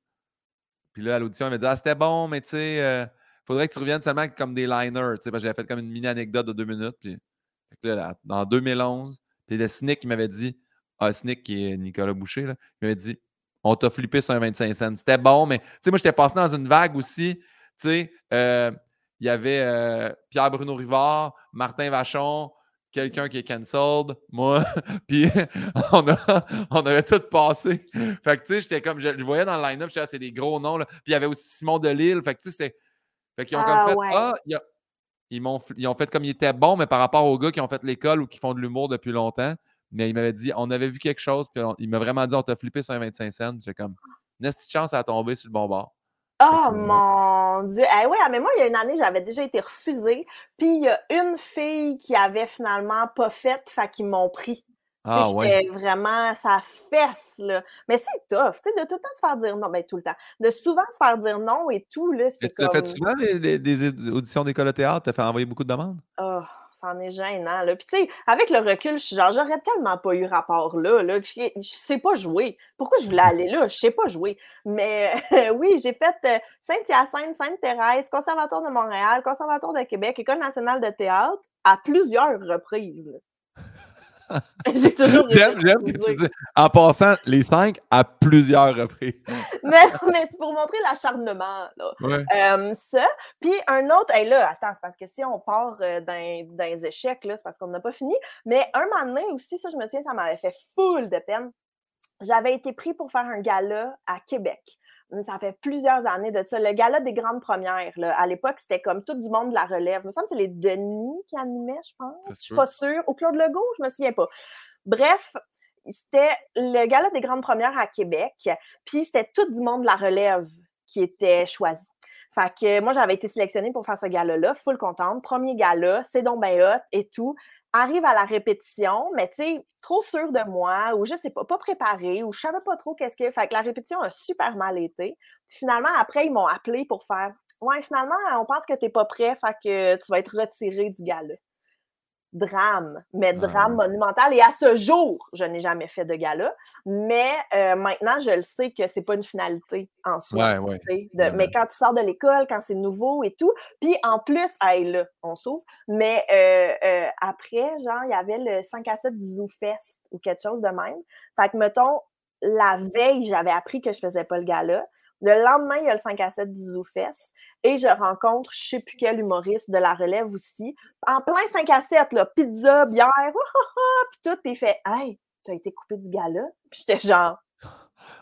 S1: Puis là, à l'audition, elle m'a dit Ah, c'était bon, mais tu sais, euh, faudrait que tu reviennes seulement comme des liners. Tu sais, j'avais fait comme une mini anecdote de deux minutes. Puis, là, en 2011, puis le Snick qui m'avait dit, ah, Snick qui est Nicolas Boucher, là, il m'avait dit, on t'a flippé sur un 25 cents. C'était bon, mais tu sais, moi, j'étais passé dans une vague aussi. Tu sais, euh, il y avait euh, Pierre-Bruno Rivard, Martin Vachon, quelqu'un qui est cancelled, moi, puis on, on avait tout passé. Fait que, tu sais, j'étais comme, je le voyais dans le line-up, c'est des gros noms, là. Puis il y avait aussi Simon Delille. Fait que, tu sais, c'était fait qu'ils ont comme ah, fait Ah, ils, ont, ils ont fait comme ils étaient bons, mais par rapport aux gars qui ont fait l'école ou qui font de l'humour depuis longtemps. Mais il m'avait dit On avait vu quelque chose, puis il m'a vraiment dit On t'a flippé sur un 25 cents. J'ai comme une petite chance à tomber sur le bon bord.
S2: Oh mon Dieu! Eh oui, mais moi, il y a une année, j'avais déjà été refusée. Puis il y a une fille qui avait finalement pas fait, fait qu'ils m'ont pris. Ah, ouais. vraiment, ça fesse, là. Mais c'est tough, tu sais, de tout le temps se faire dire non, ben tout le temps. De souvent se faire dire non et tout, là, c'est comme...
S1: Tu as fait souvent les, des auditions d'école de théâtre? Tu as fait envoyer beaucoup de demandes?
S2: Oh, ça en est gênant, tu sais, avec le recul, je suis genre, j'aurais tellement pas eu rapport là, là. Je, sais pas jouer. Pourquoi je voulais aller là? Je sais pas jouer. Mais oui, j'ai fait euh, Saint-Hyacinthe, Sainte-Thérèse, Conservatoire de Montréal, Conservatoire de Québec, École nationale de théâtre, à plusieurs reprises,
S1: J'aime, j'aime que tu dis en passant les cinq à plusieurs reprises.
S2: mais, mais c'est pour montrer l'acharnement. Euh, ça. Puis un autre, et là, attends, c'est parce que si on part euh, dans, dans, les échecs, là, c'est parce qu'on n'a pas fini. Mais un moment donné aussi, ça, je me souviens, ça m'avait fait full de peine. J'avais été pris pour faire un gala à Québec ça fait plusieurs années de ça. Le gala des grandes premières, là, à l'époque, c'était comme tout du monde de la relève. Il me semble que c'est les Denis qui animaient, je pense. Je suis pas sûre. Ou Claude Legault, je me souviens pas. Bref, c'était le gala des grandes premières à Québec. Puis c'était tout du monde de la relève qui était choisi. Fait que moi, j'avais été sélectionnée pour faire ce gala-là, full contente. Premier gala, c'est donc ben hot et tout. arrive à la répétition, mais tu sais, trop sûr de moi, ou je sais pas, pas ou je savais pas trop qu'est-ce que. Fait que la répétition a super mal été. finalement, après, ils m'ont appelé pour faire Ouais, finalement, on pense que tu n'es pas prêt, fait que tu vas être retiré du gala drame, mais ah drame monumental. Et à ce jour, je n'ai jamais fait de gala, mais euh, maintenant, je le sais que c'est pas une finalité en soi. mais quand tu sors de l'école, quand c'est nouveau et tout, puis en plus, hey, là, on s'ouvre, mais euh, euh, après, genre, il y avait le 5 à 7 du Zoo Fest ou quelque chose de même. Fait que, mettons, la veille, j'avais appris que je faisais pas le gala. Le lendemain, il y a le 5 à 7 du ZooFest et je rencontre je sais plus quel humoriste de la relève aussi. En plein 5 à 7, là, pizza, bière, puis tout, puis il fait Hey, t'as été coupé du gala? Puis j'étais genre.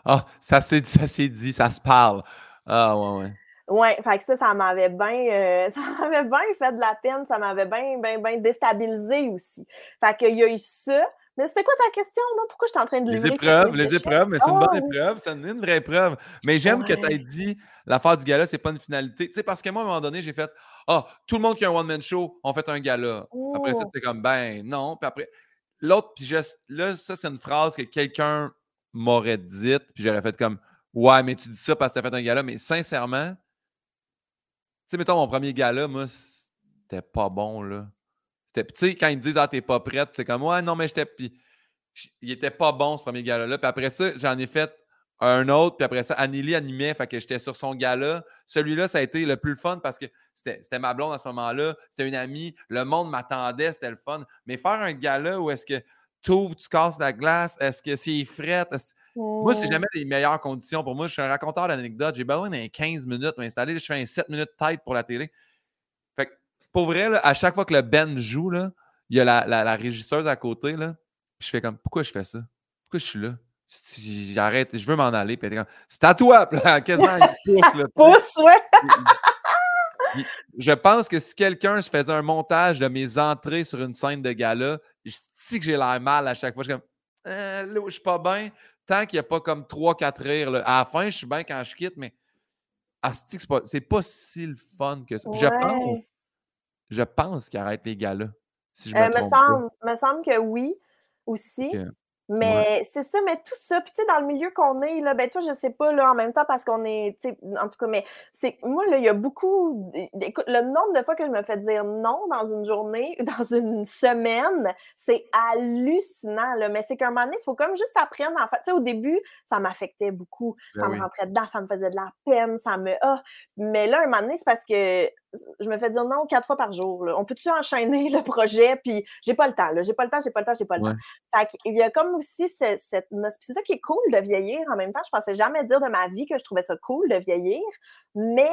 S1: Ah, ça s'est dit, ça se parle. Ah, ouais, ouais.
S2: Ouais, fait que ça, ça m'avait bien euh, ça m'avait bien fait de la peine, ça m'avait bien, bien, bien déstabilisé aussi. Fait qu'il y a eu ça. Mais c'était quoi ta question? Non? Pourquoi je suis en train de
S1: Les épreuves, les épreuves, mais c'est une bonne ah, épreuve, c'est une, vraie épreuve. Mais j'aime que tu aies dit l'affaire du gala, c'est pas une finalité. Tu sais, parce que moi, à un moment donné, j'ai fait Ah, tout le monde qui a un one-man show, on fait un gala. Après ça, oh. c'est comme ben non. Puis après, l'autre, puis là, ça, c'est une phrase que quelqu'un m'aurait dite, puis j'aurais fait comme Ouais, mais tu dis ça parce que tu as fait un gala. Mais sincèrement, tu sais, mettons, mon premier gala, moi, c'était pas bon, là. Tu sais, quand ils me disent Ah, t'es pas prête, c'est comme Ouais, non, mais j'étais. Puis il était pas bon ce premier gala-là. Puis après ça, j'en ai fait un autre. Puis après ça, Anneli animait, fait que j'étais sur son gala. Celui-là, ça a été le plus fun parce que c'était ma blonde à ce moment-là. C'était une amie. Le monde m'attendait, c'était le fun. Mais faire un gala où est-ce que tu ouvres, tu casses la glace, est-ce que c'est fret? Moi, c'est jamais les meilleures conditions pour moi. Je suis un raconteur d'anecdotes. J'ai besoin d'un 15 minutes m'installer. Je fais un 7 minutes tête pour la télé pour vrai, à chaque fois que le Ben joue, là, il y a la, la, régisseuse à côté. Là, je fais comme pourquoi je fais ça? Pourquoi je suis là? J'arrête, je veux m'en aller. c'est à toi, quasiment pousse. Là,
S2: pousse,
S1: ouais. je pense que si quelqu'un se faisait un montage de mes entrées sur une scène de gala, je sais que j'ai l'air mal à chaque fois. Je suis comme, euh, je suis pas bien. Tant qu'il n'y a pas comme 3-4 rires. Là. À la fin, je suis bien quand je quitte, mais c'est pas, pas si le fun que ça. Je pense je pense qu'il arrête les gars-là. Si je me,
S2: euh, me, semble, me semble que oui, aussi. Mais c'est ça, mais tout ça, puis tu sais, dans le milieu qu'on est, là, ben toi, je sais pas, là, en même temps, parce qu'on est, tu sais, en tout cas, mais c'est, moi, là, il y a beaucoup, écoute, le nombre de fois que je me fais dire non dans une journée, dans une semaine, c'est hallucinant, là, mais c'est qu'à un moment donné, il faut comme juste apprendre, en fait, tu sais, au début, ça m'affectait beaucoup, ben ça me rentrait dedans, ça me faisait de la peine, ça me, ah, mais là, un moment donné, c'est parce que je me fais dire non quatre fois par jour. On peut-tu enchaîner le projet? Puis j'ai pas le temps, j'ai pas le temps, j'ai pas le temps, j'ai pas le temps. Fait il y a comme aussi cette, cette c'est ça qui est cool de vieillir en même temps. Je pensais jamais dire de ma vie que je trouvais ça cool de vieillir, mais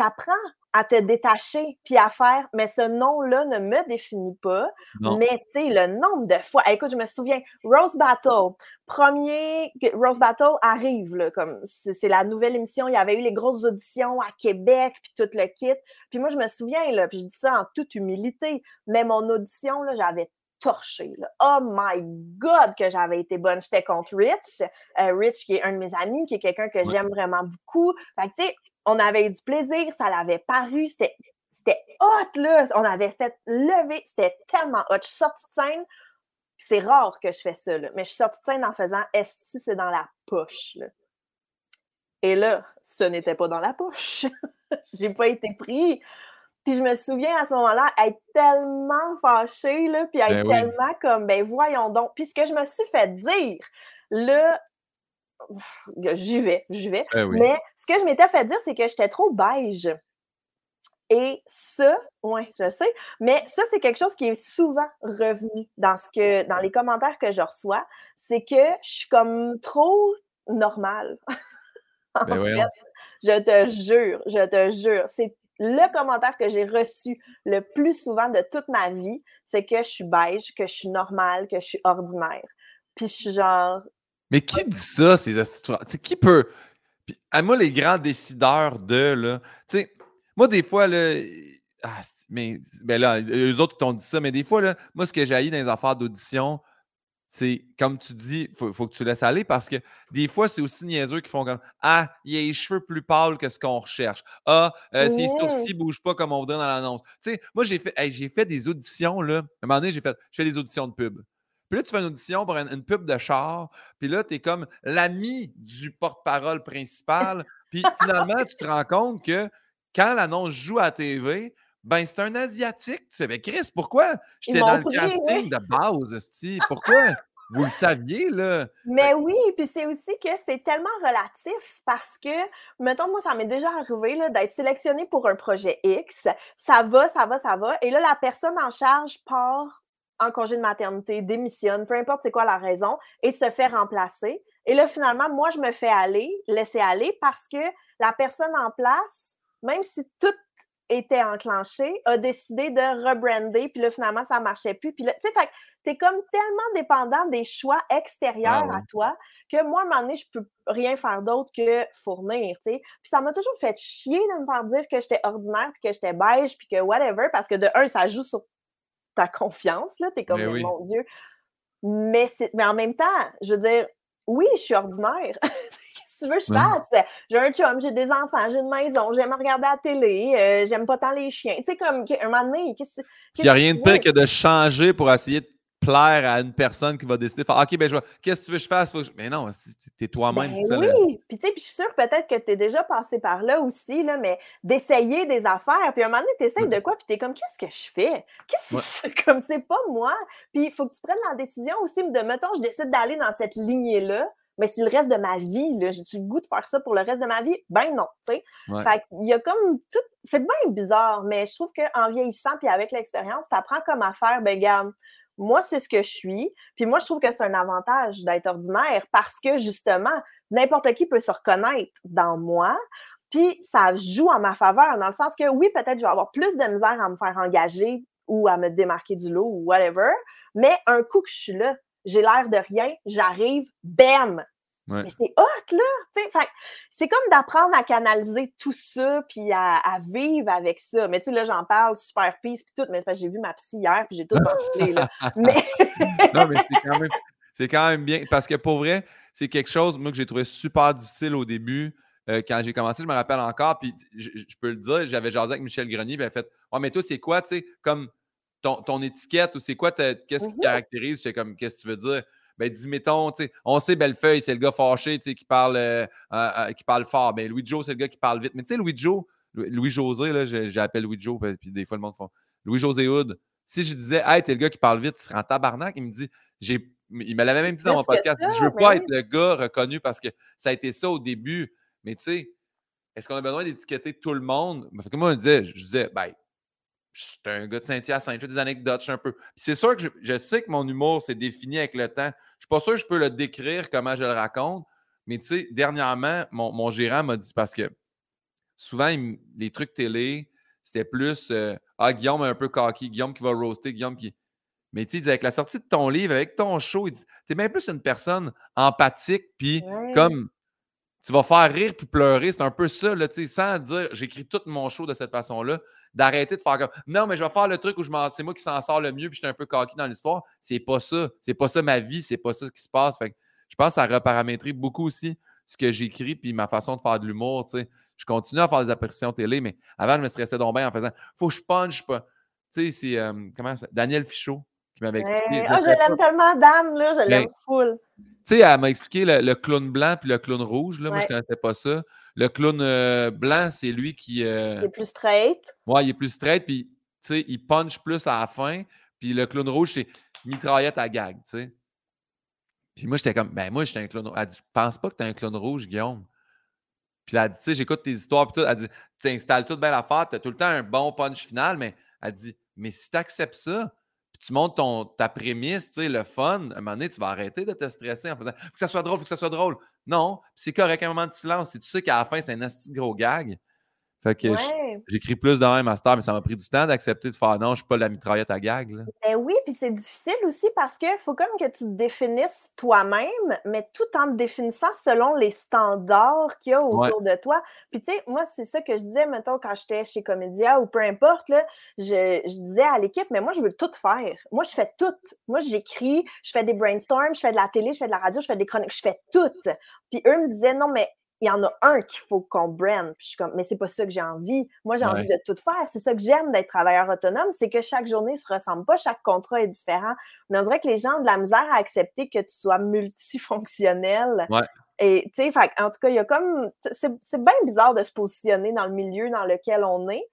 S2: apprends à te détacher puis à faire, mais ce nom-là ne me définit pas. Mais tu sais, le nombre de fois. écoute, je me souviens, Rose Battle, premier Rose Battle arrive, là, comme c'est la nouvelle émission. Il y avait eu les grosses auditions à Québec, puis tout le kit. Puis moi, je me souviens, là, puis je dis ça en toute humilité, mais mon audition, là, j'avais torché. Là. Oh my God, que j'avais été bonne. J'étais contre Rich. Euh, Rich, qui est un de mes amis, qui est quelqu'un que j'aime vraiment beaucoup. Fait que, tu sais, on avait eu du plaisir, ça l'avait paru, c'était hot, là. On avait fait lever, c'était tellement hot. Je suis sortie de scène, c'est rare que je fais ça, là, mais je suis sortie de scène en faisant Est-ce que c'est dans la poche, là? Et là, ce n'était pas dans la poche. J'ai pas été pris. Puis je me souviens à ce moment-là être tellement fâchée, là, puis être ben tellement comme, ben voyons donc. Puis ce que je me suis fait dire, là, j'y vais, j'y vais. Eh Mais ce que je m'étais fait dire, c'est que j'étais trop beige. Et ça, oui, je sais, mais ça, c'est quelque chose qui est souvent revenu dans ce que dans les commentaires que je reçois. C'est que je suis comme trop normale. en ben fait, je te jure, je te jure. C'est le commentaire que j'ai reçu le plus souvent de toute ma vie, c'est que je suis beige, que je suis normale, que je suis ordinaire. Puis je suis genre,
S1: mais qui dit ça, ces histoires? qui peut? à moi, les grands décideurs de. Là, moi, des fois, là. Ah, mais ben là, eux autres, ils t'ont dit ça, mais des fois, là, moi, ce que j'ai dans les affaires d'audition, c'est comme tu dis, il faut, que tu laisses aller parce que des fois, c'est aussi niaiseux qui font comme Ah, il a les cheveux plus pâles que ce qu'on recherche. Ah, euh, ses sourcils ne bougent pas comme on voudrait dans l'annonce. Tu sais, moi, j'ai fait, j'ai fait des auditions, là. À un moment donné, j'ai fait, je fais des auditions de pub. Puis là, tu fais une audition pour une, pub de char, puis là, tu es comme l'ami du porte-parole principal. puis finalement, tu te rends compte que quand l'annonce joue à la TV, ben, c'est un Asiatique. Tu sais, mais Chris, pourquoi? J'étais dans le casting de base, Pourquoi? Vous le saviez, là.
S2: Mais oui, puis c'est aussi que c'est tellement relatif parce que, mettons, moi, ça m'est déjà arrivé d'être sélectionné pour un projet X. Ça va, ça va, ça va. Et là, la personne en charge part en congé de maternité, démissionne, peu importe c'est quoi la raison, et se fait remplacer. Et là, finalement, moi, je me fais aller, laisser aller parce que la personne en place, même si tout était enclenché, a décidé de rebrander, puis là, finalement, ça ne marchait plus. Puis là, tu sais, t'es comme tellement dépendant des choix extérieurs ah à toi que moi, à un moment donné, je peux rien faire d'autre que fournir, tu sais. Puis ça m'a toujours fait chier de me faire dire que j'étais ordinaire, puis que j'étais beige, puis que whatever, parce que de un, ça joue sur ta confiance, là. T'es comme, mon Dieu. Mais, mais en même temps, je veux dire, oui, je suis ordinaire. tu veux que je fasse? J'ai un chum, j'ai des enfants, j'ai une maison, j'aime regarder la télé, euh, j'aime pas tant les chiens. Tu sais, comme un moment donné, qu'est-ce
S1: Il n'y a rien de pire que de changer pour essayer de plaire à une personne qui va décider faire OK, ben je qu'est-ce que tu veux que je fasse? Mais non, t'es toi-même.
S2: Ben oui, puis tu sais, je suis sûre peut-être que tu es déjà passé par là aussi, là, mais d'essayer des affaires, puis un moment donné, tu essaies de quoi, puis tu es comme qu'est-ce que je fais? Qu'est-ce que comme c'est pas moi? Puis il faut que tu prennes la décision aussi de mettons, je décide d'aller dans cette lignée-là mais c'est le reste de ma vie, là, j'ai-tu le goût de faire ça pour le reste de ma vie? Ben non, tu sais. Fait qu'il y a comme tout, c'est bien bizarre, mais je trouve qu'en vieillissant puis avec l'expérience, tu apprends comme à faire, ben garde, moi, c'est ce que je suis. Puis moi, je trouve que c'est un avantage d'être ordinaire parce que justement, n'importe qui peut se reconnaître dans moi. Puis ça joue en ma faveur, dans le sens que oui, peut-être je vais avoir plus de misère à me faire engager ou à me démarquer du lot ou whatever, mais un coup que je suis là, j'ai l'air de rien, j'arrive, bam! Mais c'est hot, là! C'est comme d'apprendre à canaliser tout ça, puis à, vivre avec ça. Mais tu sais, là, j'en parle super peace, puis tout, mais j'ai vu ma psy hier, puis j'ai tout là. mais...
S1: non, mais c'est quand, même, bien, parce que pour vrai, c'est quelque chose, moi, que j'ai trouvé super difficile au début. Euh, quand j'ai commencé, je me rappelle encore, puis je, peux le dire, j'avais jasé avec Michel Grenier, puis elle a fait « Oh, mais toi, c'est quoi, tu sais, comme ton, étiquette ou c'est quoi, qu'est-ce qui te mmh caractérise? Comme, qu'est-ce que tu veux dire? Ben, dis, mettons, on sait Bellefeuille, c'est le gars fâché qui parle, euh, euh, euh, qui parle fort. Ben, Louis Joe, c'est le gars qui parle vite. Mais tu sais, Louis Joe, Louis José, là, j'appelle Louis Joe, puis des fois le monde fait Louis José Hood. Si je disais, hey, t'es le gars qui parle vite, tu serais en tabarnak, il me dit, j'ai, il me l'avait même dit dans mon podcast, je je veux pas être le gars reconnu parce que ça a été ça au début. Mais tu sais, est-ce qu'on a besoin d'étiqueter tout le monde? Ben, fait que moi, je disais, je disais, ben, je suis un gars de Saint-Hyacinthe, des anecdotes, je suis un peu. c'est sûr que je, sais que mon humour s'est défini avec le temps. Je ne suis pas sûr que je peux le décrire comment je le raconte, mais tu sais, dernièrement, mon, gérant m'a dit parce que souvent, les trucs télé, c'est plus euh, Ah, Guillaume est un peu cocky, Guillaume qui va roaster, Guillaume qui. Mais tu sais, avec la sortie de ton livre, avec ton show, tu es même plus une personne empathique, puis comme tu vas faire rire puis pleurer. C'est un peu ça, là, sans dire j'écris tout mon show de cette façon-là, d'arrêter de faire comme non, mais je vais faire le truc où je c'est moi qui s'en sort le mieux puis je suis un peu coquille dans l'histoire. C'est pas ça. C'est pas ça ma vie, c'est pas ça qui se passe. Je pense que ça reparamétrie beaucoup aussi ce que j'écris puis ma façon de faire de l'humour. Je continue à faire des apparitions télé, mais avant, je me stressais donc en faisant faut que je punch. Tu sais, c'est euh, comment ça? Daniel Fichot qui m'avait expliqué.
S2: Ah, je l'aime tellement, Dan, là, je l'aime full.
S1: Tu sais, elle m'a expliqué le, clown blanc puis le clown rouge. Là. Moi, je ne connaissais pas ça. Le clown euh, blanc, c'est lui qui.
S2: Euh, il est plus straight.
S1: Ouais, il est plus straight, puis tu sais, il punch plus à la fin. Puis le clown rouge, c'est mitraillette à gag, tu sais. Puis moi, j'étais comme, ben moi, j'étais un clown rouge. Elle dit, pense pas que tu es un clown rouge, Guillaume. Puis elle dit, tu sais, j'écoute tes histoires, puis tout. Elle dit, tu installes toute belle affaire, tu as tout le temps un bon punch final, mais elle dit, mais si tu acceptes ça, tu montes ton, ta prémisse, le fun, à un moment donné, tu vas arrêter de te stresser en faisant faut que ça soit drôle, faut que ça soit drôle. Non, c'est correct, un moment de silence. Si tu sais qu'à la fin, c'est un asti gros gag, Fait que j'écris plus de même master, mais ça m'a pris du temps d'accepter de faire non, je suis pas la mitraillette à gag. Là.
S2: Ben oui, puis c'est difficile aussi parce qu'il faut comme que tu te définisses toi-même, mais tout en te définissant selon les standards qu'il y a autour de toi. Puis tu sais, moi, c'est ça que je disais, mettons, quand j'étais chez Comédia ou peu importe, là, je, je disais à l'équipe, mais moi, je veux tout faire. Moi, je fais tout. Moi, j'écris, je fais des brainstorms, je fais de la télé, je fais de la radio, je fais des chroniques, je fais tout. Puis eux me disaient, non, mais il y en a un qu'il faut qu'on brand. Puis je suis comme, mais c'est pas ça que j'ai envie. Moi, j'ai envie de tout faire. C'est ça que j'aime d'être travailleur autonome, c'est que chaque journée ne se ressemble pas, chaque contrat est différent. Mais on dirait que les gens ont de la misère à accepter que tu sois multifonctionnel.
S1: Ouais.
S2: Et tu sais, en tout cas, il y a comme. C'est bien bizarre de se positionner dans le milieu dans lequel on est.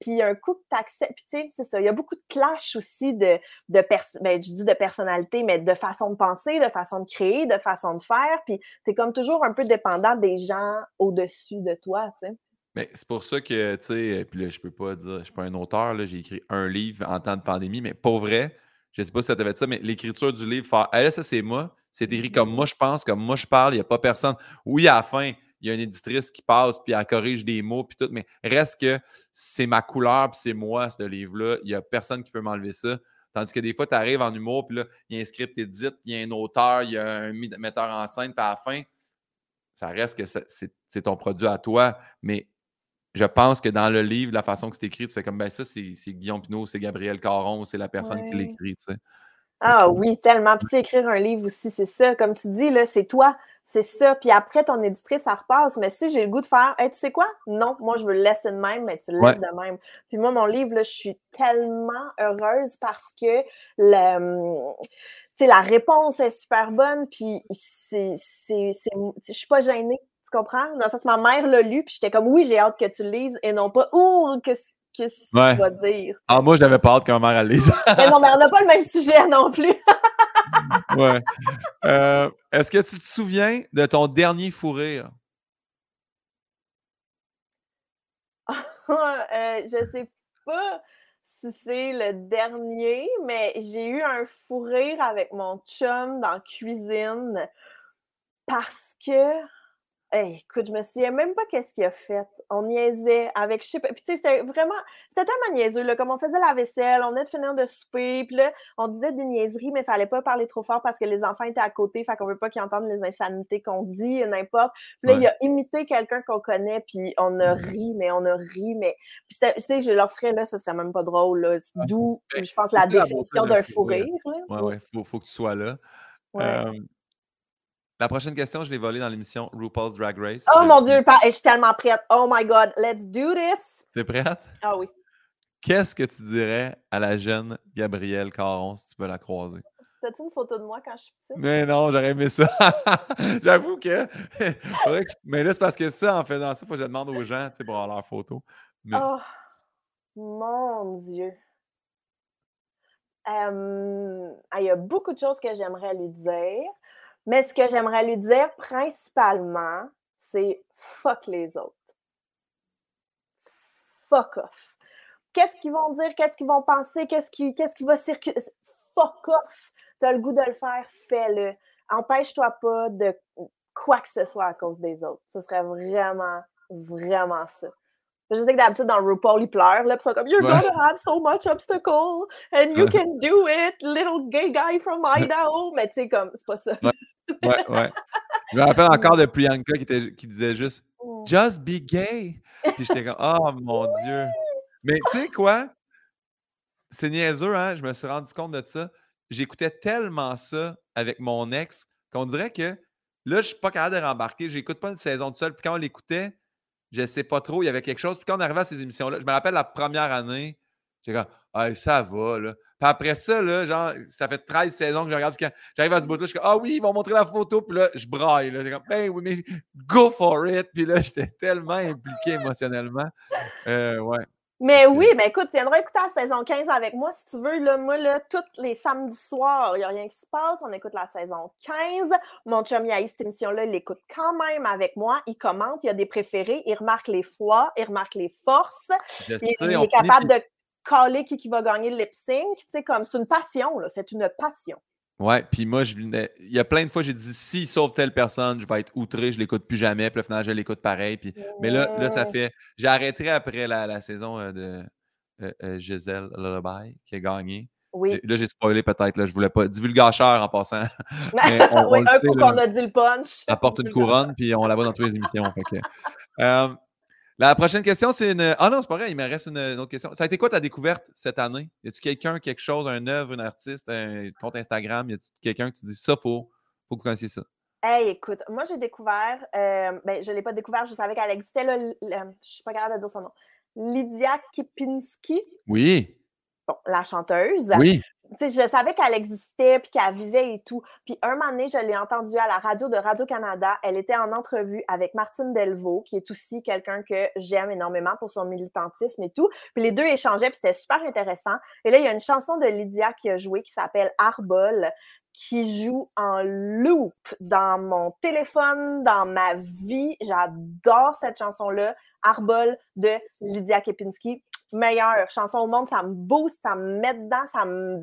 S2: Puis un coup que tu acceptes, puis tu sais, c'est ça, il y a beaucoup de clash aussi de, de ben, je dis de personnalité, mais de façon de penser, de façon de créer, de façon de faire, puis tu es comme toujours un peu dépendant des gens au-dessus de toi, tu sais.
S1: Mais c'est pour ça que, tu sais, puis là, je peux pas dire, je suis pas un auteur, j'ai écrit un livre en temps de pandémie, mais pour vrai, je sais pas si ça t'avait ça, mais l'écriture du livre, faire, hey, ça c'est moi, c'est écrit comme moi je pense, comme moi je parle, il n'y a pas personne. Oui, à la fin, il y a une éditrice qui passe, puis elle corrige des mots, puis tout, mais reste que c'est ma couleur, puis c'est moi, ce livre-là. Il n'y a personne qui peut m'enlever ça. Tandis que des fois, tu arrives en humour, puis là, il y a un script édite, il y a un auteur, il y a un metteur en scène, puis à la fin, ça reste que c'est ton produit à toi. Mais je pense que dans le livre, la façon que c'est écrit, tu fais comme, ben ça, c'est Guillaume Pinot, c'est Gabriel Caron, c'est la personne qui l'écrit, tu sais.
S2: Ah oui, tellement. Puis écrire un livre aussi, c'est ça. Comme tu dis, là, c'est toi. C'est ça. Puis après, ton éditrice, ça repasse. Mais si j'ai le goût de faire, hey, tu sais quoi? Non, moi, je veux le laisser de même, mais tu le laisses de même. Puis moi, mon livre, là, je suis tellement heureuse parce que le, hum, la réponse est super bonne. Puis c'est, c'est, je suis pas gênée. Tu comprends? Dans le sens, ma mère l'a lu, puis j'étais comme, oui, j'ai hâte que tu le lises, et non pas, ouh, qu'est-ce que tu vas dire.
S1: Ah, moi, j'avais pas hâte que ma mère le lise.
S2: mais non, mais on n'a pas le même sujet non plus.
S1: ouais. Euh, est-ce que tu te souviens de ton dernier fou rire?
S2: euh, je sais pas si c'est le dernier, mais j'ai eu un fou rire avec mon chum dans la cuisine parce que écoute, je me souviens même pas qu'est-ce qu'il a fait. On niaisait avec, je sais pas, puis tu sais, c'était vraiment, c'était tellement niaiseux, là, comme on faisait la vaisselle, on venait de finir de souper, puis là, on disait des niaiseries, mais il fallait pas parler trop fort parce que les enfants étaient à côté, fait qu'on veut pas qu'ils entendent les insanités qu'on dit, n'importe. Puis là, il a imité quelqu'un qu'on connaît, puis on a ri, mais on a ri, mais, puis tu sais, je leur ferais, là, ce serait même pas drôle, là. D'où, je pense, la définition d'un fou rire,
S1: Ouais, ouais, faut, faut que tu sois là. Euh, la prochaine question, je l'ai volée dans l'émission RuPaul's Drag Race.
S2: Oh mon Dieu, je suis tellement prête. Oh my God, let's do this.
S1: T'es prête?
S2: Ah oui.
S1: Qu'est-ce que tu dirais à la jeune Gabrielle Caron si tu peux la croiser?
S2: T'as-tu une photo de moi quand je suis petite?
S1: Mais non, j'aurais aimé ça. J'avoue que... Mais là, c'est parce que ça, en faisant ça, il faut que je demande aux gens pour avoir leur photo.
S2: Oh, mon Dieu. il y a beaucoup de choses que j'aimerais lui dire. Mais ce que j'aimerais lui dire principalement, c'est fuck les autres. Fuck off. Qu'est-ce qu'ils vont dire? Qu'est-ce qu'ils vont penser? Qu'est-ce qui, qu'est-ce qui va circuler? Fuck off. Tu as le goût de le faire, fais-le. Empêche-toi pas de quoi que ce soit à cause des autres. Ce serait vraiment, vraiment ça. Je sais que d'habitude, dans RuPaul, ils pleurent, là, ils sont comme You're gonna have so much obstacle, and you can do it, little gay guy from Idaho. Mais tu sais, comme, c'est pas ça.
S1: Ouais, ouais. Je me rappelle encore de Priyanka qui, était, qui disait juste mm. Just be gay. Puis j'étais comme Oh mon Dieu. Mais tu sais quoi? C'est niaiseux, hein? Je me suis rendu compte de ça. J'écoutais tellement ça avec mon ex qu'on dirait que là, je suis pas capable de rembarquer. J'écoute pas une saison de seul. Puis quand on l'écoutait, je sais pas trop, il y avait quelque chose. Puis quand on arrivait à ces émissions-là, je me rappelle la première année, j'ai comme, ah, ça va, là. Puis après ça, là, genre, ça fait 13 saisons que je regarde. J'arrive à ce bout-là, je suis comme, ah oui, ils vont montrer la photo. Puis là, je braille. Là. Comme, ben oui, mais go for it. Puis là, j'étais tellement impliqué émotionnellement. Euh, ouais.
S2: Mais oui, mais écoute, tu viendras écouter la saison 15 avec moi si tu veux. Là, moi, là, tous les samedis soirs, il n'y a rien qui se passe. On écoute la saison 15. Mon chum eu cette émission-là, il l'écoute quand même avec moi. Il commente, il a des préférés, il remarque les fois, il remarque les forces. il, est capable de caller qui, qui va gagner le lip sync. comme c'est une passion, là. C'est une passion.
S1: Ouais, puis moi, je. Il y a plein de fois, j'ai dit s'il sauve telle personne, je vais être outré, je l'écoute plus jamais. Puis au final, je l'écoute pareil. Puis... Mais là, là, ça fait. J'ai arrêté après la, la saison euh, de euh, euh, Gisèle Lullaby qui a gagné.
S2: Oui.
S1: Là, j'ai spoilé peut-être. Là, je voulais pas. Divulgacheur en passant. Mais on-
S2: oui, un coup qu'on a dit le punch.
S1: apporte une couronne, puis on la voit dans toutes les émissions. fait que, euh, la prochaine question, c'est une. Ah non, c'est pas vrai, il me reste une, une autre question. Ça a été quoi ta découverte cette année? Y a-tu quelqu'un, quelque chose, un œuvre, un artiste, un compte Instagram? Y a-tu quelqu'un que tu dis ça, faut, faut que vous connaissiez ça?
S2: Hey, écoute, moi j'ai découvert, euh, ben je ne l'ai pas découvert, je savais qu'elle existait, là, je suis pas capable de dire son nom. Lydia Kipinski,
S1: Oui,
S2: bon, la chanteuse.
S1: oui.
S2: Je savais qu'elle existait, puis qu'elle vivait et tout. Puis un moment donné, je l'ai entendue à la radio de Radio-Canada. Elle était en entrevue avec Martine Delvaux, qui est aussi quelqu'un que j'aime énormément pour son militantisme et tout. Puis les deux échangeaient, puis c'était super intéressant. Et là, il y a une chanson de Lydia qui a joué qui s'appelle Arbol, qui joue en loop dans mon téléphone, dans ma vie. J'adore cette chanson-là, Arbol de Lydia Kepinski. Meilleure chanson au monde, ça me booste, ça me met dedans, ça me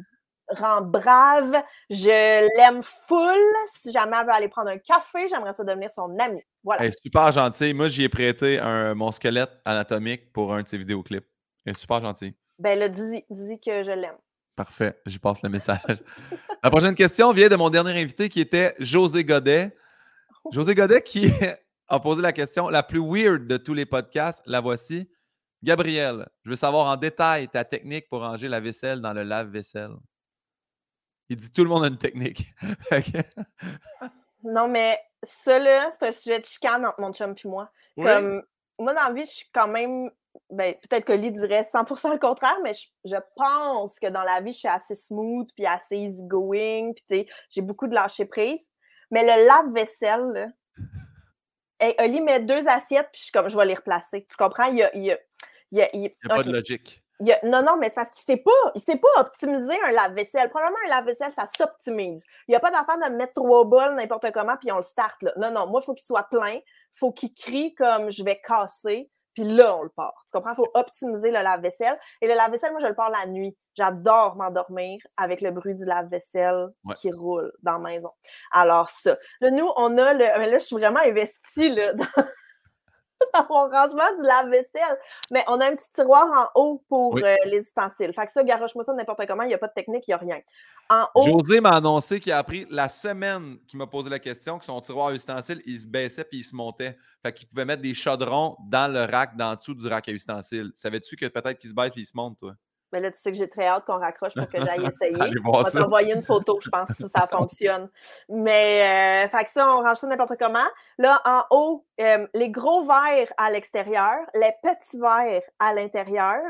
S2: rend brave. Je l'aime full. Si jamais elle veut aller prendre un café, j'aimerais ça devenir son amie. Voilà.
S1: Elle est super gentille. Moi, j'y ai prêté un, mon squelette anatomique pour un de ses vidéoclips. Elle est super gentille.
S2: Ben là, dis, dis que je l'aime.
S1: Parfait, j'y passe le message. La prochaine question vient de mon dernier invité qui était José Godet. José Godet qui a posé la question la plus weird de tous les podcasts. La voici. Gabriel, je veux savoir en détail ta technique pour ranger la vaisselle dans le lave-vaisselle. Il dit tout le monde a une technique.
S2: Non, mais ça, là, c'est un sujet de chicane entre mon chum et moi.
S1: Oui.
S2: Comme, moi, dans la vie, je suis quand même. Ben, peut-être que Lee dirait 100% le contraire, mais je, je pense que dans la vie, je suis assez smooth, puis assez easygoing, puis j'ai beaucoup de lâcher prise. Mais le lave-vaisselle, là, hey, Oli met deux assiettes, puis je suis comme, je vais les replacer. Tu comprends? Il y a. Il y a, il a- a-
S1: n'y a pas de logique.
S2: Il y a- non, non, mais c'est parce qu'il ne sait pas. Il sait pas optimiser un lave-vaisselle. Probablement, un lave-vaisselle, ça s'optimise. Il n'y a pas d'affaire de mettre trois bols n'importe comment puis on le start. Là. Non, non, moi, il faut qu'il soit plein. Il faut qu'il crie comme je vais casser. Puis là, on le part. Tu comprends? Il faut optimiser le lave-vaisselle. Et le lave-vaisselle, moi, je le pars la nuit. J'adore m'endormir avec le bruit du lave-vaisselle
S1: Ouais.
S2: qui roule dans la maison. Alors, ça. Là, nous, on a le. mais Là, je suis vraiment investie là, dans... dans mon rangement du lave-vaisselle. Mais on a un petit tiroir en haut pour
S1: Oui.
S2: euh, les ustensiles. Fait que ça, garoche-moi ça n'importe comment. Il n'y a pas de technique, il n'y a rien. En haut,
S1: José m'a annoncé qu'il a appris la semaine qu'il m'a posé la question que son tiroir à ustensiles, il se baissait puis il se montait. Fait qu'il pouvait mettre des chaudrons dans le rack, dans le dessous du rack à ustensiles. Savais-tu que peut-être qu'il se baisse puis il se monte, toi?
S2: Mais là, tu sais que j'ai très hâte qu'on raccroche pour que j'aille essayer. On va t'envoyer une photo, je pense, si ça fonctionne. Mais, euh, fait que ça, on range ça n'importe comment. Là, en haut, euh, les gros verres à l'extérieur, les petits verres à l'intérieur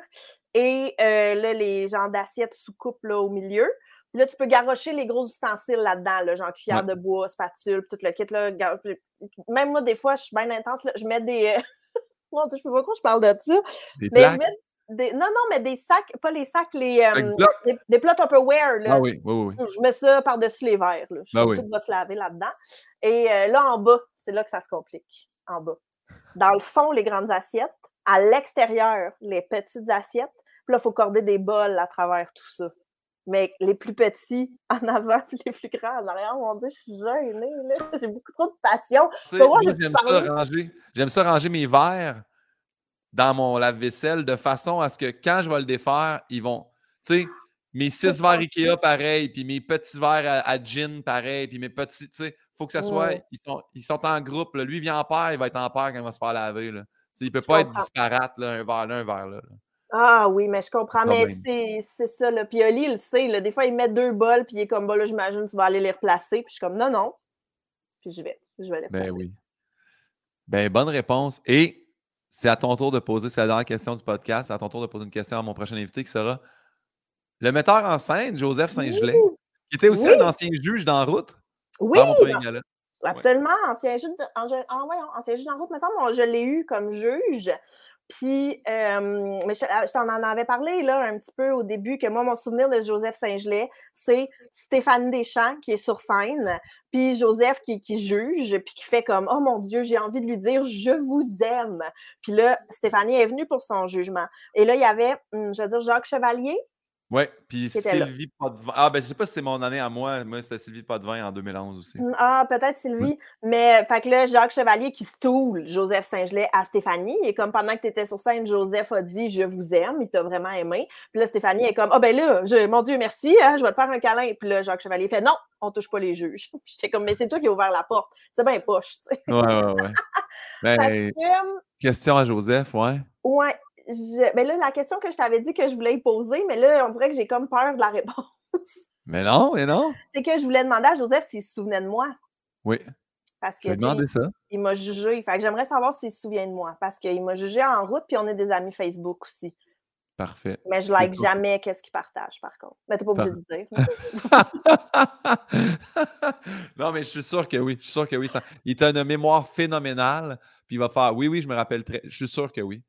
S2: et euh, là, les genres d'assiettes sous coupe là, au milieu. Puis là, tu peux garrocher les gros ustensiles là-dedans, là, genre cuillère
S1: Ouais.
S2: de bois, spatule, tout le kit. Là, gar- Même moi, des fois, je suis bien intense. là, je mets des. euh, Mon Dieu, je sais pas pourquoi je parle de ça.
S1: Des
S2: Mais je mets des. Non, non, mais des sacs, pas les sacs, les. euh, des, des plats Tupperware, là.
S1: Ah oui, oui, oui.
S2: Je mets ça par-dessus les verres. Là. Je
S1: oui.
S2: tout va se laver là-dedans. Et euh, là, en bas, c'est là que ça se complique. En bas. Dans le fond, les grandes assiettes. À l'extérieur, les petites assiettes. Puis là, il faut corder des bols à travers tout ça. Mais les plus petits en avant, puis les plus grands en arrière, mon Dieu, je suis gênée. J'ai beaucoup trop de passion.
S1: Tu sais, moi, ça ranger. J'aime ça ranger mes verres dans mon lave-vaisselle de façon à ce que quand je vais le défaire, ils vont. Tu sais, mes six verres Ikea pareil, puis mes petits verres à, à gin pareil, puis mes petits. Tu sais, faut que ça soit.
S2: Ouais.
S1: Ils, sont, ils sont en groupe. là. Lui, il vient en paire, il va être en paire quand il va se faire laver. Là. Tu sais, il peut
S2: Je
S1: pas être disparate, là, un verre là, un verre là. là.
S2: Ah oui, mais je comprends. Mais c'est c'est ça. Là. Puis Oli, il le sait. Là. Des fois, il met deux bols, puis il est comme, bah, là, j'imagine, tu vas aller les replacer. Puis je suis comme, non, non. Puis je vais. Je vais les replacer.
S1: Ben oui. Ben, bonne réponse. Et c'est à ton tour de poser, c'est la dernière question du podcast, c'est à ton tour de poser une question à mon prochain invité qui sera le metteur en scène, Joseph Saint-Gelais, qui était aussi
S2: Oui.
S1: un ancien juge la route.
S2: Oui,
S1: mon premier
S2: absolument. Ancien juge, de, en, en- voyons, ancien juge en route, me semble, je l'ai eu comme juge. Puis, euh, mais je, t'en en avais parlé là, un petit peu au début, que moi, mon souvenir de Joseph Saint-Gelais, c'est Stéphane Deschamps qui est sur scène, puis Joseph qui, qui juge, puis qui fait comme Oh mon Dieu, j'ai envie de lui dire Je vous aime. Puis là, Stéphanie est venue pour son jugement. Et là, il y avait, hum, je veux dire, Jacques Chevalier,
S1: Oui, puis. Sylvie Potvin. Ah, ben, je sais pas si c'est mon année à moi. Moi, c'était Sylvie Potvin en 2011 aussi.
S2: Mm, Ah, peut-être Sylvie. Mais, fait que là, Jacques Chevalier qui stoule Joseph Saint-Gelais à Stéphanie. Et comme pendant que tu étais sur scène, Joseph a dit Je vous aime, il t'a vraiment aimé. Puis là, Stéphanie est comme Ah, ben là, je- mon Dieu, merci, hein, je vais te faire un câlin. Puis là, Jacques Chevalier fait Non, on touche pas les juges. Puis j'étais comme Mais c'est toi qui as ouvert la porte. C'est bien poche, tu sais.
S1: Ouais, ouais, ouais. Ben,
S2: que,
S1: question à Joseph, ouais.
S2: ouais. Je... Ben là, la question que je t'avais dit que je voulais y poser, mais là, on dirait que j'ai comme peur de la réponse.
S1: Mais non, mais non.
S2: c'est que je voulais demander à Joseph s'il se souvenait de moi.
S1: Oui,
S2: Parce que
S1: demander ça.
S2: il m'a jugé. Fait que j'aimerais savoir s'il se souvient de moi. Parce qu'il m'a jugé en route, puis on est des amis Facebook aussi.
S1: Parfait.
S2: Mais je like
S1: cool.
S2: jamais qu'est-ce qu'il partage, par contre. Mais t'es pas obligé de dire.
S1: non, mais je suis sûr que oui. Je suis sûr que oui. Ça... Il a une mémoire phénoménale. Puis il va faire Oui, oui, je me rappelle très. Je suis sûr que oui.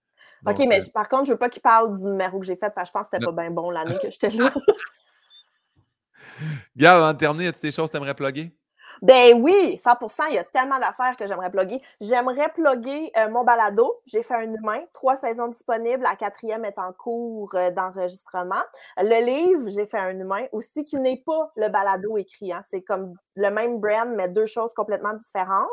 S2: OK, mais
S1: euh,
S2: par contre, je veux pas qu'il parle du numéro que j'ai fait, parce que je pense que c'était pas bien bon l'année que j'étais là.
S1: Gab, de terminer, as-tu des choses que tu aimerais plugger?
S2: Ben oui, 100% il y a tellement d'affaires que j'aimerais plugger. J'aimerais plugger euh, mon balado. J'ai fait un humain, trois saisons disponibles. La quatrième est en cours euh, d'enregistrement. Le livre, j'ai fait un humain aussi, qui n'est pas le balado écrit. hein. C'est comme le même brand, mais deux choses complètement différentes.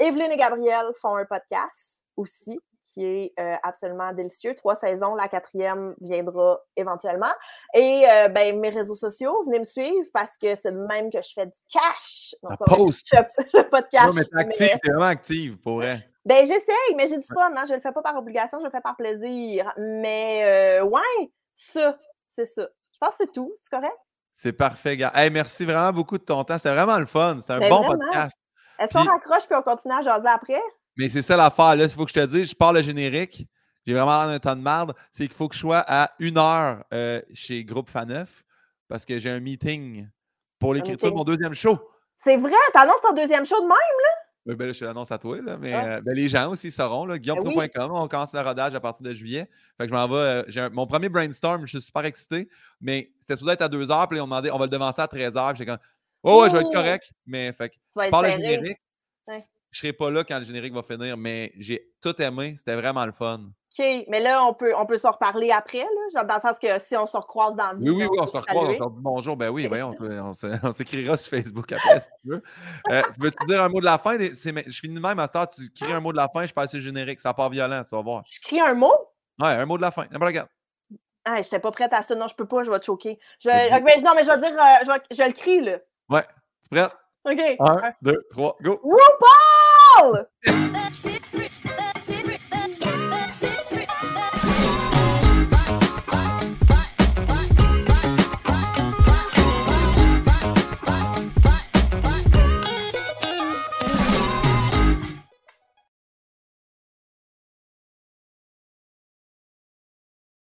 S2: Evelyne et Gabriel font un podcast aussi qui est euh, absolument délicieux. Trois saisons, la quatrième viendra éventuellement. Et euh, ben, mes réseaux sociaux, venez me suivre parce que c'est de même que je fais du cash. Vrai.
S1: post.
S2: Je, pas de cash.
S1: Non, mais t'es
S2: mais-
S1: active, t'es vraiment active, pour vrai.
S2: ben, j'essaye, mais j'ai du fun. Hein? Je le fais pas par obligation, je le fais par plaisir. Mais euh, ouais, ça, c'est ça. Je pense que c'est tout. C'est correct?
S1: C'est parfait, gars. Hey, merci vraiment beaucoup de ton temps. C'était vraiment le fun. C'est un
S2: Ben,
S1: bon
S2: vraiment.
S1: podcast.
S2: Est-ce qu'on
S1: Puis-
S2: raccroche puis on continue à jaser après?
S1: Mais c'est ça l'affaire, là. Il faut que je te dise, je parle le générique. J'ai vraiment d'un temps de merde. C'est qu'il faut que je sois à une heure euh, chez Groupe Faneuf parce que j'ai un meeting pour l'écriture de mon deuxième show.
S2: C'est vrai, t'annonces ton deuxième show de même?
S1: Oui, ben là, je te l'annonce à toi, là, mais
S2: Ah.
S1: euh, ben, les gens aussi sauront. là, GuillaumePro.com, on commence le rodage à partir de juillet. Fait que je m'en vais. euh, j'ai un- mon premier brainstorm, je suis super excité, mais c'était supposé être à 2 heures, puis ils ont demandé, on va le devancer à 13 heures. Puis j'étais comme, oh, ouais, je vais être correct, mais fait que
S2: Tu
S1: je parle générique.
S2: Ouais.
S1: Je serai pas là quand le générique va finir, mais j'ai tout aimé. C'était vraiment le fun.
S2: OK, mais là, on peut, on peut s'en reparler après, là, genre dans le sens que si on se recroise dans vie.
S1: Oui, oui, oui, on se recroise, on se dit bonjour. Ben oui, voyons, on, on se- s'écrira sur Facebook après si tu veux. Euh, tu veux te dire un mot de la fin? Je finis de même, heure, tu cries un mot de la fin, je passe le générique. Ça part violent, tu vas voir.
S2: Je crie un mot?
S1: Ouais, un mot de la fin. N'importe quel.
S2: Ah, pas prête à ça. Non, je peux pas, je vais te choquer. Je, mais- non, mais je vais dire, euh, je, vais- je le crie, là.
S1: Ouais. Tu es prête?
S2: OK.
S1: Un, deux, trois, go!
S2: RuPaul!
S3: Paulo!